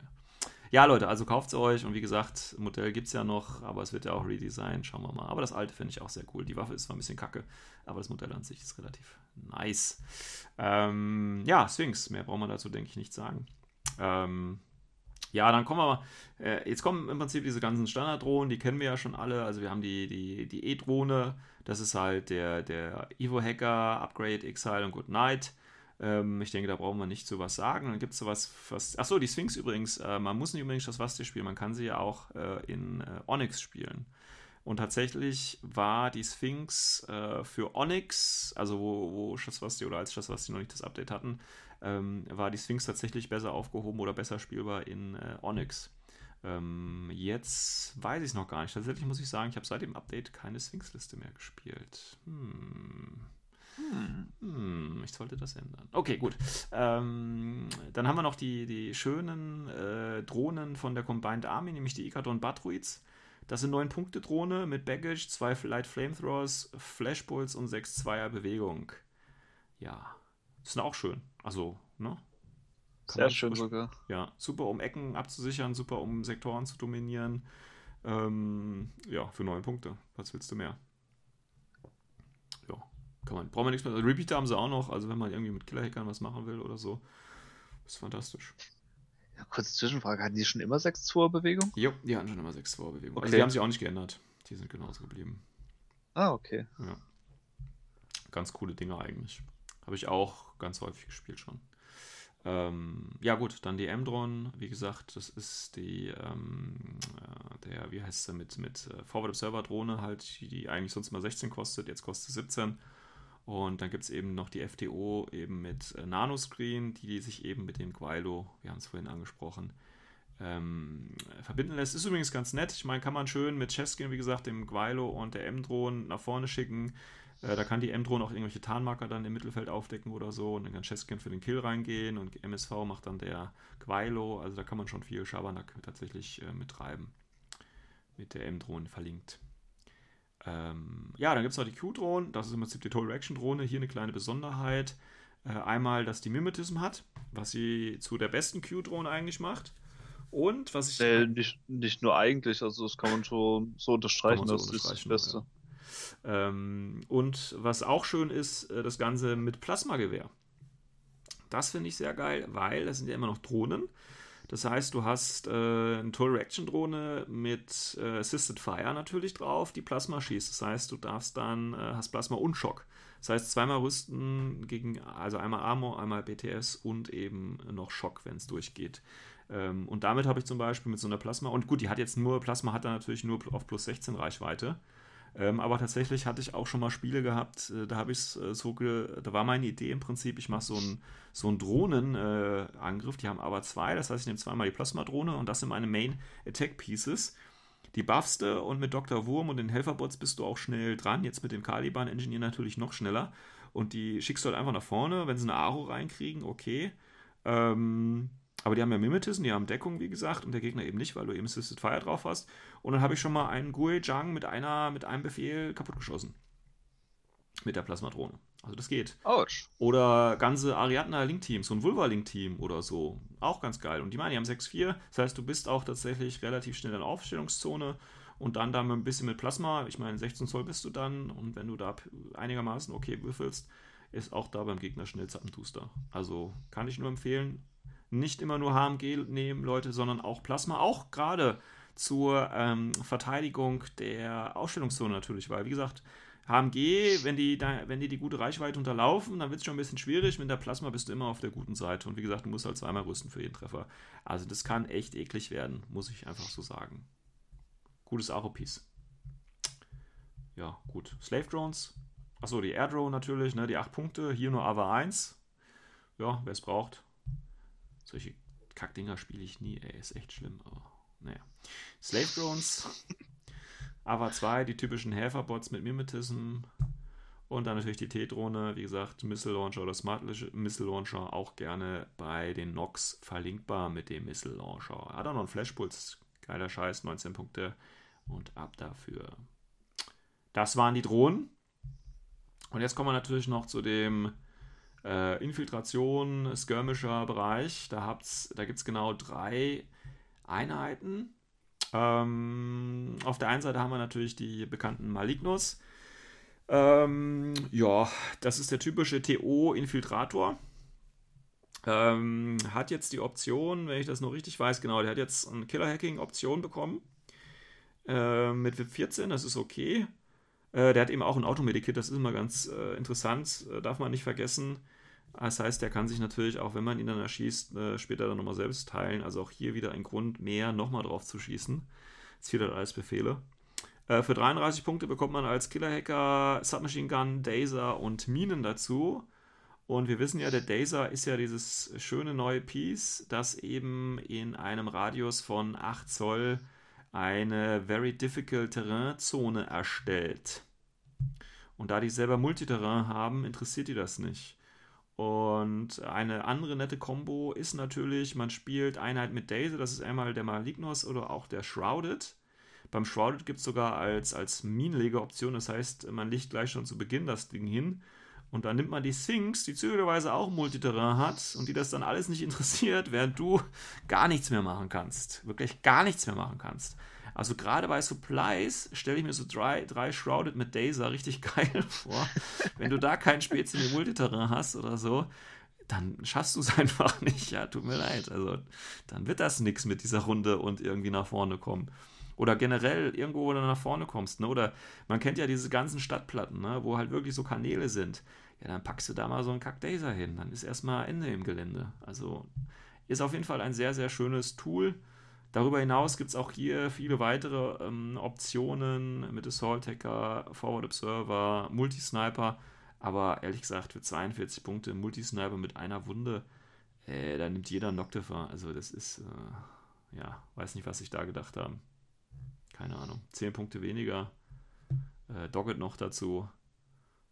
Ja, Leute, also kauft es euch und wie gesagt, Modell gibt es ja noch, aber es wird ja auch redesigned. Schauen wir mal. Aber das alte finde ich auch sehr cool. Die Waffe ist zwar ein bisschen kacke, aber das Modell an sich ist relativ nice. Ähm, ja, Sphinx, mehr braucht man dazu, denke ich, nicht sagen. Ähm, ja, dann kommen wir mal. Äh, jetzt kommen im Prinzip diese ganzen Standarddrohnen, die kennen wir ja schon alle. Also wir haben die, die, die E-Drohne, das ist halt der, der Evo-Hacker, Upgrade, Exile und Good Night. Ähm, ich denke, da brauchen wir nicht zu was sagen. Dann gibt es sowas, was. Achso, die Sphinx übrigens, äh, man muss nicht unbedingt das Wasser spielen, man kann sie ja auch äh, in äh, Onyx spielen. Und tatsächlich war die Sphinx äh, für Onyx, also wo, wo Schaswasti oder als Schaswasti noch nicht das Update hatten, ähm, war die Sphinx tatsächlich besser aufgehoben oder besser spielbar in äh, Onyx. Ähm, jetzt weiß ich es noch gar nicht. Tatsächlich muss ich sagen, ich habe seit dem Update keine Sphinx-Liste mehr gespielt. Hm. Hm, ich sollte das ändern. Okay, gut. Ähm, dann haben wir noch die, die schönen äh, Drohnen von der Combined Army, nämlich die Ikadon Batruids. Das sind 9-Punkte-Drohne mit Baggage, 2 Light Flamethrowers, Flashbolts und 6 Zweier Bewegung. Ja, das sind auch schön. Also, ne? Kann Sehr schön sogar. Ja, super, um Ecken abzusichern, super, um Sektoren zu dominieren. Ähm, ja, für neun Punkte. Was willst du mehr? Kann man. Braucht man nichts mehr. Also Repeater haben sie auch noch, also wenn man irgendwie mit Killerhackern was machen will oder so. Ist fantastisch. Ja, kurze Zwischenfrage, hatten die schon immer 6-2-Bewegung? Jo, die hatten schon immer 6-2-Bewegung. Okay. Also die haben sich auch nicht geändert. Die sind genauso geblieben. Ah, okay. Ja. Ganz coole Dinge eigentlich. Habe ich auch ganz häufig gespielt schon. Ähm, ja gut, dann die M-Drone, wie gesagt, das ist die, ähm, äh, der, wie heißt der, mit, mit äh, Forward Observer Drohne halt, die eigentlich sonst mal 16 kostet, jetzt kostet 17. Und dann gibt es eben noch die FTO eben mit äh, Nanoscreen, die, die sich eben mit dem Guilo, wir haben es vorhin angesprochen, ähm, verbinden lässt. Ist übrigens ganz nett. Ich meine, kann man schön mit Cheskin, wie gesagt, dem Guilo und der M-Drohne nach vorne schicken. Äh, da kann die M-Drohne auch irgendwelche Tarnmarker dann im Mittelfeld aufdecken oder so und dann kann Cheskin für den Kill reingehen und MSV macht dann der Quailo. Also da kann man schon viel Schabernack tatsächlich äh, mittreiben. Mit der M-Drohne verlinkt. Ähm, ja, dann gibt es noch die Q-Drohne. Das ist im Prinzip die Total Reaction Drohne. Hier eine kleine Besonderheit. Äh, einmal, dass die Mimetism hat, was sie zu der besten Q-Drohne eigentlich macht. Und was ich. Äh, nicht, nicht nur eigentlich, also das kann man schon so unterstreichen, so das unterstreichen, ist das Beste. Ja. Ähm, und was auch schön ist, äh, das Ganze mit Plasmagewehr. Das finde ich sehr geil, weil das sind ja immer noch Drohnen. Das heißt, du hast äh, eine Total Reaction Drohne mit äh, Assisted Fire natürlich drauf, die Plasma schießt. Das heißt, du darfst dann, äh, hast Plasma und Schock. Das heißt, zweimal rüsten gegen, also einmal Armor, einmal BTS und eben noch Schock, wenn es durchgeht. Ähm, und damit habe ich zum Beispiel mit so einer Plasma, und gut, die hat jetzt nur, Plasma hat da natürlich nur auf plus 16 Reichweite. Ähm, aber tatsächlich hatte ich auch schon mal Spiele gehabt, äh, da habe ich äh, so, da war meine Idee im Prinzip, ich mache so einen so Drohnenangriff, äh, die haben aber zwei, das heißt, ich nehme zweimal die Plasma-Drohne und das sind meine Main Attack Pieces. Die buffst du und mit Dr. Wurm und den Helferbots bist du auch schnell dran, jetzt mit dem Caliban Engineer natürlich noch schneller. und die schickst du halt einfach nach vorne. Wenn sie eine Aro reinkriegen, okay. Ähm, aber die haben ja Mimetism, die haben Deckung, wie gesagt, und der Gegner eben nicht, weil du eben Assisted Fire drauf hast. Und dann habe ich schon mal einen Gue Jang mit, einer, mit einem Befehl kaputtgeschossen. Mit der Plasmadrohne. Also das geht. Ouch. Oder ganze Ariadna Link-Teams, so ein Vulva-Link-Team oder so. Auch ganz geil. Und die meinen, die haben 6-4. Das heißt, du bist auch tatsächlich relativ schnell in der Aufstellungszone und dann da ein bisschen mit Plasma. Ich meine, 16 Zoll bist du dann und wenn du da einigermaßen okay würfelst, ist auch da beim Gegner schnell Zappentuster. Also kann ich nur empfehlen, nicht immer nur HMG nehmen, Leute, sondern auch Plasma. Auch gerade zur ähm, Verteidigung der Ausstellungszone natürlich, weil, wie gesagt, HMG, wenn die, da, wenn die die gute Reichweite unterlaufen, dann wird es schon ein bisschen schwierig. Mit der Plasma bist du immer auf der guten Seite. Und wie gesagt, du musst halt zweimal rüsten für jeden Treffer. Also das kann echt eklig werden, muss ich einfach so sagen. Gutes Aro-Piece. Ja, gut. Slave Drones. Achso, die Air Drone natürlich, ne? Die 8 Punkte. Hier nur AVA 1. Ja, wer es braucht. Solche Kackdinger spiele ich nie, ey. Ist echt schlimm, aber naja. Slave Drones. AVA 2, die typischen Helferbots mit Mimetism. Und dann natürlich die T-Drohne, wie gesagt, Missile Launcher oder Smart Missile Launcher, auch gerne bei den Nox verlinkbar mit dem Missile Launcher. Hat auch noch einen Flashpuls, geiler Scheiß, 19 Punkte und ab dafür. Das waren die Drohnen. Und jetzt kommen wir natürlich noch zu dem äh, Infiltration, Skirmisher Bereich. Da, da gibt es genau drei Einheiten. Ähm, auf der einen Seite haben wir natürlich die bekannten Malignos. Ähm, ja, das ist der typische TO-Infiltrator. Ähm, hat jetzt die Option, wenn ich das noch richtig weiß, genau, der hat jetzt eine Killer-Hacking-Option bekommen. Äh, mit VIP 14, das ist okay. Äh, der hat eben auch ein Automedikit, das ist immer ganz äh, interessant, äh, darf man nicht vergessen. Das heißt, der kann sich natürlich auch, wenn man ihn dann erschießt, äh, später dann nochmal selbst teilen. Also auch hier wieder ein Grund mehr, nochmal drauf zu schießen. Das hier halt alles Befehle. Äh, für 33 Punkte bekommt man als Killer-Hacker Submachine Gun, Daser und Minen dazu. Und wir wissen ja, der Daser ist ja dieses schöne neue Piece, das eben in einem Radius von 8 Zoll eine Very Difficult Terrain Zone erstellt. Und da die selber Multiterrain haben, interessiert die das nicht. Und eine andere nette Combo ist natürlich, man spielt Einheit mit Daisy, das ist einmal der Malignos oder auch der Shrouded. Beim Shrouded gibt es sogar als, als Minenleger-Option, das heißt, man legt gleich schon zu Beginn das Ding hin. Und dann nimmt man die Sinks, die zügigerweise auch Multiterrain hat und die das dann alles nicht <laughs> interessiert, während du gar nichts mehr machen kannst. Wirklich gar nichts mehr machen kannst. Also gerade bei Supplies stelle ich mir so drei, drei Shrouded mit Dazer richtig <laughs> geil vor. Wenn du da kein Spezial Multiterrain hast oder so, dann schaffst du es <laughs> einfach nicht. Ja, tut mir leid. Also dann wird das nichts mit dieser Runde und irgendwie nach vorne kommen. Oder generell irgendwo, wo du nach vorne kommst. Ne? Oder man kennt ja diese ganzen Stadtplatten, ne? wo halt wirklich so Kanäle sind. Ja, dann packst du da mal so einen Kack-Dazer hin. Dann ist erstmal Ende im Gelände. Also ist auf jeden Fall ein sehr, sehr schönes Tool. Darüber hinaus gibt es auch hier viele weitere ähm, Optionen mit Assault Hacker, Forward Observer, Multisniper. Aber ehrlich gesagt, für 42 Punkte Multisniper mit einer Wunde, äh, da nimmt jeder Noctifer. Also das ist, äh, ja, weiß nicht, was sich da gedacht haben. Keine Ahnung. 10 Punkte weniger. Äh, Dogget noch dazu.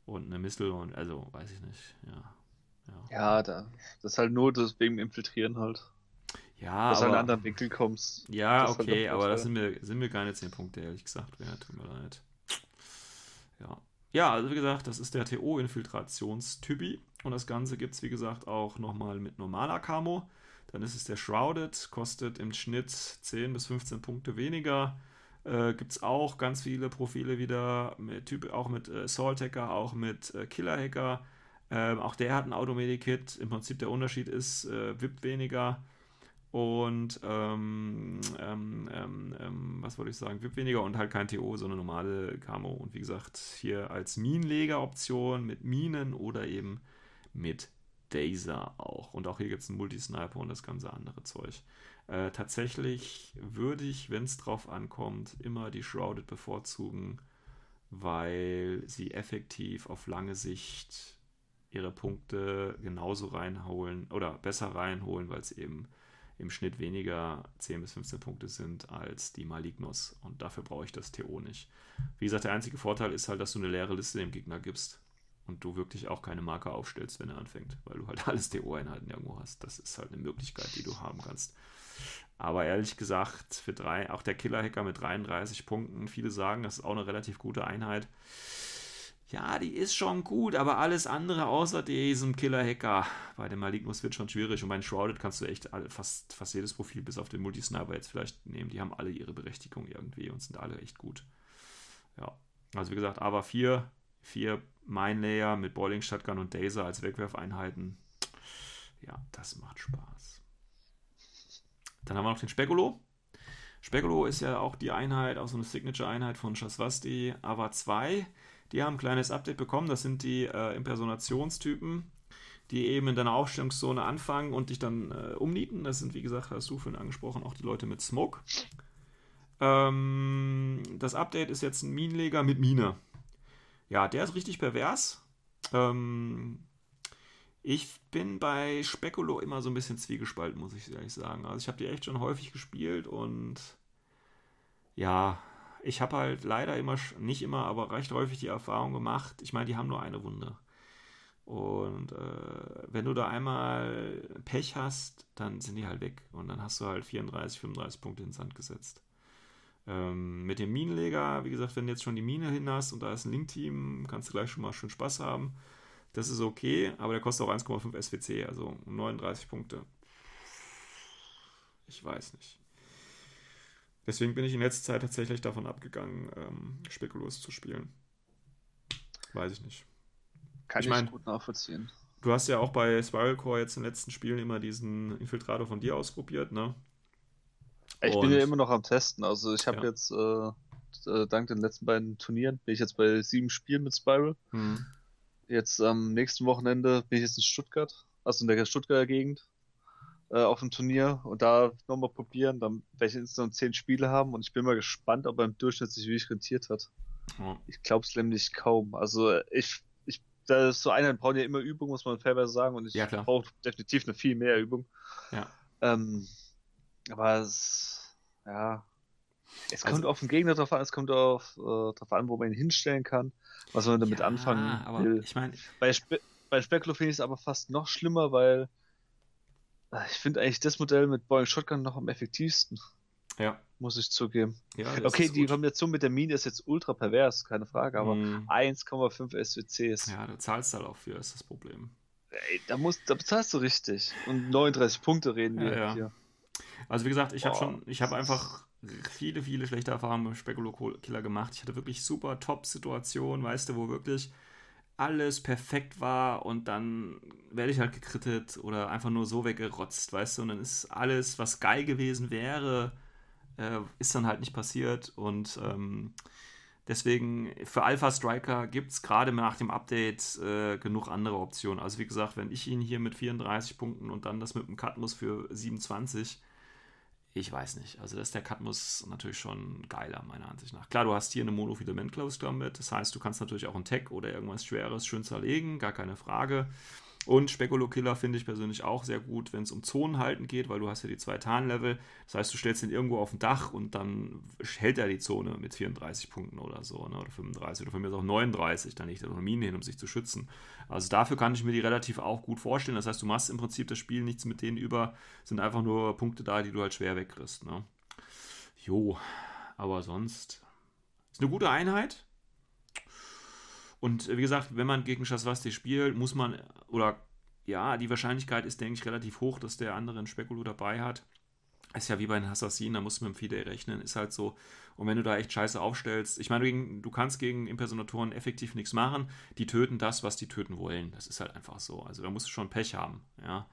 Und eine Missile und also, weiß ich nicht. Ja, ja. ja da, das ist halt nur deswegen Infiltrieren halt. Ja, dass du an einen anderen Winkel kommst. Ja, halt okay, halt aber das sind mir, sind mir keine 10 Punkte, ehrlich gesagt. Ja, tut mir leid. Ja. Ja, also wie gesagt, das ist der TO-Infiltrationstypi. Und das Ganze gibt es, wie gesagt, auch nochmal mit normaler Camo. Dann ist es der Shrouded, kostet im Schnitt 10 bis 15 Punkte weniger. Äh, gibt es auch ganz viele Profile wieder, mit typ, auch mit äh, Assault Hacker, auch mit äh, Killer Hacker. Ähm, auch der hat ein Automedikit. Im Prinzip der Unterschied ist, äh, VIP weniger und ähm, ähm, ähm, ähm, was wollte ich sagen, VIP weniger und halt kein TO, sondern normale Camo. Und wie gesagt, hier als Minenleger-Option mit Minen oder eben mit Daser auch. Und auch hier gibt es einen Multisniper und das ganze andere Zeug. Äh, tatsächlich würde ich, wenn es drauf ankommt, immer die Shrouded bevorzugen, weil sie effektiv auf lange Sicht ihre Punkte genauso reinholen oder besser reinholen, weil es eben im Schnitt weniger 10 bis 15 Punkte sind als die Malignos. Und dafür brauche ich das TO nicht. Wie gesagt, der einzige Vorteil ist halt, dass du eine leere Liste dem Gegner gibst. und du wirklich auch keine Marke aufstellst, wenn er anfängt, weil du halt <laughs> alles DO-Einheiten irgendwo hast. Das ist halt eine Möglichkeit, die du haben kannst. Aber ehrlich gesagt, für drei, auch der Killer-Hacker mit 33 Punkten, viele sagen, das ist auch eine relativ gute Einheit. Ja, die ist schon gut, aber alles andere außer diesem Killer-Hacker bei dem Malignus wird schon schwierig. Und bei Shrouded kannst du echt alle, fast, fast jedes Profil bis auf den Multisniper jetzt vielleicht nehmen. Die haben alle ihre Berechtigung irgendwie und sind alle echt gut. Ja, also wie gesagt, aber vier, vier Mine Layer mit Boiling Shotgun und Dazer als Wegwerfeinheiten. Ja, das macht Spaß. Dann haben wir noch den Spekulo. Spekulo ist ja auch die Einheit, auch so eine Signature-Einheit von Shaswasti Ava 2. Die haben ein kleines Update bekommen. Das sind die äh, Impersonationstypen, die eben in deiner Aufstellungszone anfangen und dich dann äh, umnieten. Das sind, wie gesagt, hast du vorhin angesprochen, auch die Leute mit Smoke. Ähm, das Update ist jetzt ein Minenleger mit Mine. Ja, der ist richtig pervers. Ähm, ich bin bei Spekulo immer so ein bisschen zwiegespalten, muss ich ehrlich sagen. Also ich habe die echt schon häufig gespielt und ja, ich habe halt leider immer, nicht immer, aber recht häufig die Erfahrung gemacht, ich meine, die haben nur eine Wunde. Und äh, wenn du da einmal Pech hast, dann sind die halt weg. Und dann hast du halt 34, 35 Punkte ins Sand gesetzt. Ähm, mit dem Minenleger, wie gesagt, wenn du jetzt schon die Mine hin hast und da ist ein Link-Team, kannst du gleich schon mal schön Spaß haben. Das ist okay, aber der kostet auch 1,5 SWC, also 39 Punkte. Ich weiß nicht. Deswegen bin ich in letzter Zeit tatsächlich davon abgegangen, ähm, Spekulos zu spielen. Weiß ich nicht. Kann ich, ich mein, gut nachvollziehen. Du hast ja auch bei Spiral Core jetzt in den letzten Spielen immer diesen Infiltrator von dir ausprobiert, ne? Ich Und, bin ja immer noch am Testen. Also ich habe ja. jetzt äh, äh, dank den letzten beiden Turnieren bin ich jetzt bei sieben Spielen mit Spiral. Hm. Jetzt am nächsten Wochenende bin ich jetzt in Stuttgart, also in der Stuttgarter Gegend äh, auf dem Turnier und da nochmal probieren. Dann werde ich insgesamt zehn Spiele haben und ich bin mal gespannt, ob er im Durchschnitt sich wirklich rentiert hat. Oh. Ich glaube es nämlich kaum. Also ich, ich, da ist so einer, braucht ja immer Übung, muss man fairerweise sagen, und ich ja, brauche definitiv eine viel mehr Übung. Ja. Ähm, aber es, ja, es kommt also, auf den Gegner drauf an, es kommt auf, äh, drauf an, wo man ihn hinstellen kann, was man damit ja, anfangen aber will. Ich meine, bei, Spe bei Spekulo finde ich es aber fast noch schlimmer, weil ich finde eigentlich das Modell mit Boeing Shotgun noch am effektivsten. Ja. Muss ich zugeben. Ja, okay, die Kombination mit der Mine ist jetzt ultra pervers, keine Frage, aber mm. 1,5 SWCs. Ja, du zahlst halt auch für, ist das Problem. Ey, da, musst, da bezahlst du richtig. Und 39 Punkte reden wir ja, hier. Also wie gesagt, ich habe schon, ich habe einfach viele, viele schlechte Erfahrungen mit Spekulo-Killer gemacht. Ich hatte wirklich super Top-Situationen, weißt du, wo wirklich alles perfekt war und dann werde ich halt gekrittet oder einfach nur so weggerotzt, weißt du, und dann ist alles, was geil gewesen wäre, äh, ist dann halt nicht passiert und ähm, deswegen für Alpha Striker gibt es gerade nach dem Update äh, genug andere Optionen. Also wie gesagt, wenn ich ihn hier mit 34 Punkten und dann das mit dem Cut muss für 27, ich weiß nicht. Also das, der Cut muss natürlich schon geiler, meiner Ansicht nach. Klar, du hast hier eine Monofilament Close mit. Das heißt, du kannst natürlich auch ein Tech oder irgendwas Schweres schön zerlegen, gar keine Frage. Und Spekulo Killer finde ich persönlich auch sehr gut, wenn es um Zonen halten geht, weil du hast ja die zwei Tarnlevel. Das heißt, du stellst ihn irgendwo auf dem Dach und dann hält er die Zone mit 34 Punkten oder so, ne? oder 35 oder von mir ist auch 39. Dann legt er noch Minen hin, um sich zu schützen. Also dafür kann ich mir die relativ auch gut vorstellen. Das heißt, du machst im Prinzip das Spiel nichts mit denen über, sind einfach nur Punkte da, die du halt schwer wegkriegst. Ne? Jo, aber sonst ist eine gute Einheit. Und wie gesagt, wenn man gegen Schaswasti spielt, muss man, oder ja, die Wahrscheinlichkeit ist, denke ich, relativ hoch, dass der andere einen Spekulo dabei hat. Ist ja wie bei den Assassinen, da muss man mit dem Fide rechnen, ist halt so. Und wenn du da echt scheiße aufstellst, ich meine, du kannst gegen Impersonatoren effektiv nichts machen, die töten das, was die töten wollen. Das ist halt einfach so. Also da musst du schon Pech haben, ja.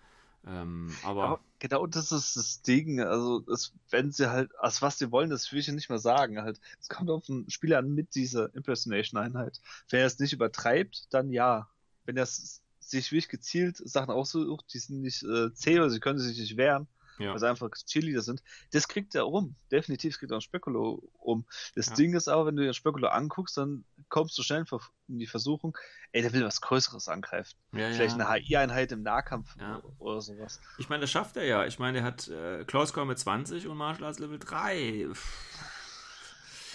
Ähm, aber, aber, genau das ist das Ding. Also, es, wenn sie halt, also was sie wollen, das will ich ja nicht mehr sagen. Halt, es kommt auf den Spieler an mit dieser Impersonation-Einheit. Wenn er es nicht übertreibt, dann ja. Wenn er sich wirklich gezielt Sachen aussucht, die sind nicht äh, zäh oder sie können sich nicht wehren, ja. weil sie einfach Cheerleader sind, das kriegt er um. Definitiv kriegt er ein Spekulo um. Das ja. Ding ist aber, wenn du dir ein Spekulo anguckst, dann kommst du schnell in die Versuchung, ey, der will was Größeres angreifen. Ja, Vielleicht eine HI-Einheit im Nahkampf oder sowas. Ich meine, das schafft er ja. Ich meine, er hat äh, Close Call mit 20 und Martial Arts Level 3.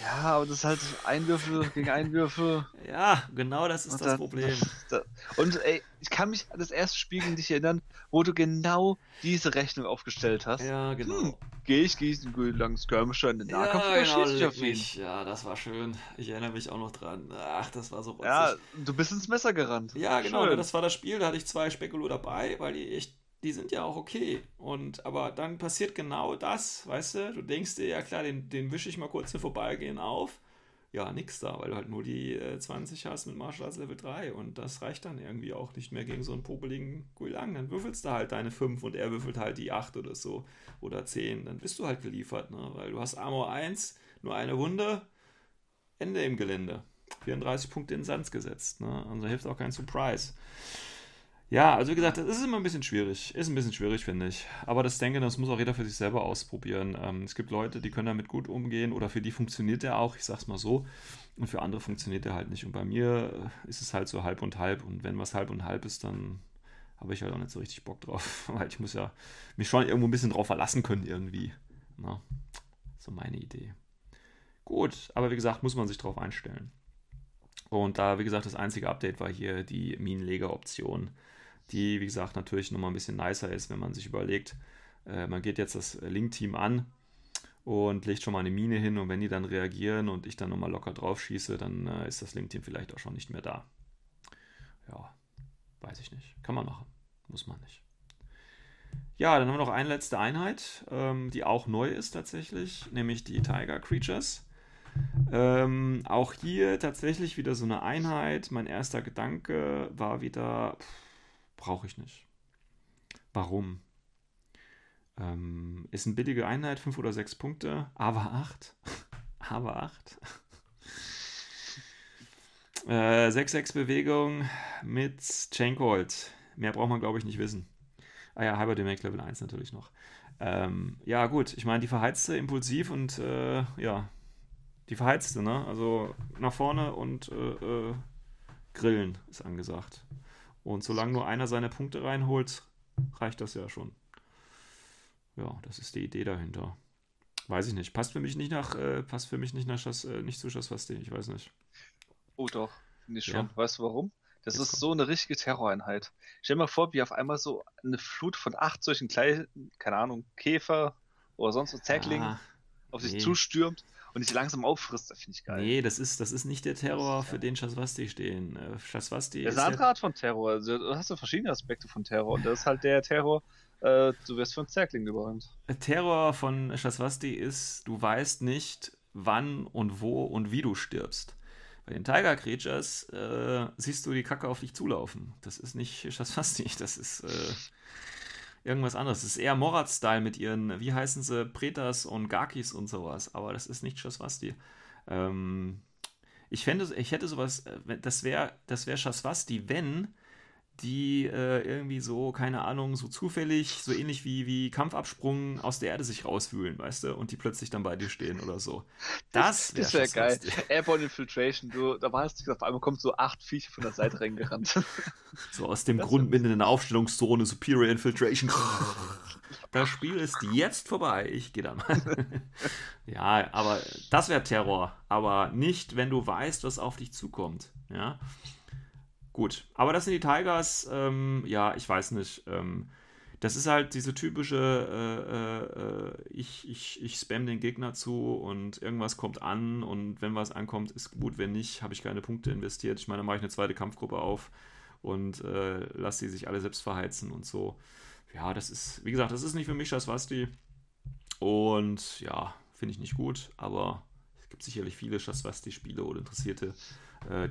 Ja, aber das ist halt Einwürfe gegen Einwürfe. Ja, genau das ist und das dann, Problem. Das, und ey, ich kann mich an das erste Spiel gegen dich erinnern, wo du genau diese Rechnung aufgestellt hast. Ja, genau. Hm, Gehe ich gegen den langen Skirmisher in den Nahkampf ja, genau, ich auf ihn. Ja, das war schön. Ich erinnere mich auch noch dran. Ach, das war so rotzig. Ja, du bist ins Messer gerannt. Ja, genau. Schön. Das war das Spiel, da hatte ich zwei Spekulo dabei, weil die echt die sind ja auch okay. Und aber dann passiert genau das, weißt du? Du denkst dir, ja klar, den, den wische ich mal kurz im Vorbeigehen auf. Ja, nix da, weil du halt nur die äh, 20 hast mit Martial Arts Level 3 und das reicht dann irgendwie auch nicht mehr gegen so einen popeligen Guilang. Dann würfelst du halt deine 5 und er würfelt halt die 8 oder so oder 10. Dann bist du halt geliefert, ne? Weil du hast Armor 1, nur eine Wunde, Ende im Gelände. 34 Punkte in Sand gesetzt, ne? Also hilft auch kein Surprise. Ja, also wie gesagt, das ist immer ein bisschen schwierig. Ist ein bisschen schwierig, finde ich. Aber das denke, das muss auch jeder für sich selber ausprobieren. Ähm, es gibt Leute, die können damit gut umgehen oder für die funktioniert der auch, ich sag's mal so. Und für andere funktioniert der halt nicht. Und bei mir ist es halt so halb und halb. Und wenn was halb und halb ist, dann habe ich halt auch nicht so richtig Bock drauf. <laughs> Weil ich muss ja mich schon irgendwo ein bisschen drauf verlassen können irgendwie. Na, so meine Idee. Gut, aber wie gesagt, muss man sich drauf einstellen. Und da, wie gesagt, das einzige Update war hier die Minenleger-Option die, wie gesagt, natürlich nochmal ein bisschen nicer ist, wenn man sich überlegt, äh, man geht jetzt das Link-Team an und legt schon mal eine Mine hin und wenn die dann reagieren und ich dann nochmal locker drauf schieße, dann äh, ist das Link-Team vielleicht auch schon nicht mehr da. Ja, weiß ich nicht. Kann man machen. Muss man nicht. Ja, dann haben wir noch eine letzte Einheit, ähm, die auch neu ist tatsächlich, nämlich die Tiger Creatures. Ähm, auch hier tatsächlich wieder so eine Einheit. Mein erster Gedanke war wieder, pff, Brauche ich nicht. Warum? Ähm, ist eine billige Einheit, 5 oder 6 Punkte. Aber 8. <laughs> aber 8. 6-6 <laughs> Bewegung mit Chaincold. Mehr braucht man, glaube ich, nicht wissen. Ah ja, Hyper Dynamic Level 1 natürlich noch. Ähm, ja, gut. Ich meine, die verheizte impulsiv und äh, ja, die verheizte, ne? Also nach vorne und äh, äh, grillen ist angesagt. Und solange nur einer seine Punkte reinholt, reicht das ja schon. Ja, das ist die Idee dahinter. Weiß ich nicht. Passt für mich nicht nach, äh, passt für mich nicht nach Schass, äh, nicht zu Schassfasti, ich weiß nicht. Oh doch, finde ich schon. Ja. Weißt du warum? Das Jetzt ist kommt. so eine richtige Terroreinheit. Stell dir mal vor, wie auf einmal so eine Flut von acht solchen kleinen, keine Ahnung, Käfer oder sonst was Zerklingen ah, auf sich nee. zustürmt und sich langsam auffrisst, das finde ich geil. Nee, das ist, das ist nicht der Terror, für den Shaswasti stehen. Äh, Shaswasti das ist eine andere Art von Terror. Also, du hast ja verschiedene Aspekte von Terror und das ist halt der Terror, äh, du wirst von Zerkling überrannt. Terror von Shaswasti ist, du weißt nicht, wann und wo und wie du stirbst. Bei den Tiger Creatures äh, siehst du die Kacke auf dich zulaufen. Das ist nicht Shaswasti, <laughs> das ist äh, irgendwas anderes. Das ist eher Morat-Style mit ihren, wie heißen sie, Pretas und Garkis und sowas. Aber das ist nicht Shaswasti. Ähm, ich fände, ich hätte sowas, äh, das wäre das wär Shaswasti, wenn die äh, irgendwie so, keine Ahnung, so zufällig, so ähnlich wie, wie Kampfabsprung aus der Erde sich rauswühlen, weißt du, und die plötzlich dann bei dir stehen oder so. Das, das wäre wär geil. <laughs> Airborne Infiltration, du, da warst du, auf einmal kommt so acht Viecher von der Seite reingerannt. <laughs> So aus dem das Grund mitten in der Aufstellungszone, Superior Infiltration. <laughs> Das Spiel ist jetzt vorbei, ich gehe da mal. ja, aber das wäre Terror, aber nicht, wenn du weißt, was auf dich zukommt, ja. Gut, aber das sind die Tigers, ähm, ja, ich weiß nicht. Ähm, das ist halt diese typische, äh, äh, ich, ich, ich spam den Gegner zu und irgendwas kommt an und wenn was ankommt, ist gut, wenn nicht, habe ich keine Punkte investiert. Ich meine, dann mache ich eine zweite Kampfgruppe auf und äh, lasse sie sich alle selbst verheizen und so. Ja, das ist, wie gesagt, das ist nicht für mich das Wasti. Und ja, finde ich nicht gut, aber es gibt sicherlich viele Schaswasti-Spiele oder Interessierte, äh,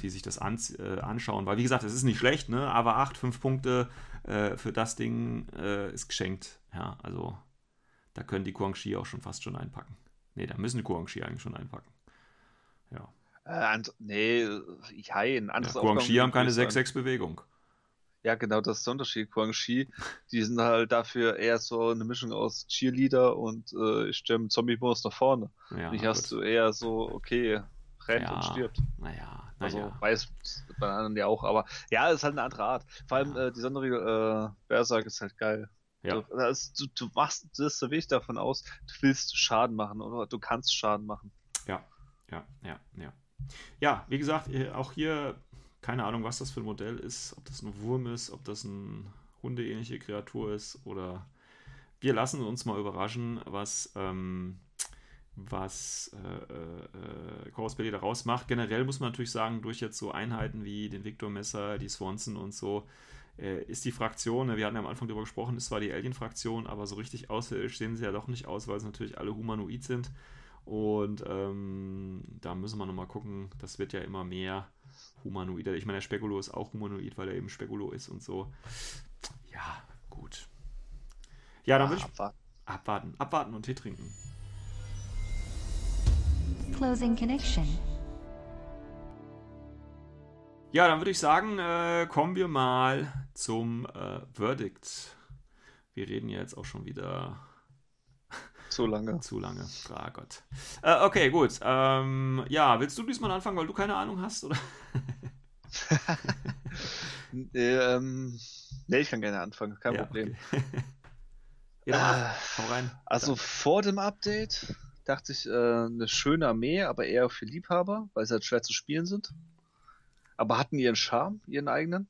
die sich das äh, anschauen. Weil, wie gesagt, es ist nicht schlecht, ne? aber 8, 5 Punkte äh, für das Ding äh, ist geschenkt. Ja, also da können die Guangxi auch schon fast schon einpacken. Ne, da müssen die Guangxi eigentlich schon einpacken. Ja. Äh, nee, ja, ein anderes ja, Guangxi haben keine 6-6-Bewegung. Ja, genau, das ist der Unterschied. Guangxi, die sind halt dafür eher so eine Mischung aus Cheerleader und äh, ich stelle Zombie-Bonus nach vorne. Ja, ich hast du eher so, okay, rennt ja, und stirbt. Naja, also ja. weiß bei anderen ja auch, aber ja, ist halt eine andere Art. Vor allem ja. äh, die Sonderregel äh, Berserk ist halt geil. Ja. Du, ist, du, du machst das so wichtig davon aus, du willst Schaden machen oder du kannst Schaden machen. Ja, ja, ja, ja. Ja, wie gesagt, äh, auch hier keine Ahnung, was das für ein Modell ist, ob das ein Wurm ist, ob das eine hundeähnliche Kreatur ist oder wir lassen uns mal überraschen, was, ähm, was äh, äh, Chorus Belly daraus macht. Generell muss man natürlich sagen, durch jetzt so Einheiten wie den Victor Messer, die Swanson und so, äh, ist die Fraktion, ne, wir hatten ja am Anfang darüber gesprochen, ist zwar die Alien-Fraktion, aber so richtig außerirdisch sehen sie ja doch nicht aus, weil sie natürlich alle humanoid sind. Und ähm, da müssen wir nochmal gucken, das wird ja immer mehr humanoider. Ich meine, der Spekulo ist auch humanoid, weil er eben Spekulo ist und so. Ja, gut. Ja, dann würde ich abwarten. abwarten. Abwarten und Tee trinken. Closing Connection. Ja, dann würde ich sagen, äh, kommen wir mal zum äh, Verdict. Wir reden ja jetzt auch schon wieder <laughs> zu lange. Zu lange. Ah Gott. Äh, okay, gut. Ähm, ja, willst du diesmal anfangen, weil du keine Ahnung hast? Oder? <laughs> ähm, nee, ich kann gerne anfangen, kein ja, Problem. Okay. <laughs> ja, hau rein. Also vor dem Update dachte ich, äh, eine schöne Armee, aber eher für Liebhaber, weil sie halt schwer zu spielen sind. Aber hatten ihren Charme, ihren eigenen.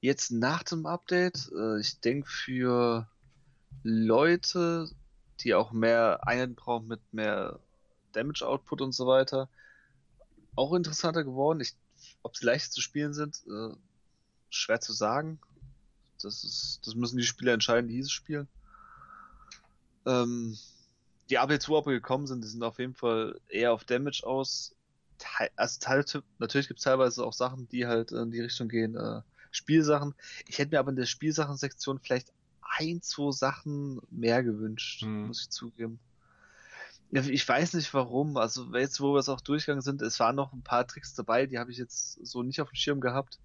Jetzt nach dem Update, äh, ich denke für Leute, die auch mehr Einheiten brauchen mit mehr Damage Output und so weiter. Auch interessanter geworden. Ich, ob sie leicht zu spielen sind, äh, schwer zu sagen. Das, ist, das müssen die Spieler entscheiden, die dieses spielen. Ähm, die AP2 aber gekommen sind, die sind auf jeden Fall eher auf Damage aus. Also natürlich gibt es teilweise auch Sachen, die halt in die Richtung gehen, äh, Spielsachen. Ich hätte mir aber in der Spielsachen-Sektion vielleicht ein, zwei Sachen mehr gewünscht, mhm. muss ich zugeben. Ich weiß nicht warum, also jetzt, wo wir es auch durchgegangen sind, es waren noch ein paar Tricks dabei, die habe ich jetzt so nicht auf dem Schirm gehabt,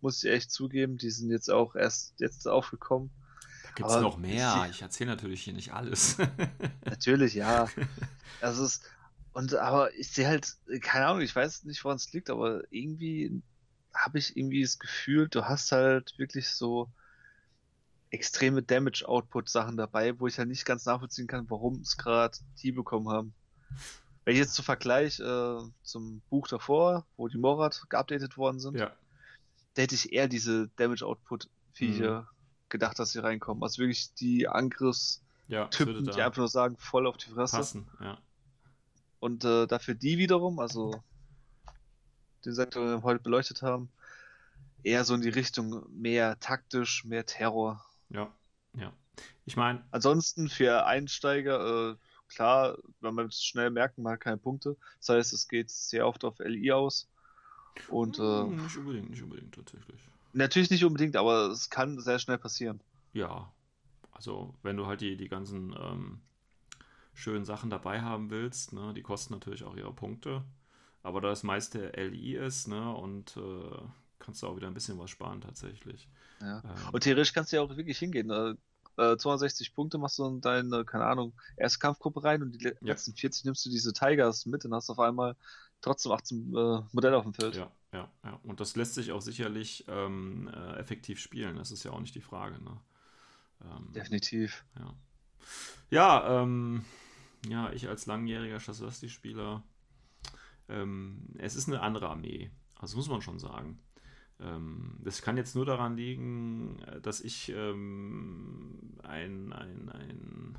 muss ich echt zugeben, die sind jetzt auch erst jetzt aufgekommen. Gibt es noch mehr, ich, ich erzähle natürlich hier nicht alles. <laughs> natürlich, ja. <laughs> Das ist, und aber ich sehe halt, keine Ahnung, ich weiß nicht, woran es liegt, aber irgendwie habe ich irgendwie das Gefühl, du hast halt wirklich so extreme Damage-Output-Sachen dabei, wo ich halt nicht ganz nachvollziehen kann, warum es gerade die bekommen haben. Wenn ich jetzt zu Vergleich äh, zum Buch davor, wo die Morat geupdatet worden sind, ja. da hätte ich eher diese Damage-Output-Viecher mhm. Gedacht, dass sie reinkommen. Also wirklich die Angriffstypen, ja, die einfach nur sagen, voll auf die Fresse. Passen, ja. Und äh, dafür die wiederum, also den Sektor, den wir heute beleuchtet haben, eher so in die Richtung mehr taktisch, mehr Terror. Ja, ja. Ich meine. Ansonsten für Einsteiger, äh, klar, wenn man es schnell merken, man hat keine Punkte. Das heißt, es geht sehr oft auf LI aus. Und, äh, hm, nicht unbedingt, nicht unbedingt tatsächlich. Natürlich nicht unbedingt, aber es kann sehr schnell passieren. Ja. Also, wenn du halt die, die ganzen ähm, schönen Sachen dabei haben willst, ne, die kosten natürlich auch ihre Punkte. Aber da das meiste LI ist, ne, und äh, kannst du auch wieder ein bisschen was sparen tatsächlich. Ja. Ähm, und theoretisch kannst du ja auch wirklich hingehen. Äh, 62 Punkte machst du in deine, keine Ahnung, erste Kampfgruppe rein und die ja. letzten 40 nimmst du diese Tigers mit und hast auf einmal trotzdem 18 äh, Modelle auf dem Feld. Ja, ja, ja. Und das lässt sich auch sicherlich ähm, äh, effektiv spielen. Das ist ja auch nicht die Frage. Ne? Ähm, Definitiv. Ja, ja, ähm, ja ich als langjähriger Chassosti-Spieler, ähm, es ist eine andere Armee. Also muss man schon sagen. Ähm, das kann jetzt nur daran liegen, äh, dass ich ähm, einen ein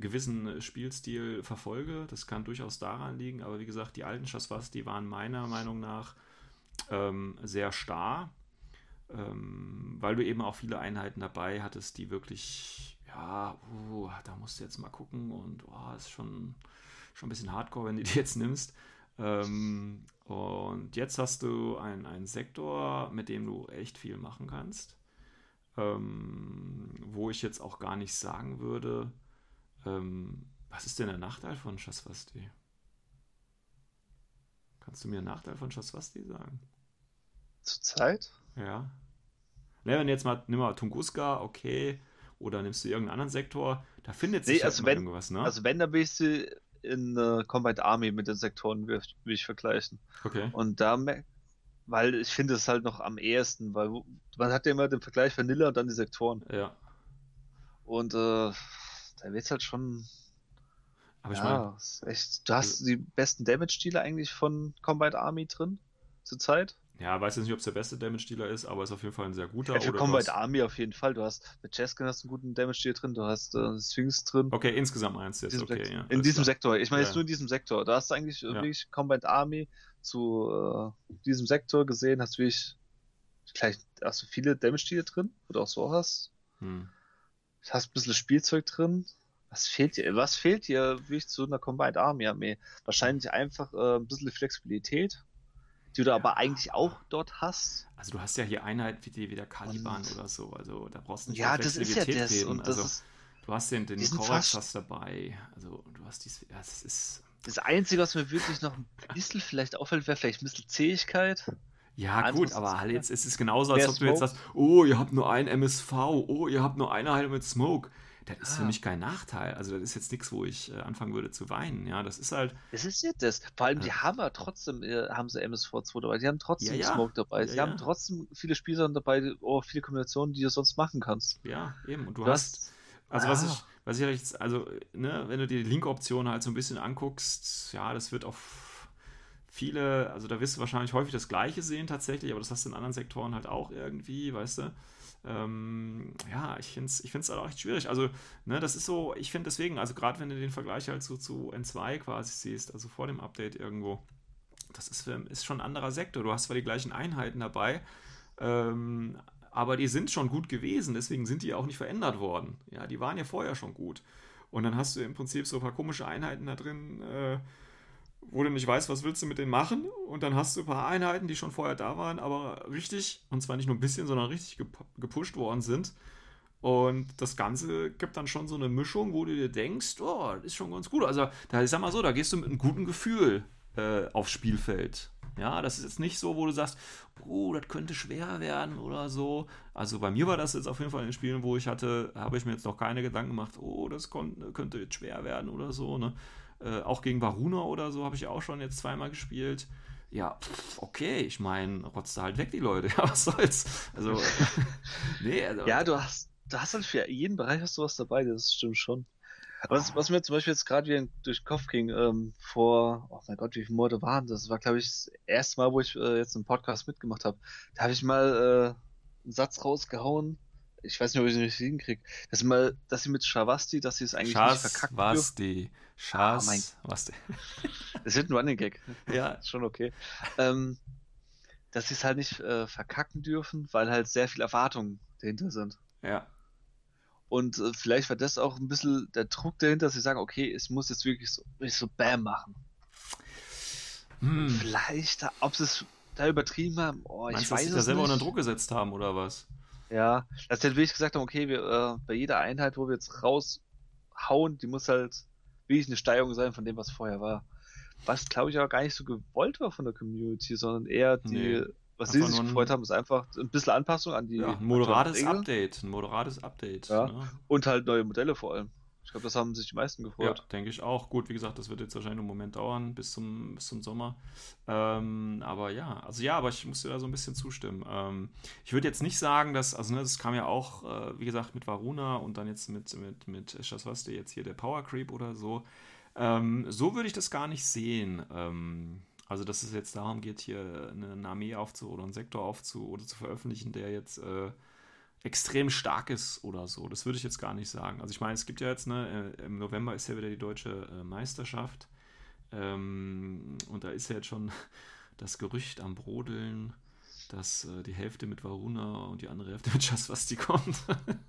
gewissen Spielstil verfolge. Das kann durchaus daran liegen, aber wie gesagt, die alten Chaswas, die waren meiner Meinung nach ähm, sehr starr, ähm, weil du eben auch viele Einheiten dabei hattest, die wirklich, ja, uh, da musst du jetzt mal gucken und oh, ist schon, schon ein bisschen hardcore, wenn du <laughs> die jetzt nimmst. Ähm, und jetzt hast du einen Sektor, mit dem du echt viel machen kannst. Ähm, wo ich jetzt auch gar nicht sagen würde, ähm, was ist denn der Nachteil von Shaswasti? Kannst du mir einen Nachteil von Shaswasti sagen? Zurzeit? Ja. Ne, wenn jetzt mal, nimm mal Tunguska, okay, oder nimmst du irgendeinen anderen Sektor, da findet sich nee, also halt wenn, irgendwas, ne? Also wenn, dann will ich sie in äh, Combat Army mit den Sektoren will, will ich vergleichen. Okay. Und da weil ich finde es halt noch am ehesten, weil man hat ja immer den Vergleich Vanilla und dann die Sektoren. Ja. Und äh, da wird es halt schon. Aber ich ja, meine. Echt, du hast die besten Damage-Dealer eigentlich von Combat Army drin zurzeit. Ja, weiß jetzt nicht, ob es der beste Damage-Dealer ist, aber ist auf jeden Fall ein sehr guter. Ja, für Combat Army auf jeden Fall. Du hast mit Cheskin hast einen guten Damage-Dealer drin, du hast äh, Sphinx drin. Okay, insgesamt meinst du jetzt, okay, ja. In diesem. Sektor. Ich meine ja. jetzt nur in diesem Sektor. Da hast du eigentlich ja. wirklich Combat Army zu äh, diesem Sektor gesehen, hast du wirklich vielleicht hast du viele Damage-Dealer drin, wo du auch so hast. Hm. Hast ein bisschen Spielzeug drin. Was fehlt dir? Was fehlt dir wirklich zu einer Combined Army Armee? Wahrscheinlich einfach äh, ein bisschen Flexibilität die du ja. aber eigentlich auch dort hast. Also du hast ja hier Einheiten wie, die, wie der Caliban und, oder so, also da brauchst du nicht ja, das ist ja das, reden. Und das also, ist, du hast den, den Korax dabei, also du hast dies, ja, das ist... Das Einzige, was mir wirklich noch ein bisschen vielleicht auffällt, wäre vielleicht ein bisschen Zähigkeit. Ja, gut, aber halt jetzt ist es genauso, als ob du jetzt sagst, oh, ihr habt nur ein MSV, oh, ihr habt nur eine Einheit mit Smoke das ist ah. für mich kein Nachteil. Also das ist jetzt nichts, wo ich äh, anfangen würde zu weinen. Ja, das ist halt. Es ist ja das. Vor allem, die haben ja trotzdem, äh, haben sie MSV2 dabei. Die haben trotzdem ja, ja. Smoke dabei. Sie ja, haben trotzdem viele Spieler dabei, oh, viele Kombinationen, die du sonst machen kannst. Ja, eben. Und du, du hast, also ah. was ich, was ich jetzt, also, ne, wenn du dir die Link-Option halt so ein bisschen anguckst, ja, das wird auf viele, also da wirst du wahrscheinlich häufig das Gleiche sehen tatsächlich, aber das hast du in anderen Sektoren halt auch irgendwie, weißt du ähm, ja, ich finde es ich find's halt auch echt schwierig. Also, ne, das ist so, ich finde deswegen, also gerade wenn du den Vergleich halt so zu N2 quasi siehst, also vor dem Update irgendwo, das ist, ist schon ein anderer Sektor. Du hast zwar die gleichen Einheiten dabei, ähm, aber die sind schon gut gewesen, deswegen sind die auch nicht verändert worden. Ja, die waren ja vorher schon gut. Und dann hast du im Prinzip so ein paar komische Einheiten da drin, äh, wo du nicht weißt, was willst du mit denen machen. Und dann hast du ein paar Einheiten, die schon vorher da waren, aber richtig, und zwar nicht nur ein bisschen, sondern richtig gepusht worden sind. Und das Ganze gibt dann schon so eine Mischung, wo du dir denkst, oh, das ist schon ganz gut. Also, da, ich sag mal so, da gehst du mit einem guten Gefühl äh, aufs Spielfeld. Ja, das ist jetzt nicht so, wo du sagst, oh, das könnte schwer werden oder so. Also bei mir war das jetzt auf jeden Fall in den Spielen, wo ich hatte, habe ich mir jetzt noch keine Gedanken gemacht, oh, das könnte jetzt schwer werden oder so. Ne? Äh, auch gegen Varuna oder so habe ich auch schon jetzt zweimal gespielt. Ja, pff, okay, ich meine, rotzt halt weg die Leute. <laughs> Ja, was soll's? Also, <laughs> nee, also, Ja, du hast, du hast halt für jeden Bereich hast du was dabei, das stimmt schon. Was, was mir zum Beispiel jetzt gerade wieder durch den Kopf ging, ähm, vor, oh mein Gott, wie viele Monate waren das? war, glaube ich, das erste Mal, wo ich äh, jetzt einen Podcast mitgemacht habe. Da habe ich mal äh, einen Satz rausgehauen, ich weiß nicht, ob ich es nicht hinkriege, dass sie mal, dass sie mit Shavasti, dass sie es eigentlich Schas, nicht verkacken Vasti. Schas, mein, Vasti. Das wird ein Running Gag. Ja. <laughs> Ist schon okay. Ähm, dass sie es halt nicht äh, verkacken dürfen, weil halt sehr viel Erwartungen dahinter sind. Ja. Und äh, vielleicht war das auch ein bisschen der Druck dahinter, dass sie sagen, okay, es muss jetzt wirklich so, wirklich so Bam machen. Hm. Vielleicht, ob sie es da übertrieben haben, oh, Meinst ich weiß dass sie da selber nicht. unter Druck gesetzt haben, oder was? Ja, dass sie halt wirklich gesagt haben, okay, wir, äh, bei jeder Einheit, wo wir jetzt raushauen, die muss halt wirklich eine Steigerung sein von dem, was vorher war. Was, glaube ich, auch gar nicht so gewollt war von der Community, sondern eher die, nee, was sie sich gefreut haben, ist einfach ein bisschen Anpassung an die. Ja, ein moderates Update, ein moderates Update. Ja. Ne? Und halt neue Modelle vor allem. Ich glaube, das haben sich die meisten gefreut. Ja, denke ich auch. Gut, wie gesagt, das wird jetzt wahrscheinlich einen Moment dauern bis zum, bis zum Sommer. Ähm, aber ja, also ja, aber ich muss dir da so ein bisschen zustimmen. Ähm, ich würde jetzt nicht sagen, dass, also ne, das kam ja auch, äh, wie gesagt, mit Varuna und dann jetzt mit, mit, mit Shaswaste jetzt hier der Power Creep oder so. Ähm, so würde ich das gar nicht sehen. Ähm, also, dass es jetzt darum geht, hier eine Armee aufzu oder einen Sektor aufzu oder zu veröffentlichen, der jetzt äh, extrem stark ist oder so. Das würde ich jetzt gar nicht sagen. Also ich meine, es gibt ja jetzt, ne, äh, im November ist ja wieder die deutsche äh, Meisterschaft. Ähm, und da ist ja jetzt schon <laughs> das Gerücht am Brodeln, dass äh, die Hälfte mit Varuna und die andere Hälfte <laughs> mit Jaswasti kommt.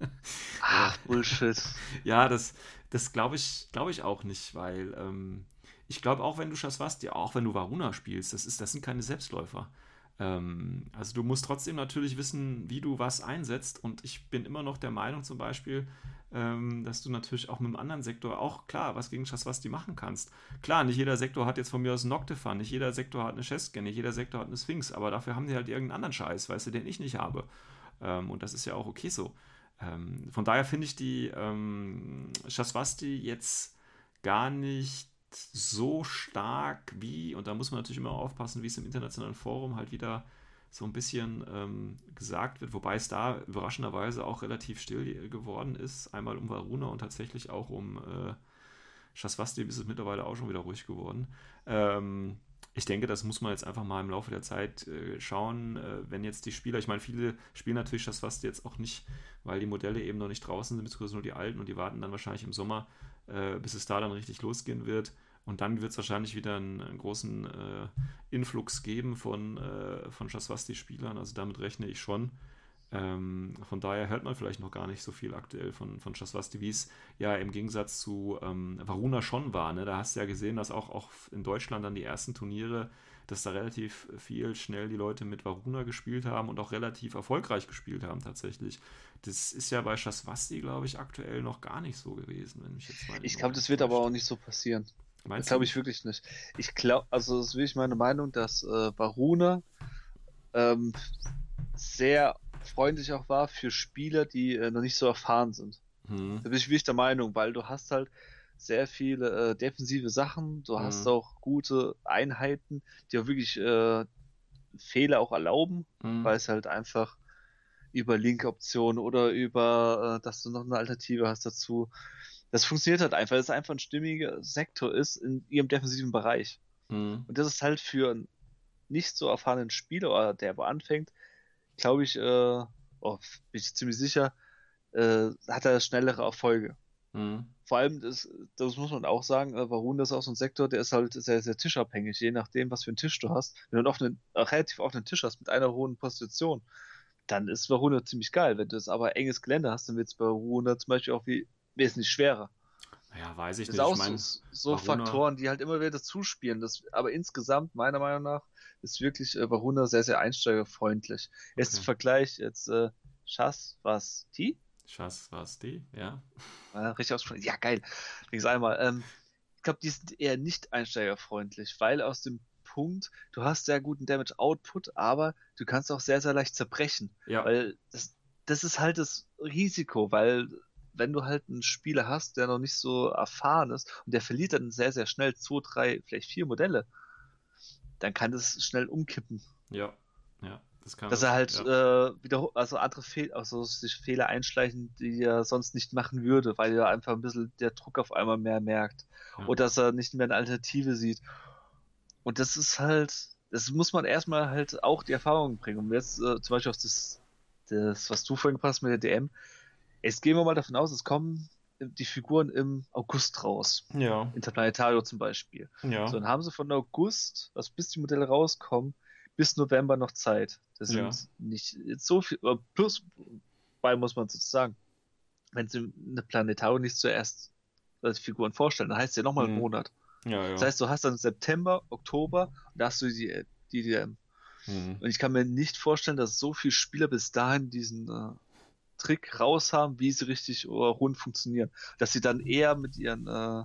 <laughs> Ach, Bullshit. Ja, das, das glaube ich, glaube ich auch nicht, weil ähm, ich glaube auch, wenn du Jaswasti, auch wenn du Varuna spielst, das, ist, das sind keine Selbstläufer. Ähm, also du musst trotzdem natürlich wissen, wie du was einsetzt. Und ich bin immer noch der Meinung zum Beispiel, ähm, dass du natürlich auch mit einem anderen Sektor auch klar was gegen was die machen kannst. Klar, nicht jeder Sektor hat jetzt von mir aus einen Noctifan, nicht jeder Sektor hat eine Chestgen, nicht jeder Sektor hat eine Sphinx, aber dafür haben die halt irgendeinen anderen Scheiß, weißt du, den ich nicht habe. Ähm, und das ist ja auch okay so. Ähm, von daher finde ich die ähm, Shaswasti jetzt gar nicht so stark wie, und da muss man natürlich immer aufpassen, wie es im internationalen Forum halt wieder so ein bisschen ähm, gesagt wird, wobei es da überraschenderweise auch relativ still geworden ist, einmal um Varuna und tatsächlich auch um, äh, Schaswasti ist es mittlerweile auch schon wieder ruhig geworden. Ähm, ich denke, das muss man jetzt einfach mal im Laufe der Zeit äh, schauen, äh, wenn jetzt die Spieler, ich meine, viele spielen natürlich das fast jetzt auch nicht, weil die Modelle eben noch nicht draußen sind, beziehungsweise nur die alten und die warten dann wahrscheinlich im Sommer, äh, bis es da dann richtig losgehen wird. Und dann wird es wahrscheinlich wieder einen, einen großen äh, Influx geben von, äh, von Shaswasti-Spielern, also damit rechne ich schon. Ähm, von daher hört man vielleicht noch gar nicht so viel aktuell von, von Shaswasti, wie es ja im Gegensatz zu ähm, Varuna schon war. Ne? Da hast du ja gesehen, dass auch, auch in Deutschland dann die ersten Turniere, dass da relativ viel schnell die Leute mit Varuna gespielt haben und auch relativ erfolgreich gespielt haben tatsächlich. Das ist ja bei Shaswasti, glaube ich, aktuell noch gar nicht so gewesen, wenn mich jetzt Ich glaube, das wird aber auch nicht so passieren. Meinst das glaube ich wirklich nicht. Ich glaube, also das ist wirklich meine Meinung, dass äh, Varuna ähm, sehr freundlich auch war für Spieler, die äh, noch nicht so erfahren sind. Hm. Da bin ich wirklich der Meinung, weil du hast halt sehr viele äh, defensive Sachen, du hm. hast auch gute Einheiten, die auch wirklich äh, Fehler auch erlauben, hm. weil es halt einfach über Link-Optionen oder über, äh, dass du noch eine Alternative hast dazu. Das funktioniert halt einfach, dass es einfach ein stimmiger Sektor ist in ihrem defensiven Bereich. Hm. Und das ist halt für einen nicht so erfahrenen Spieler, oder der wo anfängt, glaube ich, äh, oh, bin ich ziemlich sicher, äh, hat er schnellere Erfolge. Mhm. Vor allem, das, das, muss man auch sagen, äh, Varun ist auch so ein Sektor, der ist halt sehr, sehr tischabhängig, je nachdem, was für einen Tisch du hast. Wenn du einen offenen, relativ offenen Tisch hast mit einer hohen Position, dann ist Varuna ziemlich geil. Wenn du es aber enges Gelände hast, dann wird es bei Varuna zum Beispiel auch wie, wesentlich schwerer. Ja, weiß ich das nicht. Auch ich mein, so, so Faktoren, die halt immer wieder zuspielen. Das, aber insgesamt, meiner Meinung nach, ist wirklich äh, Varuna sehr, sehr einsteigerfreundlich. Jetzt okay. Vergleich, jetzt äh, Chas, was die? Chas, was die, ja. ja richtig ausgesprochen. Ja, geil. Links einmal. Ähm, ich glaube, die sind eher nicht einsteigerfreundlich, weil aus dem Punkt, du hast sehr guten Damage Output, aber du kannst auch sehr, sehr leicht zerbrechen. Ja. Weil das, das ist halt das Risiko, weil wenn du halt einen Spieler hast, der noch nicht so erfahren ist und der verliert dann sehr, sehr schnell zwei, drei, vielleicht vier Modelle, dann kann das schnell umkippen. Ja, ja. Das kann Dass er halt ja. äh, wieder, also andere Fehl, also sich Fehler einschleichen, die er sonst nicht machen würde, weil er einfach ein bisschen der Druck auf einmal mehr merkt. Ja. Oder dass er nicht mehr eine Alternative sieht. Und das ist halt, das muss man erstmal halt auch die Erfahrung bringen. Und jetzt äh, zum Beispiel auf das, das, was du vorhin gepasst mit der DM, Jetzt gehen wir mal davon aus, es kommen die Figuren im August raus. Ja. Interplanetario zum Beispiel. Ja. So, dann haben sie von August, also bis die Modelle rauskommen, bis November noch Zeit. Das sind ja. nicht so viel, plus, bei muss man sozusagen, wenn sie eine Planetario nicht zuerst als Figuren vorstellen, dann heißt es ja nochmal mhm. einen Monat. Ja, ja. Das heißt, du hast dann September, Oktober und da hast du die, die DM. Mhm. Und ich kann mir nicht vorstellen, dass so viele Spieler bis dahin diesen äh, Trick raus haben, wie sie richtig rund funktionieren. Dass sie dann eher mit ihren äh,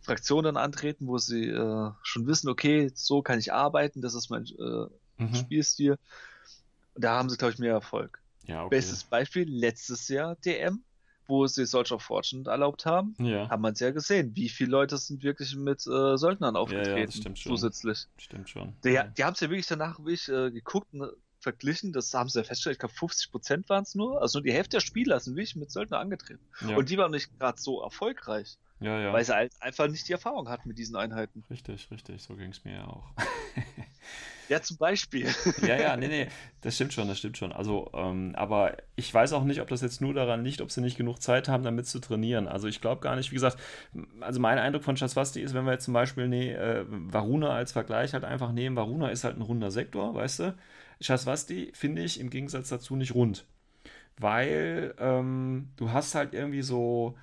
Fraktionen antreten, wo sie äh, schon wissen, okay, so kann ich arbeiten, das ist mein äh, mhm. Spielstil. Da haben sie, glaube ich, mehr Erfolg. Ja, okay. Bestes Beispiel, letztes Jahr DM, wo sie Soldier of Fortune erlaubt haben, ja. haben wir es ja gesehen, wie viele Leute sind wirklich mit äh, Söldnern aufgetreten, ja, ja, stimmt schon. zusätzlich. Stimmt schon. Die, die haben es ja wirklich danach wirklich, äh, geguckt und verglichen, das haben sie ja festgestellt, ich glaube 50 Prozent waren es nur, also nur die Hälfte der Spieler sind wirklich mit Söldner angetreten. Ja. Und die waren nicht gerade so erfolgreich. Ja, ja. Weil sie halt einfach nicht die Erfahrung hatten mit diesen Einheiten. Richtig, richtig, so ging es mir ja auch. <laughs> ja, zum Beispiel. <laughs> ja, ja, nee, nee, das stimmt schon, das stimmt schon. Also, ähm, aber ich weiß auch nicht, ob das jetzt nur daran liegt, ob sie nicht genug Zeit haben, damit zu trainieren. Also ich glaube gar nicht, wie gesagt, also mein Eindruck von Chaswasti ist, wenn wir jetzt zum Beispiel nee, äh, Varuna als Vergleich halt einfach nehmen, Varuna ist halt ein runder Sektor, weißt du? Shaswasti finde ich im Gegensatz dazu nicht rund. Weil ähm, du hast halt irgendwie so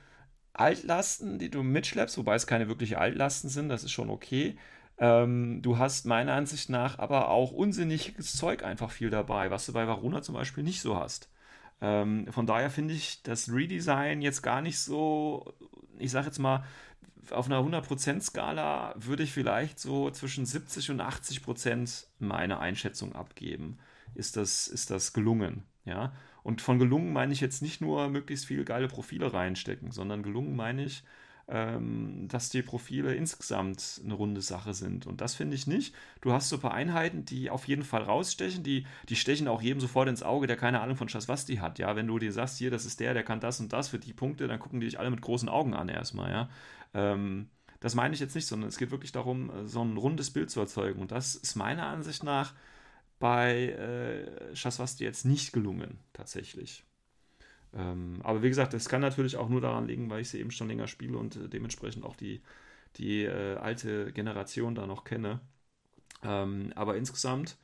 Altlasten, die du mitschleppst, wobei es keine wirkliche Altlasten sind, das ist schon okay. Ähm, du hast meiner Ansicht nach aber auch unsinniges Zeug einfach viel dabei, was du bei Varuna zum Beispiel nicht so hast. Ähm, von daher finde ich das Redesign jetzt gar nicht so, ich sage jetzt mal, auf einer 100%-Skala würde ich vielleicht so zwischen 70 und 80% meine Einschätzung abgeben. Ist das, ist das gelungen? Ja. Und von gelungen meine ich jetzt nicht nur möglichst viele geile Profile reinstecken, sondern gelungen meine ich, ähm, dass die Profile insgesamt eine runde Sache sind. Und das finde ich nicht. Du hast so ein paar Einheiten, die auf jeden Fall rausstechen, die, die stechen auch jedem sofort ins Auge, der keine Ahnung von Schaswasti hat. Ja, wenn du dir sagst, hier, das ist der, der kann das und das für die Punkte, dann gucken die dich alle mit großen Augen an erstmal, ja. Ähm, das meine ich jetzt nicht, sondern es geht wirklich darum, äh, so ein rundes Bild zu erzeugen. Und das ist meiner Ansicht nach bei äh, Shaswasti jetzt nicht gelungen, tatsächlich. Ähm, aber wie gesagt, das kann natürlich auch nur daran liegen, weil ich sie eben schon länger spiele und äh, dementsprechend auch die, die äh, alte Generation da noch kenne. Ähm, aber insgesamt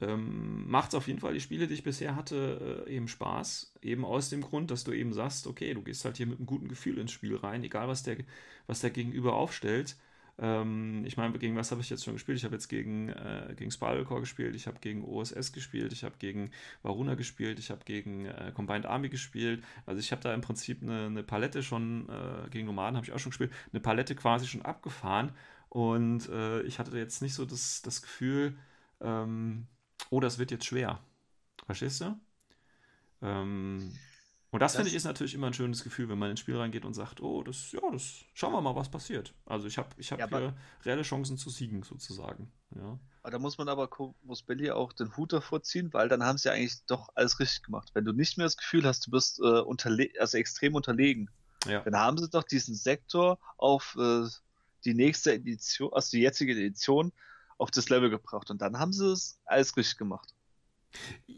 ähm, macht es auf jeden Fall die Spiele, die ich bisher hatte, äh, eben Spaß. Eben aus dem Grund, dass du eben sagst, okay, du gehst halt hier mit einem guten Gefühl ins Spiel rein, egal was der, was der Gegenüber aufstellt. Ähm, ich meine, gegen was habe ich jetzt schon gespielt? Ich habe jetzt gegen, äh, gegen Spiral gespielt, ich habe gegen OSS gespielt, ich habe gegen Varuna gespielt, ich habe gegen äh, Combined Army gespielt. Also ich habe da im Prinzip eine, eine Palette schon, äh, gegen Nomaden habe ich auch schon gespielt, eine Palette quasi schon abgefahren. Und äh, ich hatte jetzt nicht so das, das Gefühl, ähm, oh, das wird jetzt schwer. Verstehst du? Ähm, und das, das finde ich ist natürlich immer ein schönes Gefühl, wenn man ins Spiel reingeht und sagt, oh, das, ja, das, schauen wir mal, was passiert. Also ich habe ich hab ja, hier reelle Chancen zu siegen, sozusagen. Ja. Da muss man aber muss Belly auch den Hut davor ziehen, weil dann haben sie eigentlich doch alles richtig gemacht. Wenn du nicht mehr das Gefühl hast, du bist äh, unterle also extrem unterlegen, ja. dann haben sie doch diesen Sektor auf äh, die nächste Edition, also die jetzige Edition, auf das Level gebracht. Und dann haben sie es alles richtig gemacht.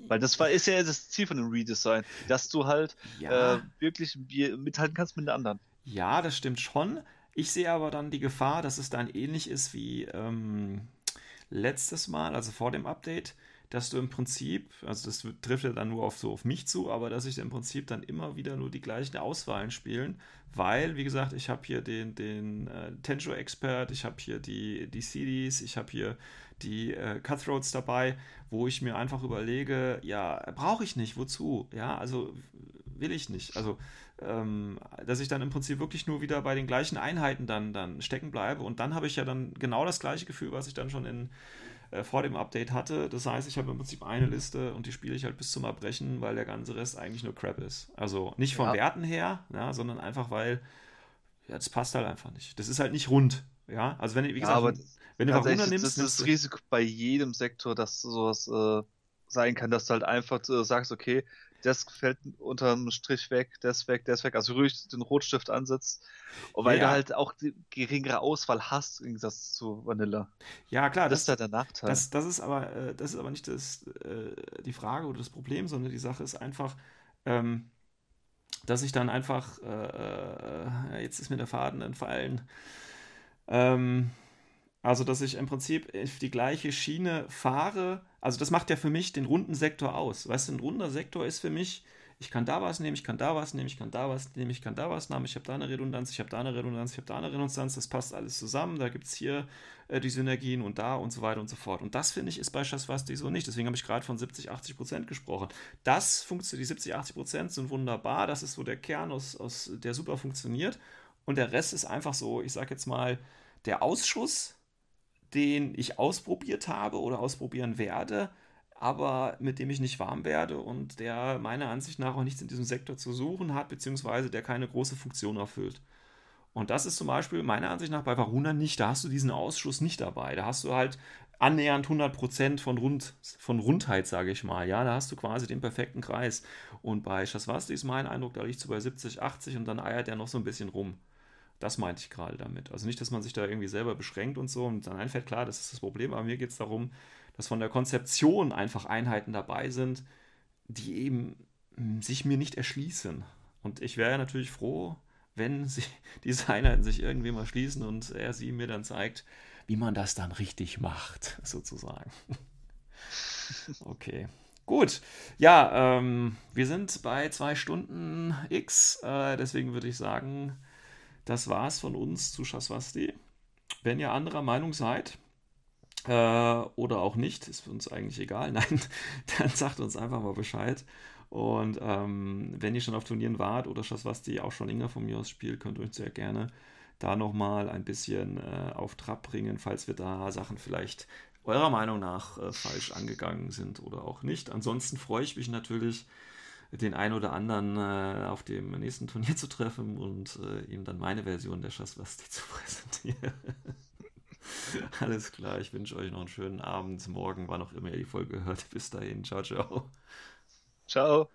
Weil das war, ist ja das Ziel von dem Redesign, dass du halt ja. äh, wirklich mithalten kannst mit den anderen. Ja, das stimmt schon. Ich sehe aber dann die Gefahr, dass es dann ähnlich ist wie ähm, letztes Mal, also vor dem Update, dass du im Prinzip, also das trifft ja dann nur auf so auf mich zu, aber dass ich im Prinzip dann immer wieder nur die gleichen Auswahlen spielen, weil, wie gesagt, ich habe hier den, den äh, Tenjo Expert, ich habe hier die, die CDs, ich habe hier die äh, Cutthroats dabei, wo ich mir einfach überlege, ja, brauche ich nicht, wozu? Ja, also will ich nicht. Also, ähm, dass ich dann im Prinzip wirklich nur wieder bei den gleichen Einheiten dann, dann stecken bleibe und dann habe ich ja dann genau das gleiche Gefühl, was ich dann schon in äh, vor dem Update hatte. Das heißt, ich habe im Prinzip eine Liste und die spiele ich halt bis zum Erbrechen, weil der ganze Rest eigentlich nur Crap ist. Also nicht von ja. Werten her, ja, sondern einfach, weil ja, das passt halt einfach nicht. Das ist halt nicht rund. Ja, also wenn, wie gesagt, ja, wenn du Varuna nimmst. Das ist das Risiko bei jedem Sektor, dass sowas äh, sein kann, dass du halt einfach äh, sagst, okay, das fällt unterm Strich weg, das weg, das weg. Also ruhig den Rotstift ansetzt, weil ja. du halt auch die geringere Auswahl hast im Gegensatz zu Vanilla. Ja, klar. Das, das ist halt der Nachteil. Das, das, ist aber, äh, das ist aber nicht das, äh, die Frage oder das Problem, sondern die Sache ist einfach, ähm, dass ich dann einfach, äh, äh jetzt ist mir der Faden entfallen, ähm, also, dass ich im Prinzip auf die gleiche Schiene fahre. Also, das macht ja für mich den runden Sektor aus. Weißt du, ein runder Sektor ist für mich, ich kann da was nehmen, ich kann da was nehmen, ich kann da was nehmen, ich kann da was nehmen, ich habe da eine Redundanz, ich habe da eine Redundanz, ich habe da eine Redundanz, das passt alles zusammen, da gibt es hier äh, die Synergien und da und so weiter und so fort. Und das finde ich ist bei Shaswasti so nicht. Deswegen habe ich gerade von 70, 80 Prozent gesprochen. Das funktioniert, die 70, 80 Prozent sind wunderbar, das ist so der Kern, aus, aus, der super funktioniert. Und der Rest ist einfach so, ich sage jetzt mal, der Ausschuss den ich ausprobiert habe oder ausprobieren werde, aber mit dem ich nicht warm werde und der meiner Ansicht nach auch nichts in diesem Sektor zu suchen hat, beziehungsweise der keine große Funktion erfüllt. Und das ist zum Beispiel meiner Ansicht nach bei Varuna nicht. Da hast du diesen Ausschuss nicht dabei. Da hast du halt annähernd 100% von, Rund, von Rundheit, sage ich mal. Ja, da hast du quasi den perfekten Kreis. Und bei Shaswasti ist mein Eindruck, da liegt so bei 70, 80 und dann eiert er noch so ein bisschen rum. Das meinte ich gerade damit. Also nicht, dass man sich da irgendwie selber beschränkt und so und dann einfällt, klar, das ist das Problem, aber mir geht es darum, dass von der Konzeption einfach Einheiten dabei sind, die eben hm, sich mir nicht erschließen. Und ich wäre natürlich froh, wenn <laughs> sie, diese Einheiten sich irgendwie mal schließen und er sie mir dann zeigt, wie man das dann richtig macht, <laughs> sozusagen. <laughs> Okay. Gut, ja, ähm, wir sind bei zwei Stunden X, äh, deswegen würde ich sagen, das war's von uns zu Shaswasti. Wenn ihr anderer Meinung seid, äh, oder auch nicht, ist uns eigentlich egal, <laughs> nein, dann sagt uns einfach mal Bescheid. Und ähm, wenn ihr schon auf Turnieren wart oder Shaswasti auch schon länger von mir aus spielt, könnt ihr euch sehr gerne da nochmal ein bisschen äh, auf Trab bringen, falls wir da Sachen vielleicht eurer Meinung nach äh, falsch angegangen sind oder auch nicht. Ansonsten freue ich mich natürlich, den einen oder anderen äh, auf dem nächsten Turnier zu treffen und äh, ihm dann meine Version der Schasswasti zu <laughs> präsentieren. <laughs> Alles klar, ich wünsche euch noch einen schönen Abend, morgen, wann auch immer ihr die Folge hört. Bis dahin, ciao, ciao. Ciao.